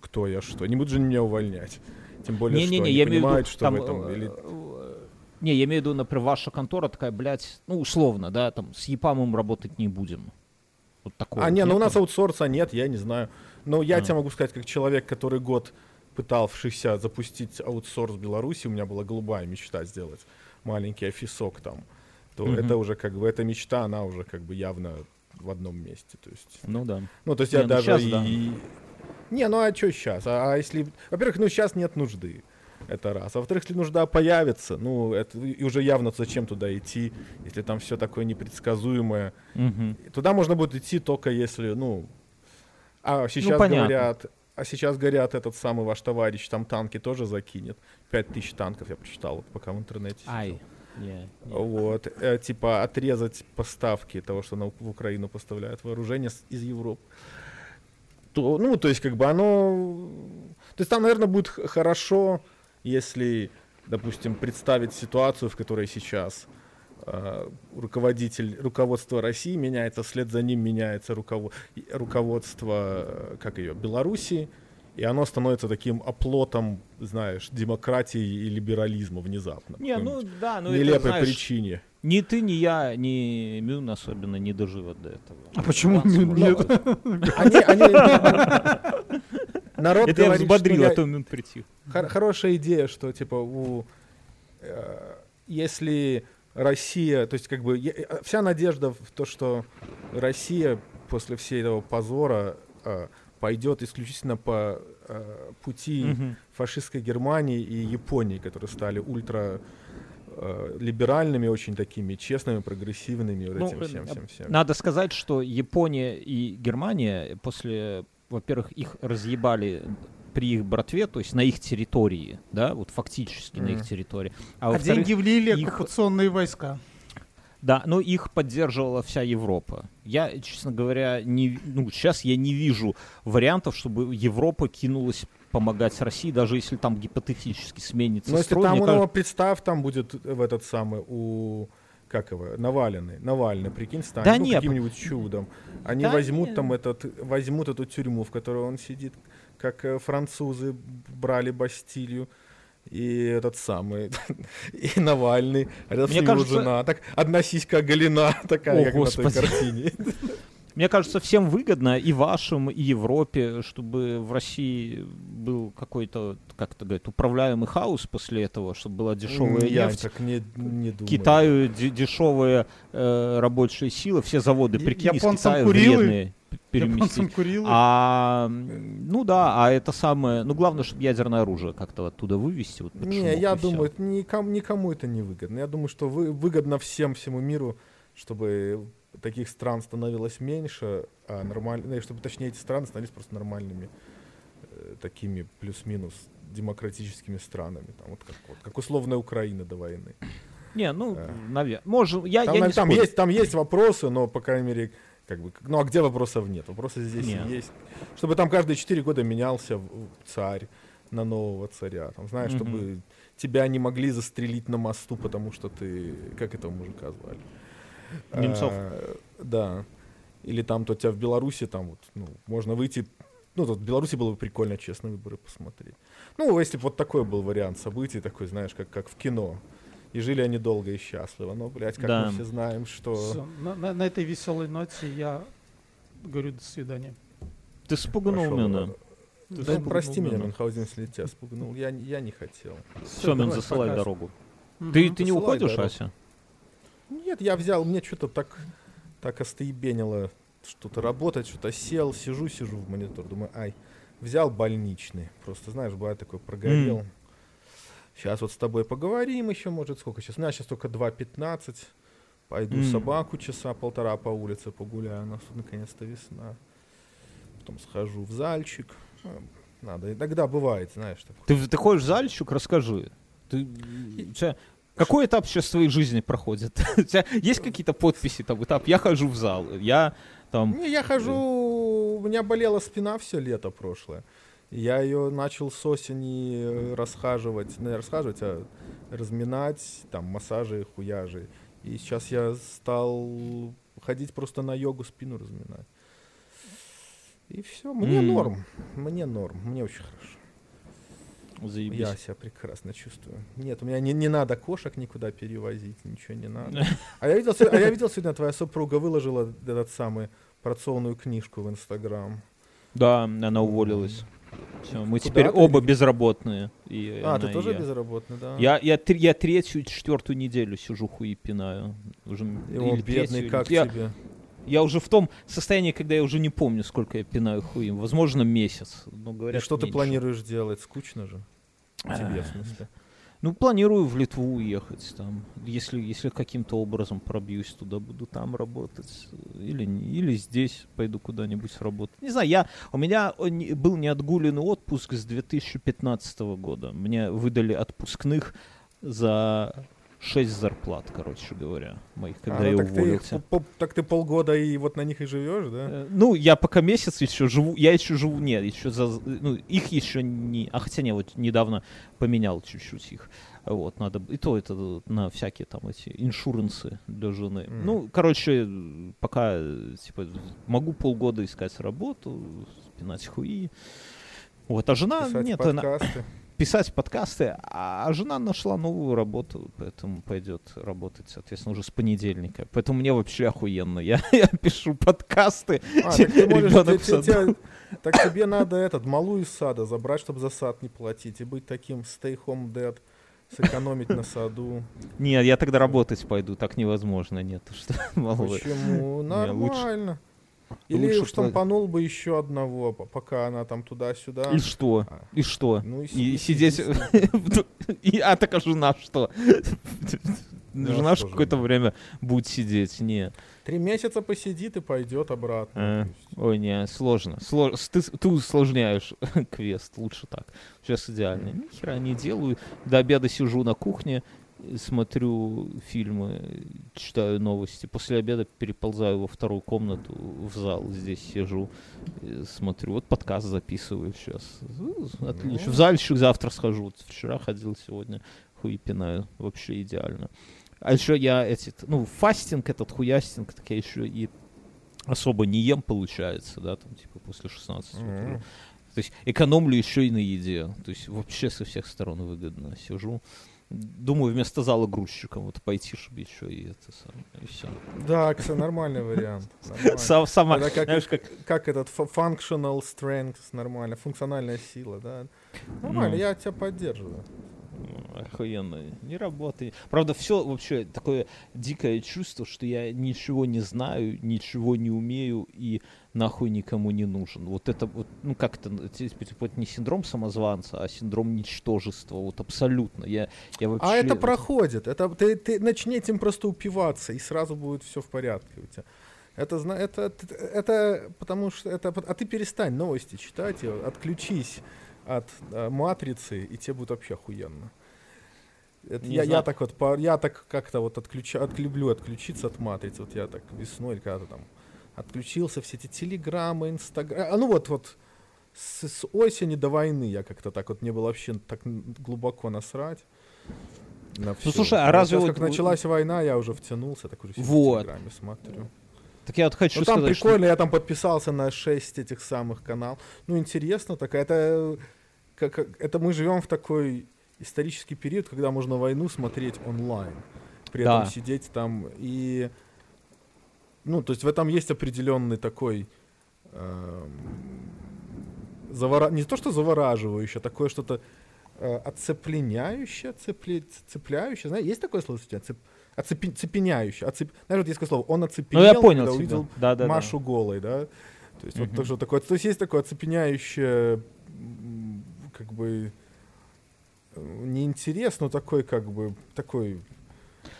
кто я что. Не будут же меня увольнять. Тем более, Не-не-не, что они я имею в понимают, что там, в этом... э, или- э, Не, я имею в виду, например, ваша контора такая, блядь, ну, условно, да, там, с ЕПАМом работать не будем. Вот такое. А, вот не, ну у нас аутсорса нет, я не знаю. Но я А. тебе могу сказать, как человек, который год пытавшийся запустить аутсорс в Беларуси, у меня была голубая мечта сделать маленький офисок там, то Мгм. это уже как бы, эта мечта, она уже как бы явно в одном месте. То есть, Ну да. ну, то есть Не, я ну даже и... да. Не, ну а что сейчас? А, а если... Во-первых, ну сейчас нет нужды. Это раз. А во-вторых, если нужда появится, ну, это и уже явно зачем туда идти, если там все такое непредсказуемое. Мгм. Туда можно будет идти только если, ну... А сейчас понятно. говорят... А сейчас говорят, этот самый ваш товарищ там танки тоже закинет. Пять тысяч танков, я прочитал, вот пока в интернете. сидел. Ай. Не, не. Вот, э, типа отрезать поставки того, что на, в Украину поставляют вооружение с- из Европы. То, ну, то есть, как бы оно... То есть там, наверное, будет хорошо, если, допустим, представить ситуацию, в которой сейчас э, руководитель, руководство России меняется, вслед за ним меняется руково- руководство, э, как ее, Белоруссии, и оно становится таким оплотом, знаешь, демократии и либерализма внезапно. Не, ну да, ну это, нелепой знаешь, причине. ни ты, ни я, ни Мюн особенно не доживут до этого. А почему может нет? Они, они- Народ Это я говорит, взбодрил, что а я- то Мюн притих. хор- хорошая идея, что типа у э, если Россия, то есть как бы э, вся надежда в то, что Россия после всей этого позора э, пойдет исключительно по э, пути Мгм. фашистской Германии и Японии, которые стали ультра э, либеральными, очень такими честными, прогрессивными, вот Ну, этим всем, всем, всем. Надо сказать, что Япония и Германия после, во-первых, их разъебали при их братве, то есть на их территории, да, вот фактически на их территории. А, А деньги влили их- оккупационные войска. Да, но их поддерживала вся Европа. Я, честно говоря, не, ну, сейчас я не вижу вариантов, чтобы Европа кинулась помогать России, даже если там гипотетически сменится Ну, если строй. там, ну, кажется- представь, там будет в этот самый, у, как его, Навальный, Навальный, прикинь, станет, Да ну, каким-нибудь чудом. Они Да возьмут не. там этот, возьмут эту тюрьму, в которой он сидит, как э, французы брали Бастилию. И этот самый, и Навальный, а рядом с Мне ним его кажется- жена, так одна сиська оголена, такая, О, как на той Господи. картине. Мне кажется, всем выгодно, и вашим, и Европе, чтобы в России был какой-то, как это говорят, управляемый хаос после этого, чтобы была дешевая Я нефть. так не, не думаю. Китаю де- дешевые э, рабочие силы, все заводы, прикинь, из японцам Китая Курилы, вредные переместить. Курилы. А, ну да, а это самое, ну главное, чтобы ядерное оружие как-то оттуда вывести. Вот, Не, я думаю, это никому, никому это не выгодно. Я думаю, что вы, выгодно всем, всему миру, чтобы таких стран становилось меньше, а нормально, ну, чтобы, точнее, эти страны становились просто нормальными, э, такими плюс-минус демократическими странами. Там, вот как, вот, как условная Украина до войны. Не, ну, Да. наверное, может, я, Там, я не там спорю. есть, там есть вопросы, но, по крайней мере, как бы, ну а где вопросов нет? Вопросы здесь Не. есть. Чтобы там каждые четыре года менялся царь на нового царя. Там, знаешь, Мгм. чтобы тебя не могли застрелить на мосту, потому что ты... Как этого мужика звали? Немцов. А, да. Или там то тебя в Беларуси, там вот, ну, можно выйти... Ну, тут в Беларуси было бы прикольно честно выборы посмотреть. Ну, если бы вот такой был вариант событий, такой, знаешь, как, как в кино. И жили они долго и счастливо. Но, блядь, как Да. мы все знаем, что... Всё, на, на- на этой веселой ноте я говорю до свидания. Ты спугнул Пошёл, меня. э, Ты Да, спугнул прости меня, меня. Мюнхгаузен, если тебя спугнул. Я, я не хотел. Все, Мин, давай, засылай пока. дорогу. Мгм. Ты, ты не уходишь, дорогу. Ася? Нет, я взял, мне что-то так, так остоебенило что-то работать, что-то сел, сижу, сижу в монитор, думаю, ай, взял больничный. Просто, знаешь, бывает такой, прогорел. Сейчас вот с тобой поговорим еще, может, сколько сейчас? У меня сейчас только 2.15. Пойду М. собаку часа полтора по улице погуляю. У нас тут наконец-то весна. Потом схожу в зальчик. Ну, Надо. Иногда бывает, знаешь, так. Ты, ты ходишь в зальчик, расскажи. Ты, у тебя какой этап сейчас в твоей жизни проходит? У тебя есть какие-то подписи, там, этап? Я хожу в зал, я там... Не, я хожу, у меня болела спина все лето прошлое. Я ее начал с осени расхаживать, ну, не расхаживать, а разминать, там, массажи, хуяжи. И сейчас я стал ходить просто на йогу, спину разминать. И все, мне М. норм, мне норм, мне очень хорошо. Заебись. Я себя прекрасно чувствую. Нет, у меня не, не надо кошек никуда перевозить, ничего не надо. А я видел, а я видел сегодня, твоя супруга выложила этот самый порционную книжку в Инстаграм. Да, она уволилась. Все, мы Куда теперь ты? оба безработные. И А, ты тоже я. безработный, да? Я, я, тр- я третью, четвертую неделю сижу хуи пинаю. Уже, Его бедный, третью, как я, тебе? Я уже в том состоянии, когда я уже не помню, сколько я пинаю хуи. Возможно, месяц. Но И говорят, что ты меньше. планируешь делать? Скучно же? Тебе, в смысле. Ну, планирую в Литву уехать там. Если, если каким-то образом пробьюсь туда, буду там работать. Или, или здесь пойду куда-нибудь работать. Не знаю, я, у меня не- был неотгуленный отпуск с 2015 года. Мне выдали отпускных за 6 зарплат, короче говоря, моих, когда А, я ну так, ты, их уволился. по- так ты полгода и вот на них и живешь, да? Э, Ну, я пока месяц еще живу, я еще живу, нет, еще за, ну, их еще не, а хотя не, вот недавно поменял чуть-чуть их, вот, надо, и то это на всякие там эти иншурансы для жены. Мгм. Ну, короче, пока, типа, могу полгода искать работу, спинать хуи, вот, а жена, Писать нет, она, подкасты. Писать подкасты, а жена нашла новую работу, поэтому пойдет работать, соответственно, уже с понедельника. Поэтому мне вообще охуенно. Я, я пишу подкасты. А, так ты можешь, те- те- те- так тебе надо этот малую из сада забрать, чтобы за сад не платить, и быть таким stay home dad, сэкономить на саду. Нет, я тогда работать пойду, так невозможно, нет, что. Почему? Нормально. Или лучше уж штампанул бы еще одного, пока она там туда-сюда. И что? А. И что? Ну и, И си- сидеть... И, а так а жена что? Жена какое-то время будет сидеть, не. Три месяца посидит и пойдет обратно. А, Ой, не, сложно. Сло- с- Ты, ты усложняешь квест, лучше так. Сейчас идеально. Ни хера не делаю. До обеда сижу на кухне, смотрю фильмы, читаю новости. После обеда переползаю во вторую комнату, в зал, здесь сижу, э, смотрю. Вот подкаст записываю сейчас. Отлично. Ну. В зальчик завтра схожу. Вот Вчера ходил, сегодня хуй пинаю. Вообще идеально. А еще я эти, ну, фастинг этот, хуястинг, так я еще и особо не ем, получается, да, там, типа, после 16 утра. М. То есть экономлю еще и на еде. То есть вообще со всех сторон выгодно. Сижу. Думаю, вместо зала грузчиком вот пойти, чтобы еще и это самое, и все. Да, кстати, нормальный вариант. нормально. Сама, Это как, знаешь, как как этот functional strength, нормально, функциональная сила, да. Нормально, я тебя поддерживаю. Охуенно. Не работает. Правда, все вообще такое дикое чувство, что я ничего не знаю, ничего не умею и нахуй никому не нужен. Вот это вот, ну как это, типа, это не синдром самозванца, а синдром ничтожества. Вот абсолютно. Я, я вообще... А это проходит. Это ты, ты начни этим просто упиваться, и сразу будет все в порядке у тебя. Это, это, это, это потому что это, а ты перестань новости читать, и отключись от э, матрицы, и тебе будет вообще охуенно. Это Не я, я так вот, по- я так как-то вот отключа, от, люблю отключиться от матрицы. Вот я так весной или когда-то там отключился, все эти телеграммы, инстаграм. А ну вот, вот с, с осени до войны я как-то так вот, мне было вообще так глубоко насрать. На всё. слушай, а вот разве вот- как началась война, я уже втянулся, так уже Вот. в Телеграме смотрю. Так я вот хочу Ну там сказать, что- прикольно, я там подписался на 6 этих самых каналов. Ну интересно так, это, как, это мы живем в такой исторический период, когда можно войну смотреть онлайн. При Да. этом сидеть там и... Ну, то есть в этом есть определенный такой... эм, завора- Не то, что завораживающее, а такое что-то э, отцепленяющее, цепле- цепляющее. Знаешь, есть такое слово у тебя? Цеп- оцепи- цепеняющее. Оцеп... Знаешь, вот есть такое слово. Он Ну оцепенел, я понял когда увидел Да, да, да. Машу голой, да? То есть вот Мгм. то, что такое. То есть есть такое оцепеняющее, как бы неинтерес, но такой как бы, такой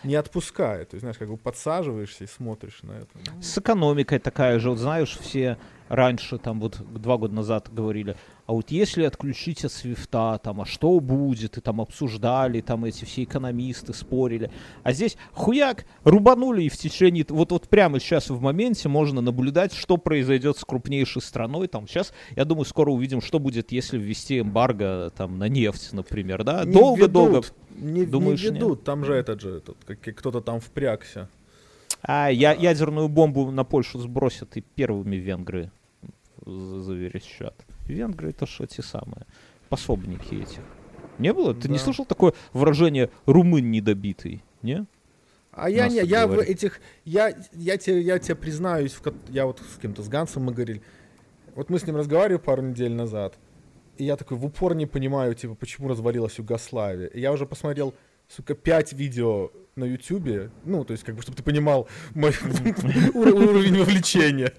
не отпускает. То есть, знаешь, как бы подсаживаешься и смотришь на это. Ну, С экономикой такая же, вот знаешь, все раньше, там вот два года назад говорили, а вот если отключить от свифта, там, а что будет, и там обсуждали, там эти все экономисты спорили. А здесь хуяк, рубанули, и в течение, вот, вот прямо сейчас в моменте можно наблюдать, что произойдет с крупнейшей страной. Там сейчас, я думаю, скоро увидим, что будет, если ввести эмбарго там на нефть, например, да? Не Долго-долго. ведут, Не, Думаешь, не нет? ведут, там же этот же, этот, как, кто-то там впрягся. А я, ядерную бомбу на Польшу сбросят, и первыми венгры за- заверещат. Венгры это что те самые, пособники этих. Не было? Ты не Да. слышал такое выражение «румын недобитый»? Не? А я не, я в говорят. этих, я, я тебе, я тебе признаюсь, в я вот с кем-то, с Гансом мы говорили, вот мы с ним разговаривали пару недель назад, и я такой в упор не понимаю, типа, почему развалилась Югославия. И я уже посмотрел, сука, пять видео на Ютубе, ну, то есть, как бы, чтобы ты понимал мой ур- уровень вовлечения.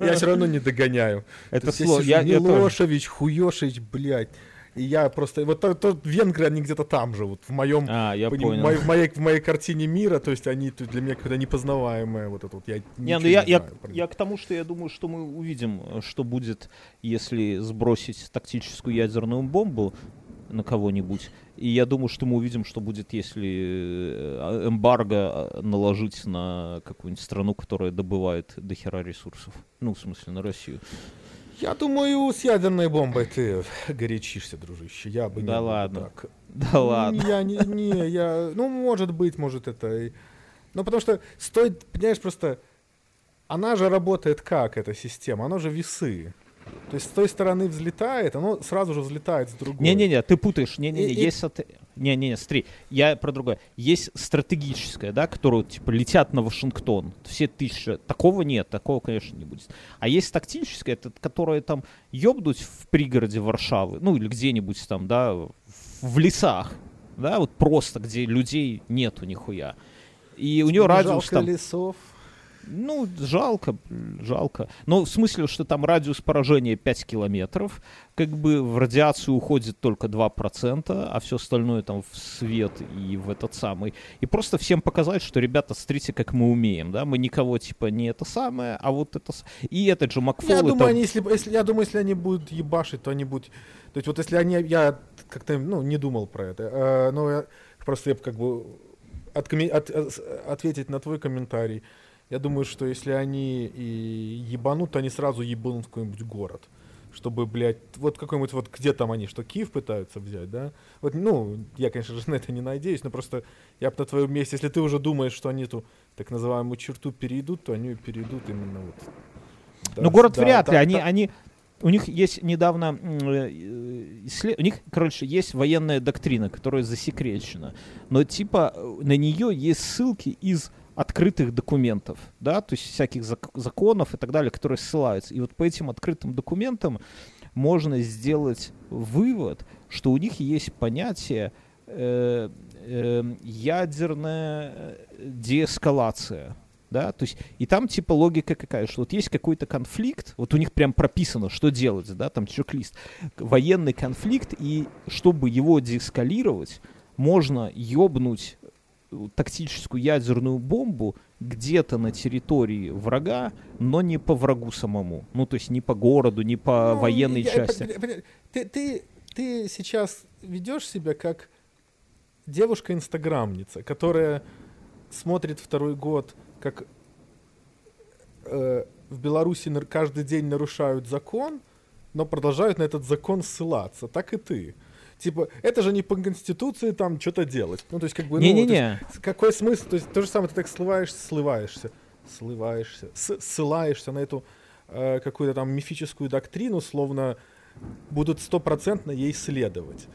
Я все равно не догоняю. Это То я Я, я тоже. Милошевич, Хуешич, блядь. И я просто, вот то, то венгры, они где-то там живут, в моем А, я Поним- понял. моей- в, моей, в моей картине мира, то есть они тут для меня какое-то непознаваемое вот это вот. Я Не, ну я, не я, знаю них. я к тому, что я думаю, что мы увидим, что будет, если сбросить тактическую ядерную бомбу на кого-нибудь. И я думаю, что мы увидим, что будет, если э, эмбарго э, наложить на какую-нибудь страну, которая добывает дохера ресурсов. Ну, в смысле, на Россию. Я думаю, с ядерной бомбой ты горячишься, дружище. Я бы не Да был ладно. так. Да ладно. Я не, не, я, ну, может быть, может это. Ну, потому что стоит, понимаешь, просто она же работает как, эта система? Она же весы. То есть с той стороны взлетает, оно сразу же взлетает с другой. Не-не-не, ты путаешь. Не-не-не, И- и- есть... от- Не-не-не, смотри, я про другое. Есть стратегическое, да, которое, типа, летят на Вашингтон. Все тысячи. Такого нет, такого, конечно, не будет. А есть тактическое, это, которое там ёбнуть в пригороде Варшавы, ну, или где-нибудь там, да, в, лесах, да, вот просто, где людей нету нихуя. И у нее Не радиус там... лесов. Ну, жалко, жалко. Но в смысле, что там радиус поражения 5 километров, как бы в радиацию уходит только 2%, а все остальное там в свет и в этот самый. И просто всем показать, что, ребята, смотрите, как мы умеем, да, мы никого, типа, не это самое, а вот это... И этот же Макфол... Я это- думаю, они, если, если, я думаю, если они будут ебашить, то они будут... То есть вот если они... Я как-то, ну, не думал про это. э, но я просто я как бы откоми- от- от- ответить на твой комментарий. Я думаю, что если они и ебанут, то они сразу ебанут в какой-нибудь город. Чтобы, блядь, вот какой-нибудь, вот где там они, что Киев пытаются взять, да? Вот, ну, я, конечно же, на это не надеюсь, но просто я бы на твоем месте, если ты уже думаешь, что они эту так называемую черту перейдут, то они перейдут именно вот. Ну, Да, город да, вряд ли. да, Они, да. они, у них есть недавно, э, у них, короче, есть военная доктрина, которая засекречена. Но типа э, на нее есть ссылки из открытых документов, да, то есть всяких зак- законов и так далее, которые ссылаются. И вот по этим открытым документам можно сделать вывод, что у них есть понятие э, э, ядерная э, деэскалация. Да, то есть, и там типа логика какая, что вот есть какой-то конфликт, вот у них прям прописано, что делать, да, там чек-лист, военный конфликт, и чтобы его деэскалировать, можно ёбнуть тактическую ядерную бомбу где-то на территории врага, но не по врагу самому. Ну, то есть не по городу, не по Ну, военной я- части. пон- Ты, ты, ты сейчас ведешь себя как девушка-инстаграмница, которая смотрит второй год, как э, в Беларуси каждый день нарушают закон, но продолжают на этот закон ссылаться. Так и ты. Типа, это же не по конституции там что-то делать. Ну, то есть, как бы, ну, есть, Не-не-не. с- какой смысл? То есть, то же самое, ты так слываешься, сливаешься, сливаешься, с- ссылаешься на эту э, какую-то там мифическую доктрину, словно будут стопроцентно ей следовать.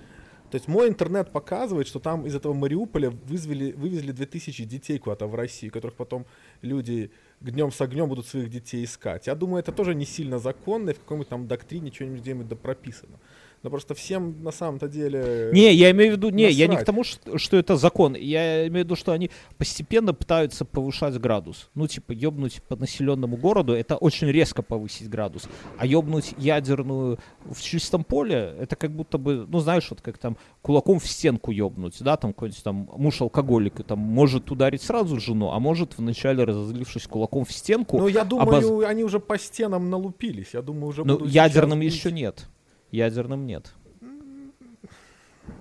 То есть мой интернет показывает, что там из этого Мариуполя вызвели, вывезли 2000 детей куда-то в Россию, которых потом люди днем с огнем будут своих детей искать. Я думаю, это тоже не сильно законно, и в какой-нибудь там доктрине что-нибудь где-нибудь да прописано. Но просто всем на самом-то деле... Не, я имею в виду, не, я не к насрать. тому, что, что это закон. Я имею в виду, что они постепенно пытаются повышать градус. Ну, типа, ёбнуть по населенному городу, это очень резко повысить градус. А ёбнуть ядерную в чистом поле, это как будто бы, ну, знаешь, вот как там кулаком в стенку ёбнуть, да, там какой-нибудь там муж алкоголик, там может ударить сразу жену, а может вначале разозлившись кулаком в стенку, Ну, я думаю, обоз- они уже по стенам налупились. Я думаю, уже Ну, ядерным еще нет. Ядерным нет.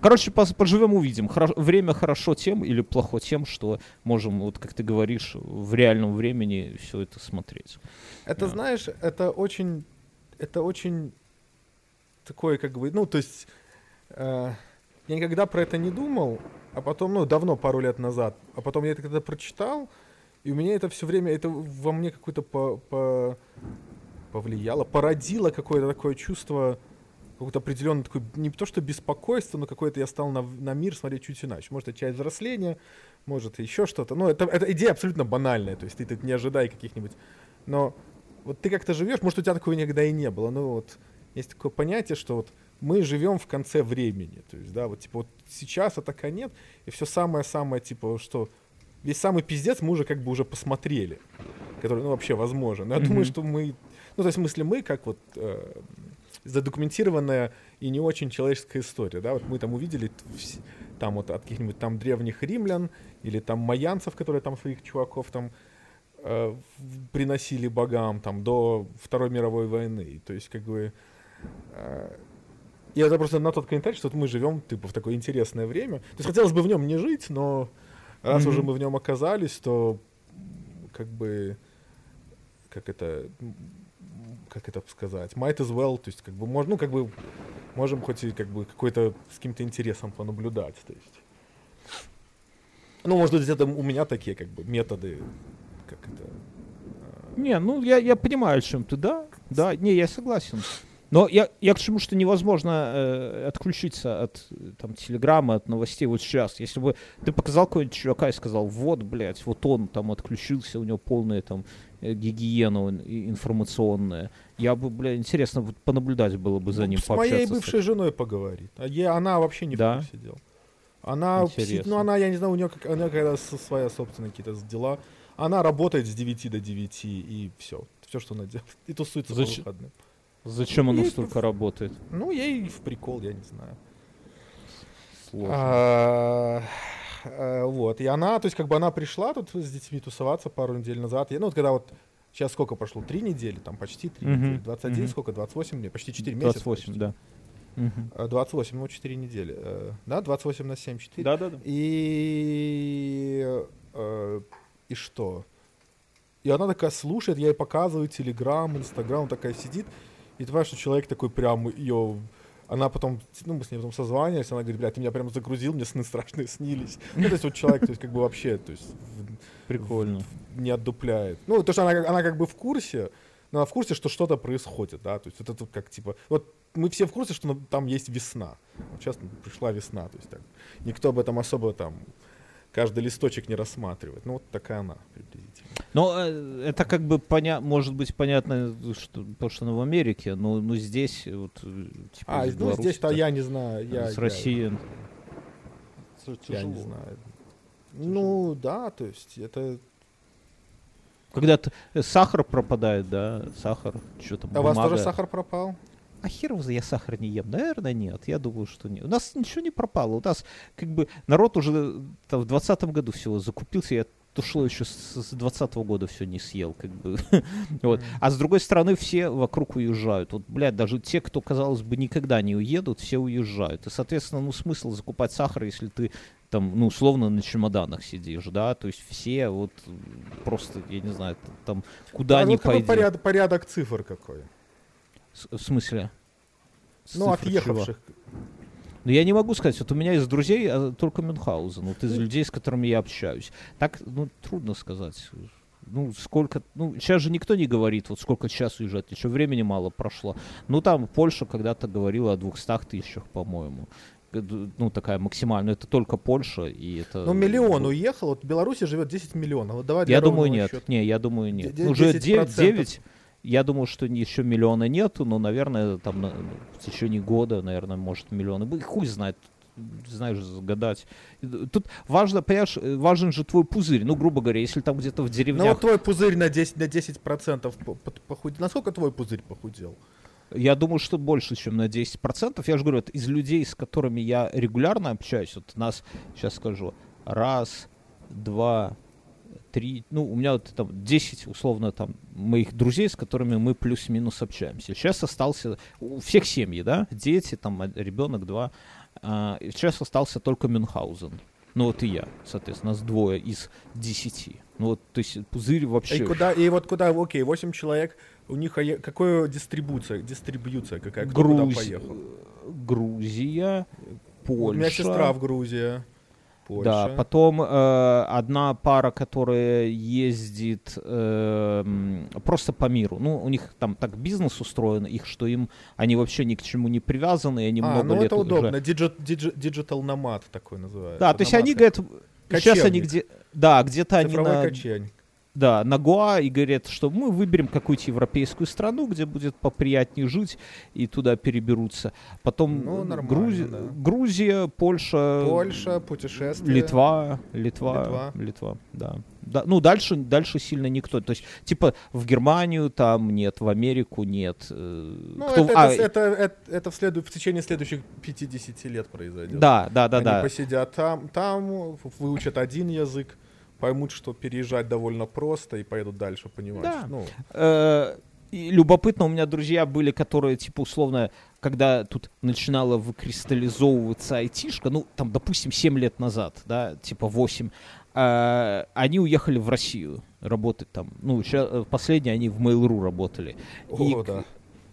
Короче, поживем увидим. Хоро- время хорошо тем или плохо тем, что можем, вот как ты говоришь, в реальном времени все это смотреть. Это, Да. знаешь, это очень... Это очень такое, как бы... Ну, то есть... э, я никогда про это не думал, а потом, ну, давно, пару лет назад, а потом я это когда прочитал, и у меня это все время, это во мне какое-то по, по- повлияло, породило какое-то такое чувство, какое-то определенное такое, не то что беспокойство, но какое-то я стал на, на мир смотреть чуть иначе. Может, это часть взросления, может, еще что-то. Ну, это, это идея абсолютно банальная, то есть ты тут не ожидай каких-нибудь... Но вот ты как-то живешь, может, у тебя такого никогда и не было, но вот есть такое понятие, что вот мы живем в конце времени, то есть, да, вот, типа, вот сейчас это конец, и все самое-самое, типа, что весь самый пиздец мы уже как бы уже посмотрели, который, ну, вообще возможен. Но я думаю, Мгм. что мы, ну, то есть, в смысле, мы, как вот э, задокументированная и не очень человеческая история, да, вот мы там увидели там вот от каких-нибудь там древних римлян или там майянцев, которые там своих чуваков там э, приносили богам там до Второй мировой войны. То есть, как бы... э, и это просто на тот комментарий, что мы живем типа в такое интересное время. То есть хотелось бы в нем не жить, но раз Мгм. уже мы в нем оказались, то как бы как это как это сказать, might as well, то есть как бы можно, ну как бы можем хоть и как бы какой-то с каким-то интересом понаблюдать, то есть. Ну, может быть, это у меня такие как бы методы, как это. Не, ну я, я понимаю, о чем ты, да? Да, не, я согласен. Но я, я к чему, что невозможно э, отключиться от там, телеграммы, от новостей вот сейчас. Если бы ты показал какого-нибудь чувака и сказал, вот, блядь, вот он там отключился, у него полная там э, гигиена информационная. Я бы, бля, интересно вот понаблюдать было бы за Ну, ним, с моей пообщаться. с бывшей женой поговорит. А е- она вообще не Да? в курсе дел. Она, Интересно. ну, она, я не знаю, у нее, как, у нее когда своя собственные какие-то дела. Она работает с 9 до 9 и все. Все, что она делает. И тусуется Зачем- по выходным. Зачем оно Ей столько работает? Ну, ей в прикол, я не знаю. Сложно. А, э, Вот. И она, то есть, как бы она пришла тут с детьми тусоваться пару недель назад. Я, ну, вот когда вот сейчас сколько прошло? Три недели, там почти три недели. 21, мгм. сколько? 28 дней, почти 4 месяца. 28, почти. да. А, 28, ну, 4 недели. э, Да, 28 на 7, 4. Да-да-да. И, э, и что? И она такая слушает, я ей показываю Телеграм, Инстаграм, такая сидит. И ты понимаешь, что человек такой прям ее... Она потом, ну, мы с ней потом созванивались, она говорит, бля, ты меня прям загрузил, мне сны страшные снились. Ну, то есть вот человек, то есть как бы вообще, то есть Прикольно. не отдупляет. Ну, то, что она, как- она как бы в курсе, но она в курсе, что что-то происходит, да, то есть это тут как типа, вот мы все в курсе, что там есть весна. Вот сейчас пришла весна, то есть так, никто об этом особо там каждый листочек не рассматривает. Ну, вот такая она приблизительно. Но э, это как бы поня- может быть понятно, что, потому что она в Америке, но, но здесь вот э, типа А, из ну, здесь-то я не знаю. Я, с я- России Я, не знаю. Ну, да, то есть это... Когда э, сахар пропадает, да, сахар, что там, А у вас тоже сахар пропал? А хер я сахар не ем. Наверное, нет. Я думаю, что нет. У нас ничего не пропало. У нас как бы народ уже там, в двадцатом году всего закупился. Я то шло еще с двадцатого года все не съел, как бы. вот. А с другой стороны, все вокруг уезжают. Вот, блядь, даже те, кто, казалось бы, никогда не уедут, все уезжают. И, соответственно, ну, смысл закупать сахар, если ты там, ну, условно на чемоданах сидишь, да, то есть все вот просто, я не знаю, там, куда А ни вот пойди. порядок, порядок цифр какой? С- В смысле? Ну, Цифры чего? Ну, я не могу сказать, вот у меня из друзей а, только Мюнхгаузен, вот из людей, с которыми я общаюсь. Так, ну, трудно сказать. Ну, сколько, ну, сейчас же никто не говорит, вот сколько сейчас уезжать, еще времени мало прошло. Ну, там Польша когда-то говорила о 200 тысячах, по-моему. Ну, такая максимальная, это только Польша, и это... Ну, миллион уехал, вот в Беларуси живет 10 миллионов. Вот давай Я думаю, нет. счета. Не, я думаю, нет. Ну, уже 10%. 9, Я думаю, что еще миллиона нету, но, наверное, там в течение года, наверное, может миллионы. Хуй знает, знаешь, загадать. Тут важно, понимаешь, важен же твой пузырь. Ну, грубо говоря, если там где-то в деревнях... Ну, вот твой пузырь на 10, на 10% похудел. Насколько твой пузырь похудел? Я думаю, что больше, чем на 10%. Я же говорю, вот из людей, с которыми я регулярно общаюсь, вот нас, сейчас скажу, раз, два, три, ну, у меня вот там 10, условно, там, моих друзей, с которыми мы плюс-минус общаемся. Сейчас остался, у всех семьи, да, дети, там, ребенок, два, а, сейчас остался только Мюнхгаузен. Ну, вот и я, соответственно, нас двое из десяти. Ну, вот, то есть пузырь вообще... И, куда, и вот куда, окей, 8 человек, у них а какая дистрибуция, дистрибьюция какая, кто Груз... куда поехал? Грузия, Польша. У меня сестра в Грузии. Польша. Да, потом э, одна пара, которая ездит э, просто по миру. Ну, у них там так бизнес устроен, их, что им они вообще ни к чему не привязаны, и они а, много ну лет это удобно. Уже... Digital nomad такой называется. Да, то есть они говорят, сейчас они где, да, где-то они на... качень да, на Гоа и говорят, что мы выберем какую-то европейскую страну, где будет поприятнее жить, и туда переберутся. Потом ну, Грузи... да. Грузия, Польша, Польша, путешествия, Литва, Литва, Литва, Литва да. Да, ну, дальше, дальше сильно никто. То есть, типа, в Германию там нет, в Америку нет. Э, ну, Кто... это, а... это, это, это, в, следу... в течение следующих 50 лет произойдет. Да, да, да. Они да. посидят там, там, выучат один язык, поймут, что переезжать довольно просто и поедут дальше, понимаешь? Да. Ну. Э, и любопытно, у меня друзья были, которые, типа, условно, когда тут начинала выкристаллизовываться айтишка, ну, там, допустим, 7 лет назад, да, типа 8, э, они уехали в Россию работать там. Ну, сейчас, э, последние они в Mail.ru работали. О, и, да.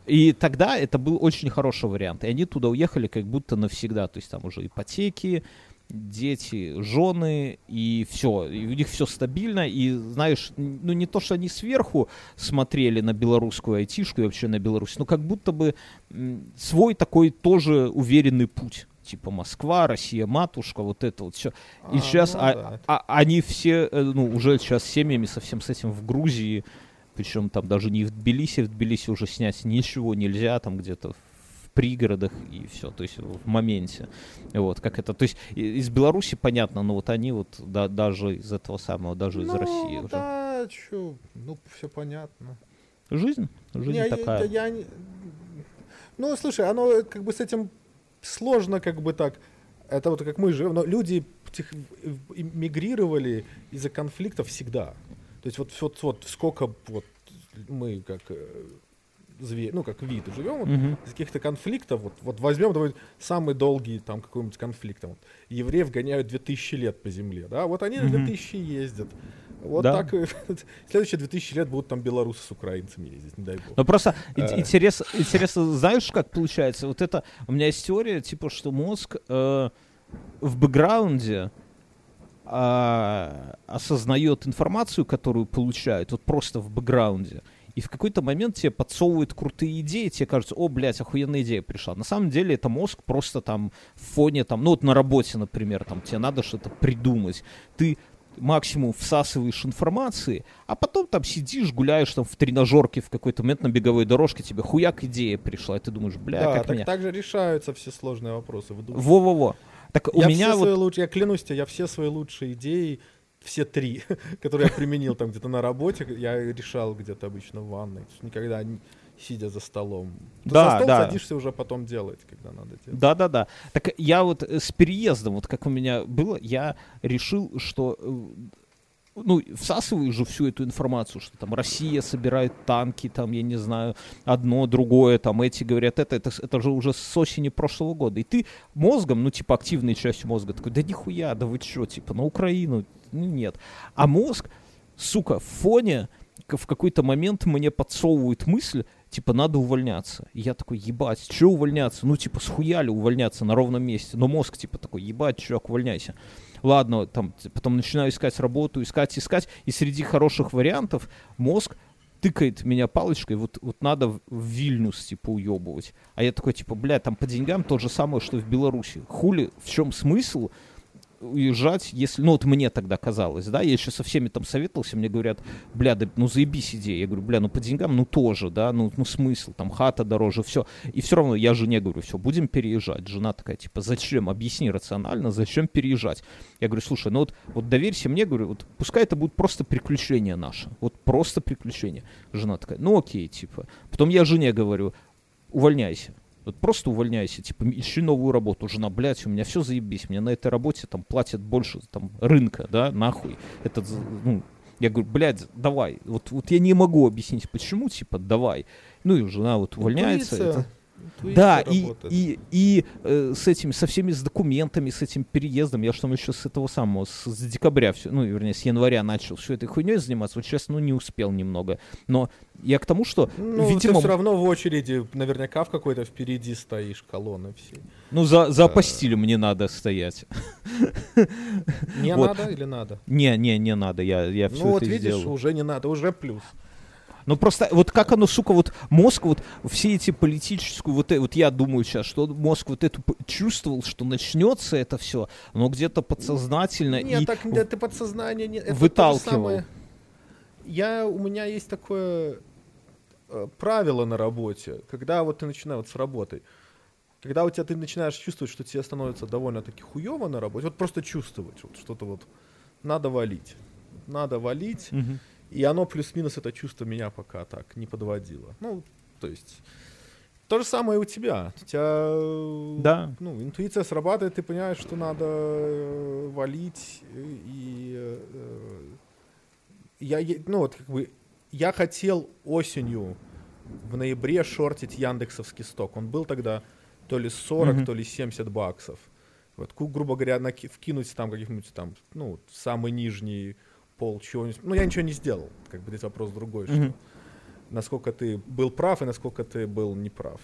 И тогда это был очень хороший вариант. И они туда уехали как будто навсегда. То есть там уже ипотеки, дети, жены, и все. И у них все стабильно. И знаешь, ну не то, что они сверху смотрели на белорусскую айтишку и вообще на Беларусь, но как будто бы свой такой тоже уверенный путь типа Москва, Россия, матушка, вот это вот все. И а, сейчас ну, а, да. а, они все, э, ну, уже сейчас семьями совсем с этим в Грузии, причем там даже не в Тбилиси, в Тбилиси уже снять ничего нельзя, там где-то пригородах и все, то есть в моменте. Вот, как это, то есть из Беларуси понятно, но вот они вот да, даже из этого самого, даже из ну, России уже. да, чё, ну, все понятно. Жизнь, жизнь не, такая. Я, я, ну, слушай, оно как бы с этим сложно как бы так, это вот как мы живем, но люди мигрировали из-за конфликтов всегда. То есть вот, вот, вот сколько вот мы как э, зверь, ну, как вид, живем вот, uh-huh. из каких-то конфликтов, вот, вот возьмем давай, самый долгий там какой-нибудь конфликт, там, вот, евреев гоняют 2000 лет по земле, да, вот они uh-huh. 2000 ездят. Вот да. так следующие 2000 лет будут там белорусы с украинцами ездить, не дай бог. Ну просто э. интерес, интересно, знаешь, как получается? Вот это, у меня есть теория, типа, что мозг э, в бэкграунде э, осознает информацию, которую получает, вот просто в бэкграунде, и в какой-то момент тебе подсовывают крутые идеи, тебе кажется, о, блядь, охуенная идея пришла. На самом деле это мозг просто там в фоне, там, ну вот на работе, например, там тебе надо что-то придумать. Ты максимум всасываешь информации, а потом там сидишь, гуляешь там в тренажерке в какой-то момент на беговой дорожке, тебе хуяк идея пришла, и ты думаешь, бля, да, как так, меня... так же решаются все сложные вопросы. Во-во-во. Так я у меня все вот... свои луч... Я клянусь тебе, я все свои лучшие идеи все три, которые я применил там где-то на работе, я решал где-то обычно в ванной. Никогда не сидя за столом. Ты да, за стол да. садишься уже потом делать, когда надо делать. Да, да, да. Так я вот с переездом, вот как у меня было, я решил, что э, ну, всасываю же всю эту информацию, что там Россия собирает танки, там, я не знаю, одно, другое, там, эти говорят это, это, это же уже с осени прошлого года. И ты мозгом, ну, типа, активной частью мозга такой, да нихуя, да вы что, типа, на Украину, ну, нет. А мозг, сука, в фоне в какой-то момент мне подсовывает мысль, типа, надо увольняться. И я такой, ебать, что увольняться? Ну, типа, схуяли увольняться на ровном месте. Но мозг, типа, такой, ебать, чувак, увольняйся ладно, там, потом начинаю искать работу, искать, искать, и среди хороших вариантов мозг тыкает меня палочкой, вот, вот надо в Вильнюс, типа, уебывать. А я такой, типа, бля, там по деньгам то же самое, что в Беларуси. Хули, в чем смысл уезжать, если, ну вот мне тогда казалось, да, я еще со всеми там советовался, мне говорят, бля, да, ну заебись идея, я говорю, бля, ну по деньгам, ну тоже, да, ну, ну смысл, там хата дороже, все, и все равно я жене говорю, все, будем переезжать, жена такая, типа, зачем, объясни рационально, зачем переезжать, я говорю, слушай, ну вот, вот доверься мне, говорю, вот пускай это будет просто приключение наше, вот просто приключение, жена такая, ну окей, типа, потом я жене говорю, увольняйся, вот просто увольняйся, типа, ищи новую работу. Жена, блядь, у меня все заебись, мне на этой работе там платят больше там рынка, да, нахуй. Это, ну, я говорю, блядь, давай. Вот, вот я не могу объяснить, почему, типа, давай. Ну и жена вот увольняется. Это, да, и, и, и э, с этими, со всеми с документами, с этим переездом, я что там еще с этого самого, с, с декабря, все, ну, вернее, с января начал все этой хуйней заниматься, вот сейчас, ну, не успел немного. Но я к тому, что, ну, видимо... ты все равно в очереди, наверняка в какой-то впереди стоишь, колонны все. Ну, за, за апостилем мне надо стоять. Не вот. надо или надо? Не, не, не надо, я, я все ну, вот видишь, сделал. уже не надо, уже плюс. Ну просто вот как оно, сука, вот мозг, вот все эти политическую, вот, э, вот я думаю сейчас, что мозг вот эту чувствовал, что начнется это все, но где-то подсознательно Нет, и так да, ты подсознание не, это выталкивал. Самое, я, у меня есть такое э, правило на работе, когда вот ты начинаешь вот с работой, когда у тебя ты начинаешь чувствовать, что тебе становится довольно-таки хуево на работе, вот просто чувствовать, вот что-то вот надо валить, надо валить, Мгм. И оно плюс-минус это чувство меня пока так не подводило. Ну, то есть то же самое и у тебя. У тебя Да. ну, интуиция срабатывает, ты понимаешь, что надо э, валить. э, И э, я, ну вот как бы я хотел осенью в ноябре шортить яндексовский сток. Он был тогда то ли 40, Мгм. то ли 70 баксов. Вот, грубо говоря, вкинуть там каких-нибудь там, ну, самый нижний пол чего-нибудь. Ну, я ничего не сделал. Как бы здесь вопрос другой, что насколько ты был прав и насколько ты был неправ.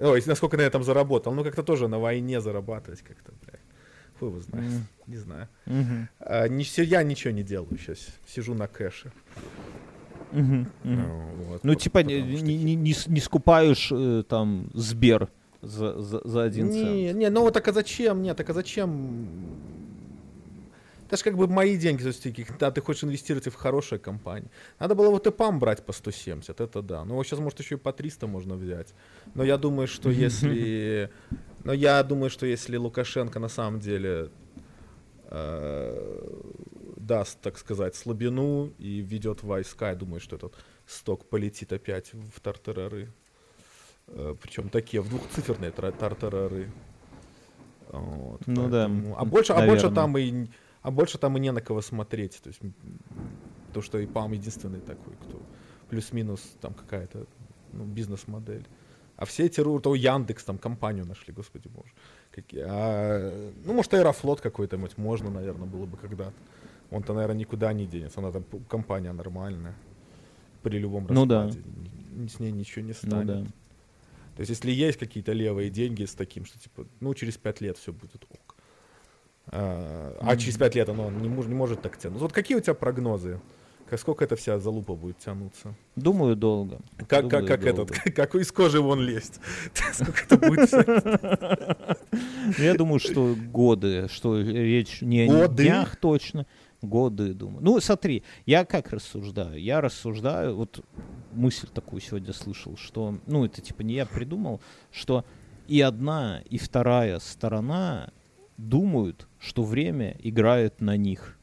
Ой, насколько на этом заработал. Ну, как-то тоже на войне зарабатывать как-то, блядь. Хуй его знает. Мгм. Не знаю. Мгм. А, не, я ничего не делаю сейчас. Сижу на кэше. Мгм. Мгм. А, вот, Ну, типа, не, что- не, не, не скупаешь э, там Сбер за, за, за один не, цент. не, ну вот так а зачем? Нет, так а зачем? Это же как бы мои деньги, то есть ты- да, ты хочешь инвестировать в хорошие компании. Надо было вот ИПАМ брать по 170, это да. Ну, сейчас, может, еще и по 300 можно взять. Но я думаю, что если... Но я думаю, что если Лукашенко на самом деле э, даст, так сказать, слабину и ведет войска, я думаю, что этот сток полетит опять в тартарары. Причем такие, в двухциферные тартарары. Вот, Ну да, поэтому- А больше, а больше там и а больше там и не на кого смотреть. То есть то, что и ПАМ единственный такой, кто плюс-минус там какая-то ну, бизнес-модель. А все эти то Яндекс там компанию нашли, господи боже. Какие, а, ну, может, Аэрофлот какой-то, может, можно, наверное, было бы когда-то. Он-то, наверное, никуда не денется. Она там компания нормальная. При любом Ну да. раскладе. С ней ничего не Ну станет. да. То есть, если есть какие-то левые деньги с таким, что типа, ну, через пять лет все будет ок. А, а через пять лет оно не, мож- не может так тянуть. Вот какие у тебя прогнозы? Как, сколько эта вся залупа будет тянуться? Думаю, долго. Как, как, Думаю, как долго. этот, как из кожи вон лезть? Сколько это будет? Ну, Я думаю, что годы, что речь не о днях точно, годы, думаю. Ну, смотри, я как рассуждаю? Я рассуждаю, вот мысль такую сегодня слышал, что, ну, это типа не я придумал, что и одна, и вторая сторона думают, что время играет на них.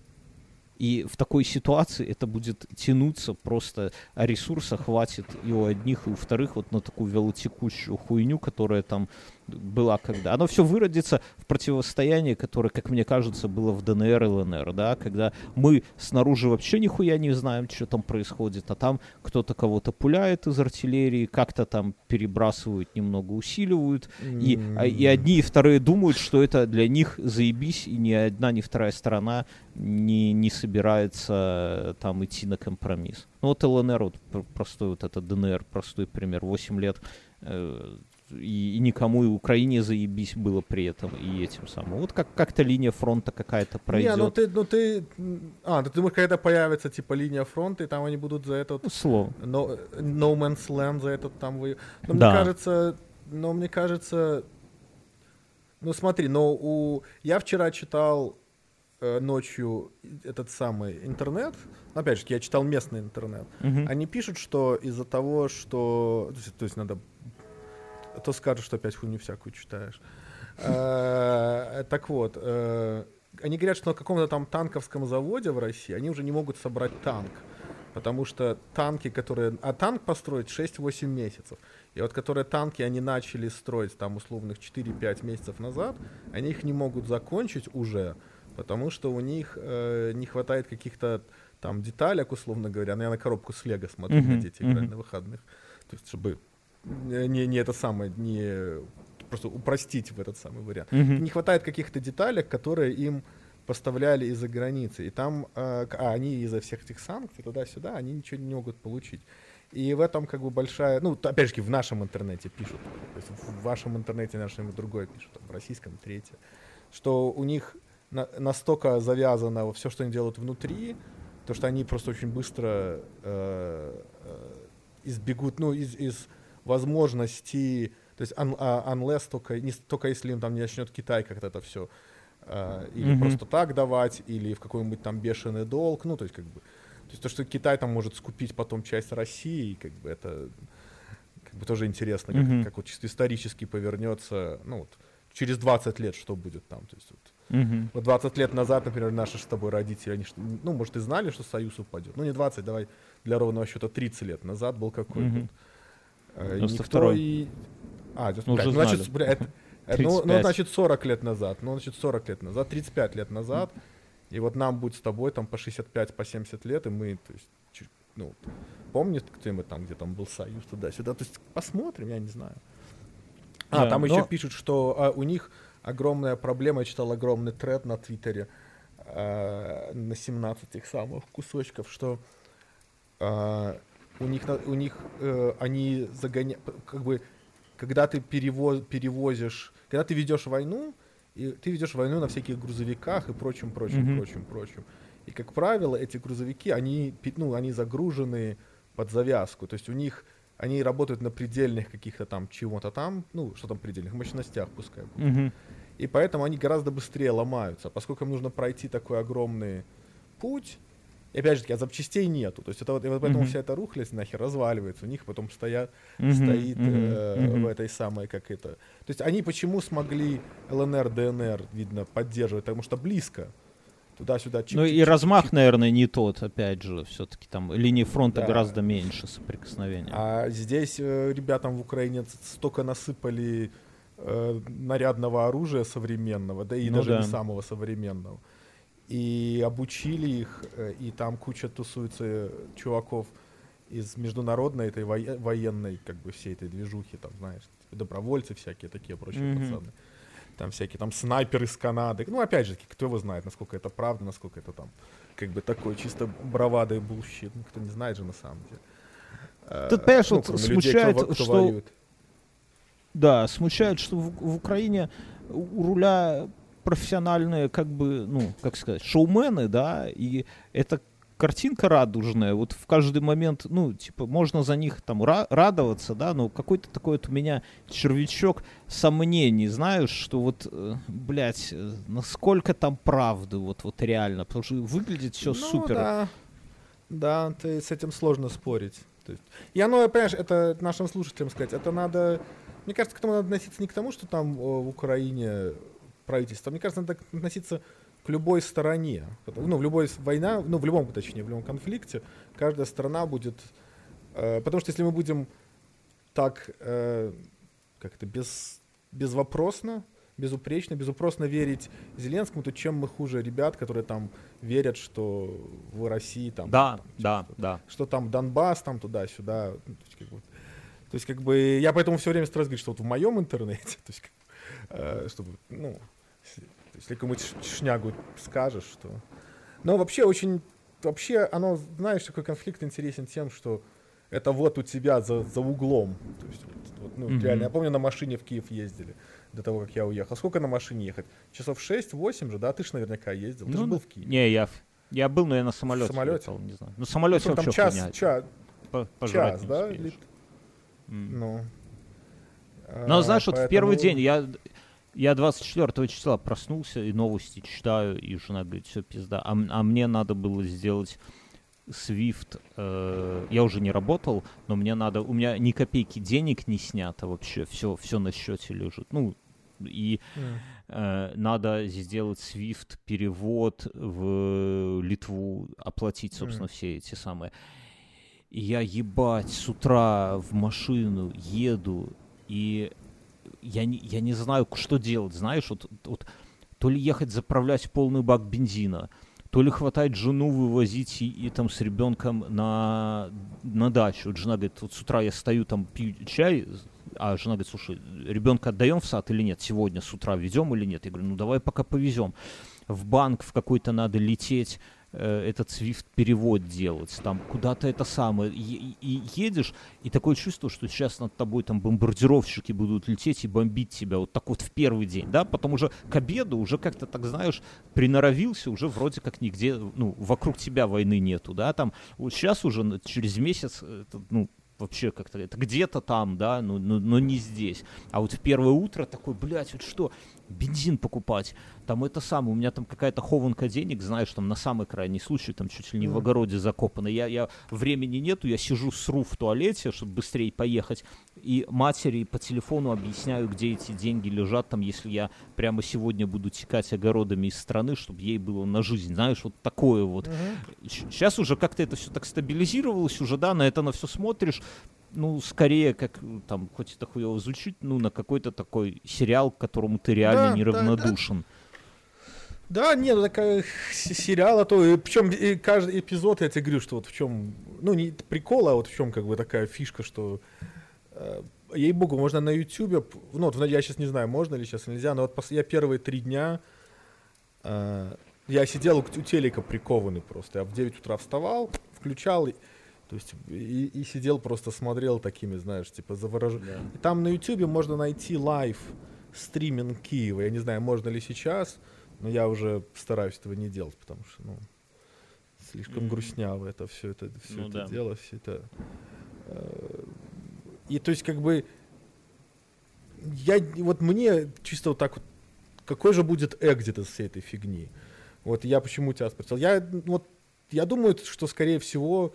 И в такой ситуации это будет тянуться просто, а ресурса хватит и у одних, и у вторых вот на такую велотекущую хуйню, которая там была когда. Оно все выродится в противостояние, которое, как мне кажется, было в ДНР и ЛНР, да, когда мы снаружи вообще нихуя не знаем, что там происходит, а там кто-то кого-то пуляет из артиллерии, как-то там перебрасывают, немного усиливают, и, а- и одни и вторые думают, что это для них заебись, и ни одна, ни вторая сторона не, не собирается э, там идти на компромисс. Ну вот ЛНР, вот пр- простой вот это ДНР, простой пример, 8 лет, э, и, и никому и Украине заебись было при этом, и этим самым. Вот как, как-то линия фронта какая-то пройдет. Не, ну ты, ну ты, а, ты думаешь, когда появится типа линия фронта, и там они будут за этот Ну, слово. no, no Man's Land за этот там вы. Но Да. мне кажется, но мне кажется, ну смотри, но у я вчера читал э, ночью этот самый интернет, ну, опять же, я читал местный интернет, Мгм. они пишут, что из-за того, что... То есть, то есть надо... а То скажешь, что опять хуйню всякую читаешь. Э, Так вот, э, они говорят, что на каком-то там танковском заводе в России они уже не могут собрать танк. Потому что танки, которые... А танк построить 6-8 месяцев. И вот которые танки они начали строить там условных 4-5 месяцев назад, они их не могут закончить уже, потому что у них э, не хватает каких-то там деталек, условно говоря. Ну, я на коробку с Лего смотрю, на дети играли мгм. на выходных. То есть, чтобы не, не не это самое, не просто упростить в этот самый вариант. Мгм. Не хватает каких-то деталек, которые им поставляли из-за границы. И там, э, а они из-за всех этих санкций туда-сюда, они ничего не могут получить. И в этом как бы большая, ну, опять же, в нашем интернете пишут. То есть в вашем интернете нашем другое пишут, в российском третье. Что у них на- настолько завязано все, что они делают внутри, то что они просто очень быстро э, э, избегут, ну, из, из возможности, то есть un- а, unless только, не, только если им там не начнет Китай как-то это все или Мгм. просто так давать, или в какой-нибудь там бешеный долг, ну, то есть как бы, то есть то, что Китай там может скупить потом часть России, как бы это как бы тоже интересно, как, Мгм. как вот чисто исторически повернется, ну, вот, через 20 лет что будет там, то есть вот, Мгм. вот 20 лет назад, например, наши с тобой родители, они, ну, может, и знали, что Союз упадет. Ну, не 20, давай для ровного счета 30 лет назад был какой Мгм. Э, и 92-й. никто и... А, Ну, блядь, уже ну, значит, бля, это- это, ну, ну, 35. значит, 40 лет назад. Ну, значит, 40 лет назад, 35 лет назад. И вот нам будет с тобой там по 65, по 70 лет, и мы, то есть, чуть- ну, помнит кто-нибудь там, где там был Союз, туда-сюда. То есть, посмотрим, я не знаю. А, Да, там но- еще пишут, что а, у них огромная проблема, я читал огромный тред на Твиттере а, на 17 их самых кусочков, что а, у них, у них э, они загоняют, как бы, когда ты перево- перевозишь, когда ты ведешь войну, и ты ведешь войну на всяких грузовиках и прочим, прочим, Мгм. прочим, прочим. И, как правило, эти грузовики, они, ну, они загружены под завязку. То есть у них они работают на предельных каких-то там чего-то там, ну, что там предельных, мощностях пускай. будет. Мгм. И поэтому они гораздо быстрее ломаются, поскольку им нужно пройти такой огромный путь. И опять же таки, а запчастей нету. То есть это вот, и вот поэтому Мгм. вся эта рухлядь нахер разваливается. У них потом стоят, Мгм. стоит э, Мгм. в этой самой, как это. То есть они почему смогли ЛНР, ДНР, видно, поддерживать? Потому что близко. Туда-сюда. чик- Ну чик- и чик- размах, чик. наверное, не тот, опять же, все-таки там линии фронта Да. гораздо меньше соприкосновения. А здесь э, ребятам в Украине столько насыпали э, нарядного оружия современного, да и Ну даже да. не самого современного. И обучили их, э, и там куча тусуется э, чуваков из международной этой военной, как бы всей этой движухи, там, знаешь, добровольцы всякие такие прочие Мгм. пацаны. Там всякие там снайперы с Канады. Ну, опять же, кто его знает, насколько это правда, насколько это там как бы такой чисто бравада и bullshit. Никто не знает же на самом деле. Тут, понимаешь, ну, вот кроме людей, кто смущает, кто что- воюет. Да, смущает, что в, в Украине у руля профессиональные, как бы, ну, как сказать, шоумены, да, и эта картинка радужная, вот в каждый момент, ну, типа, можно за них там ра- радоваться, да, но какой-то такой вот у меня червячок сомнений, знаешь, что вот, э, блядь, э, насколько там правды, вот, вот реально, потому что выглядит все Ну, супер. Да, да, ты с этим сложно спорить. То есть, и оно, понимаешь, это нашим слушателям сказать, это надо, мне кажется, к этому надо относиться не к тому, что там э, в Украине правительство, мне кажется, надо относиться к любой стороне. Ну, в любой война, ну, в любом, точнее, в любом конфликте, каждая страна будет... э, потому что если мы будем так, э, как-то без, безвопросно, безупречно, безупросно верить Зеленскому, то чем мы хуже ребят, которые там верят, что в России там... Да, там, да, что, да. что там Донбасс, там туда-сюда. Ну, то есть, как бы, я поэтому все время стараюсь говорить, что вот в моем интернете, то есть, э, чтобы, ну, если, то есть, если какую-нибудь ш- шнягу скажешь, что... Но вообще очень, вообще, оно, знаешь, такой конфликт интересен тем, что это вот у тебя за, за углом. То есть, вот, ну, Мгм. реально, я помню, на машине в Киев ездили до того, как я уехал. Сколько на машине ехать? Часов 6-8 же, да? Ты же наверняка ездил. Ты же Ну, был в Киеве. Не, я, в- я был, но я на самолете. самолете? летал, не знаю. На самолете Ну, там час, хуйня. По- пожрать час, да? лет? М. Ну. Но А, знаешь, вот в первый день я, Я 24 числа проснулся и новости читаю, и жена говорит, все пизда. А, а мне надо было сделать Swift. Э, я уже не работал, но мне надо... У меня ни копейки денег не снято вообще. Все, все на счете лежит. Ну, и э, надо сделать Swift перевод в Литву, оплатить, собственно, все эти самые. И я ебать с утра в машину еду, и я не, я не знаю, что делать, знаешь, вот, вот то ли ехать заправлять полный бак бензина, то ли хватает жену вывозить и, и там с ребенком на, на дачу. Вот жена говорит, вот с утра я стою там пью чай, а жена говорит, слушай, ребенка отдаем в сад или нет? Сегодня с утра везем или нет? Я говорю, ну давай пока повезем. В банк в какой-то надо лететь, этот Swift перевод делать, там куда-то это самое, и, и едешь, и такое чувство, что сейчас над тобой там бомбардировщики будут лететь и бомбить тебя, вот так вот в первый день, да, потом уже к обеду уже как-то, так знаешь, приноровился, уже вроде как нигде, ну, вокруг тебя войны нету, да, там, вот сейчас уже через месяц, это, ну, вообще как-то это где-то там, да, но, но, но не здесь. А вот в первое утро такой, блядь, вот что, бензин покупать, там это самое, у меня там какая-то хованка денег, знаешь, там на самый крайний случай, там чуть ли не в огороде закопано. Я, я времени нету, я сижу, сру в туалете, чтобы быстрее поехать, и матери по телефону объясняю, где эти деньги лежат, там, если я прямо сегодня буду текать огородами из страны, чтобы ей было на жизнь, знаешь, вот такое вот. Сейчас уже как-то это все так стабилизировалось, уже, да, на это на все смотришь, ну, скорее, как там, хоть это хуево звучит, ну, на какой-то такой сериал, к которому ты реально да, неравнодушен. Да, да. Да, нет, ну, такая сериал, а то, причем и каждый эпизод, я тебе говорю, что вот в чем, ну, не прикол, а вот в чем как бы такая фишка, что э, ей-богу, можно на Ютубе, ну, вот я сейчас не знаю, можно ли сейчас, нельзя, но вот я первые три дня, э, я сидел у, у телека прикованный просто, я в 9 утра вставал, включал, то есть и, и сидел просто смотрел такими, знаешь, типа заворожен. Да. И там на Ютубе можно найти live streaming Киева, я не знаю, можно ли сейчас, но я уже стараюсь этого не делать, потому что, ну, слишком mm-hmm. грустняво это все это, все ну, это да. дело, все это. Э, и то есть, как бы, я, вот мне чисто вот так вот, какой же будет экзит из всей этой фигни? Вот я почему тебя спросил. Я, вот, я думаю, что, скорее всего,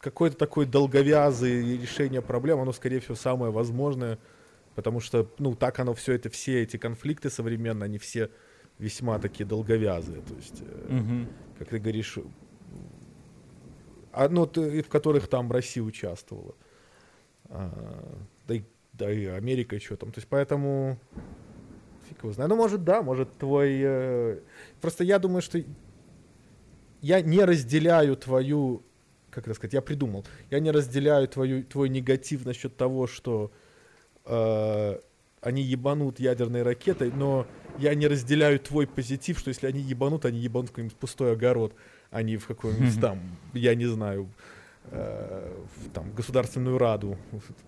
какое-то такое долговязое решение проблем, оно, скорее всего, самое возможное, потому что, ну, так оно все это, все эти конфликты современные, они все весьма такие долговязые, то есть, угу. как ты говоришь, одно, в которых там Россия участвовала, а, да, и, да и Америка еще там, то есть поэтому фиг его знает, ну может да, может твой, э, просто я думаю, что я не разделяю твою, как это сказать, я придумал, я не разделяю твою, твой негатив насчет того, что э, они ебанут ядерной ракетой, но я не разделяю твой позитив, что если они ебанут, они ебанут в какой-нибудь пустой огород, а не в какой-нибудь там, я не знаю, э, в, там, Государственную Раду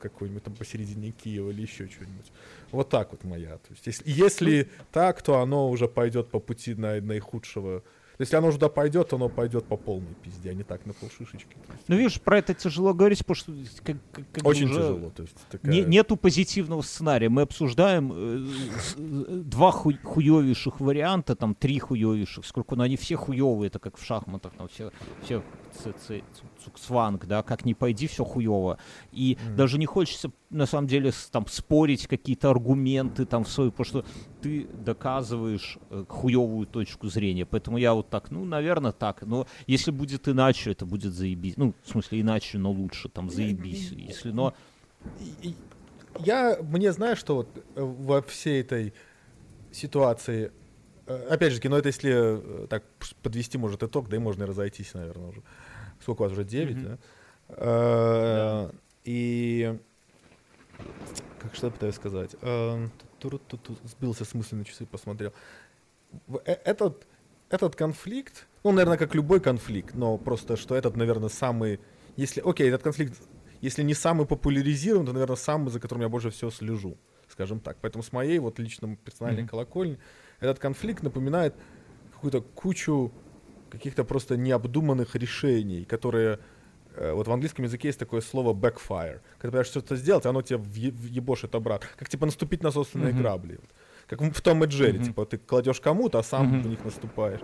какой-нибудь там посередине Киева или еще что-нибудь. Вот так вот моя. То есть, если, если так, то оно уже пойдет по пути на, наихудшего если оно туда пойдет, то оно пойдет по полной пизде, а не так на полшишечки. Ну, видишь, про это тяжело говорить, потому что как, как Очень уже тяжело. То есть, такая... не, нету позитивного сценария. Мы обсуждаем э, э, два ху хуевейших варианта, там три хуевейших, сколько, но они все хуевые, это как в шахматах, там все, все цуксванг, да, как ни пойди, все хуево. И mm. даже не хочется, на самом деле, там спорить какие-то аргументы там в свою, потому что ты доказываешь э, хуевую точку зрения. Поэтому я вот так, ну, наверное, так. Но если будет иначе, это будет заебись. Ну, в смысле, иначе, но лучше, там, заебись. Если, но... Я, мне знаешь, что вот э, во всей этой ситуации э, опять же, кино это если так подвести, может, итог, да и можно и разойтись, наверное, уже сколько у вас уже 9, mm-hmm. да? И как что я пытаюсь сказать? Сбился с мысли на часы, посмотрел. Э, этот, этот конфликт, ну, наверное, как любой конфликт, но просто, что этот, наверное, самый... Если, окей, этот конфликт, если не самый популяризирован, то, наверное, самый, за которым я больше всего слежу, скажем так. Поэтому с моей вот личной персональной mm-hmm. колокольни этот конфликт напоминает какую-то кучу каких-то просто необдуманных решений, которые вот в английском языке есть такое слово backfire. Когда ты что-то сделать, оно тебе въебошит обратно. Как типа наступить на собственные mm-hmm. грабли. Как в Том и Джерри, Мгм. типа ты кладешь кому-то, а сам Мгм. в них наступаешь.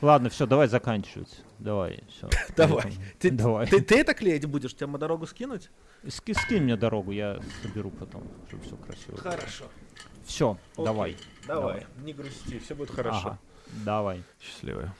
Ладно, все, давай заканчивать. Давай, все. Давай. Ты, Давай. Ты, ты это клеить будешь? Тебя на дорогу скинуть? Ски- скинь мне дорогу, я соберу потом, чтобы все красиво. Хорошо. Все, давай. Давай, не грусти, все будет хорошо. Ага, давай. Счастливо.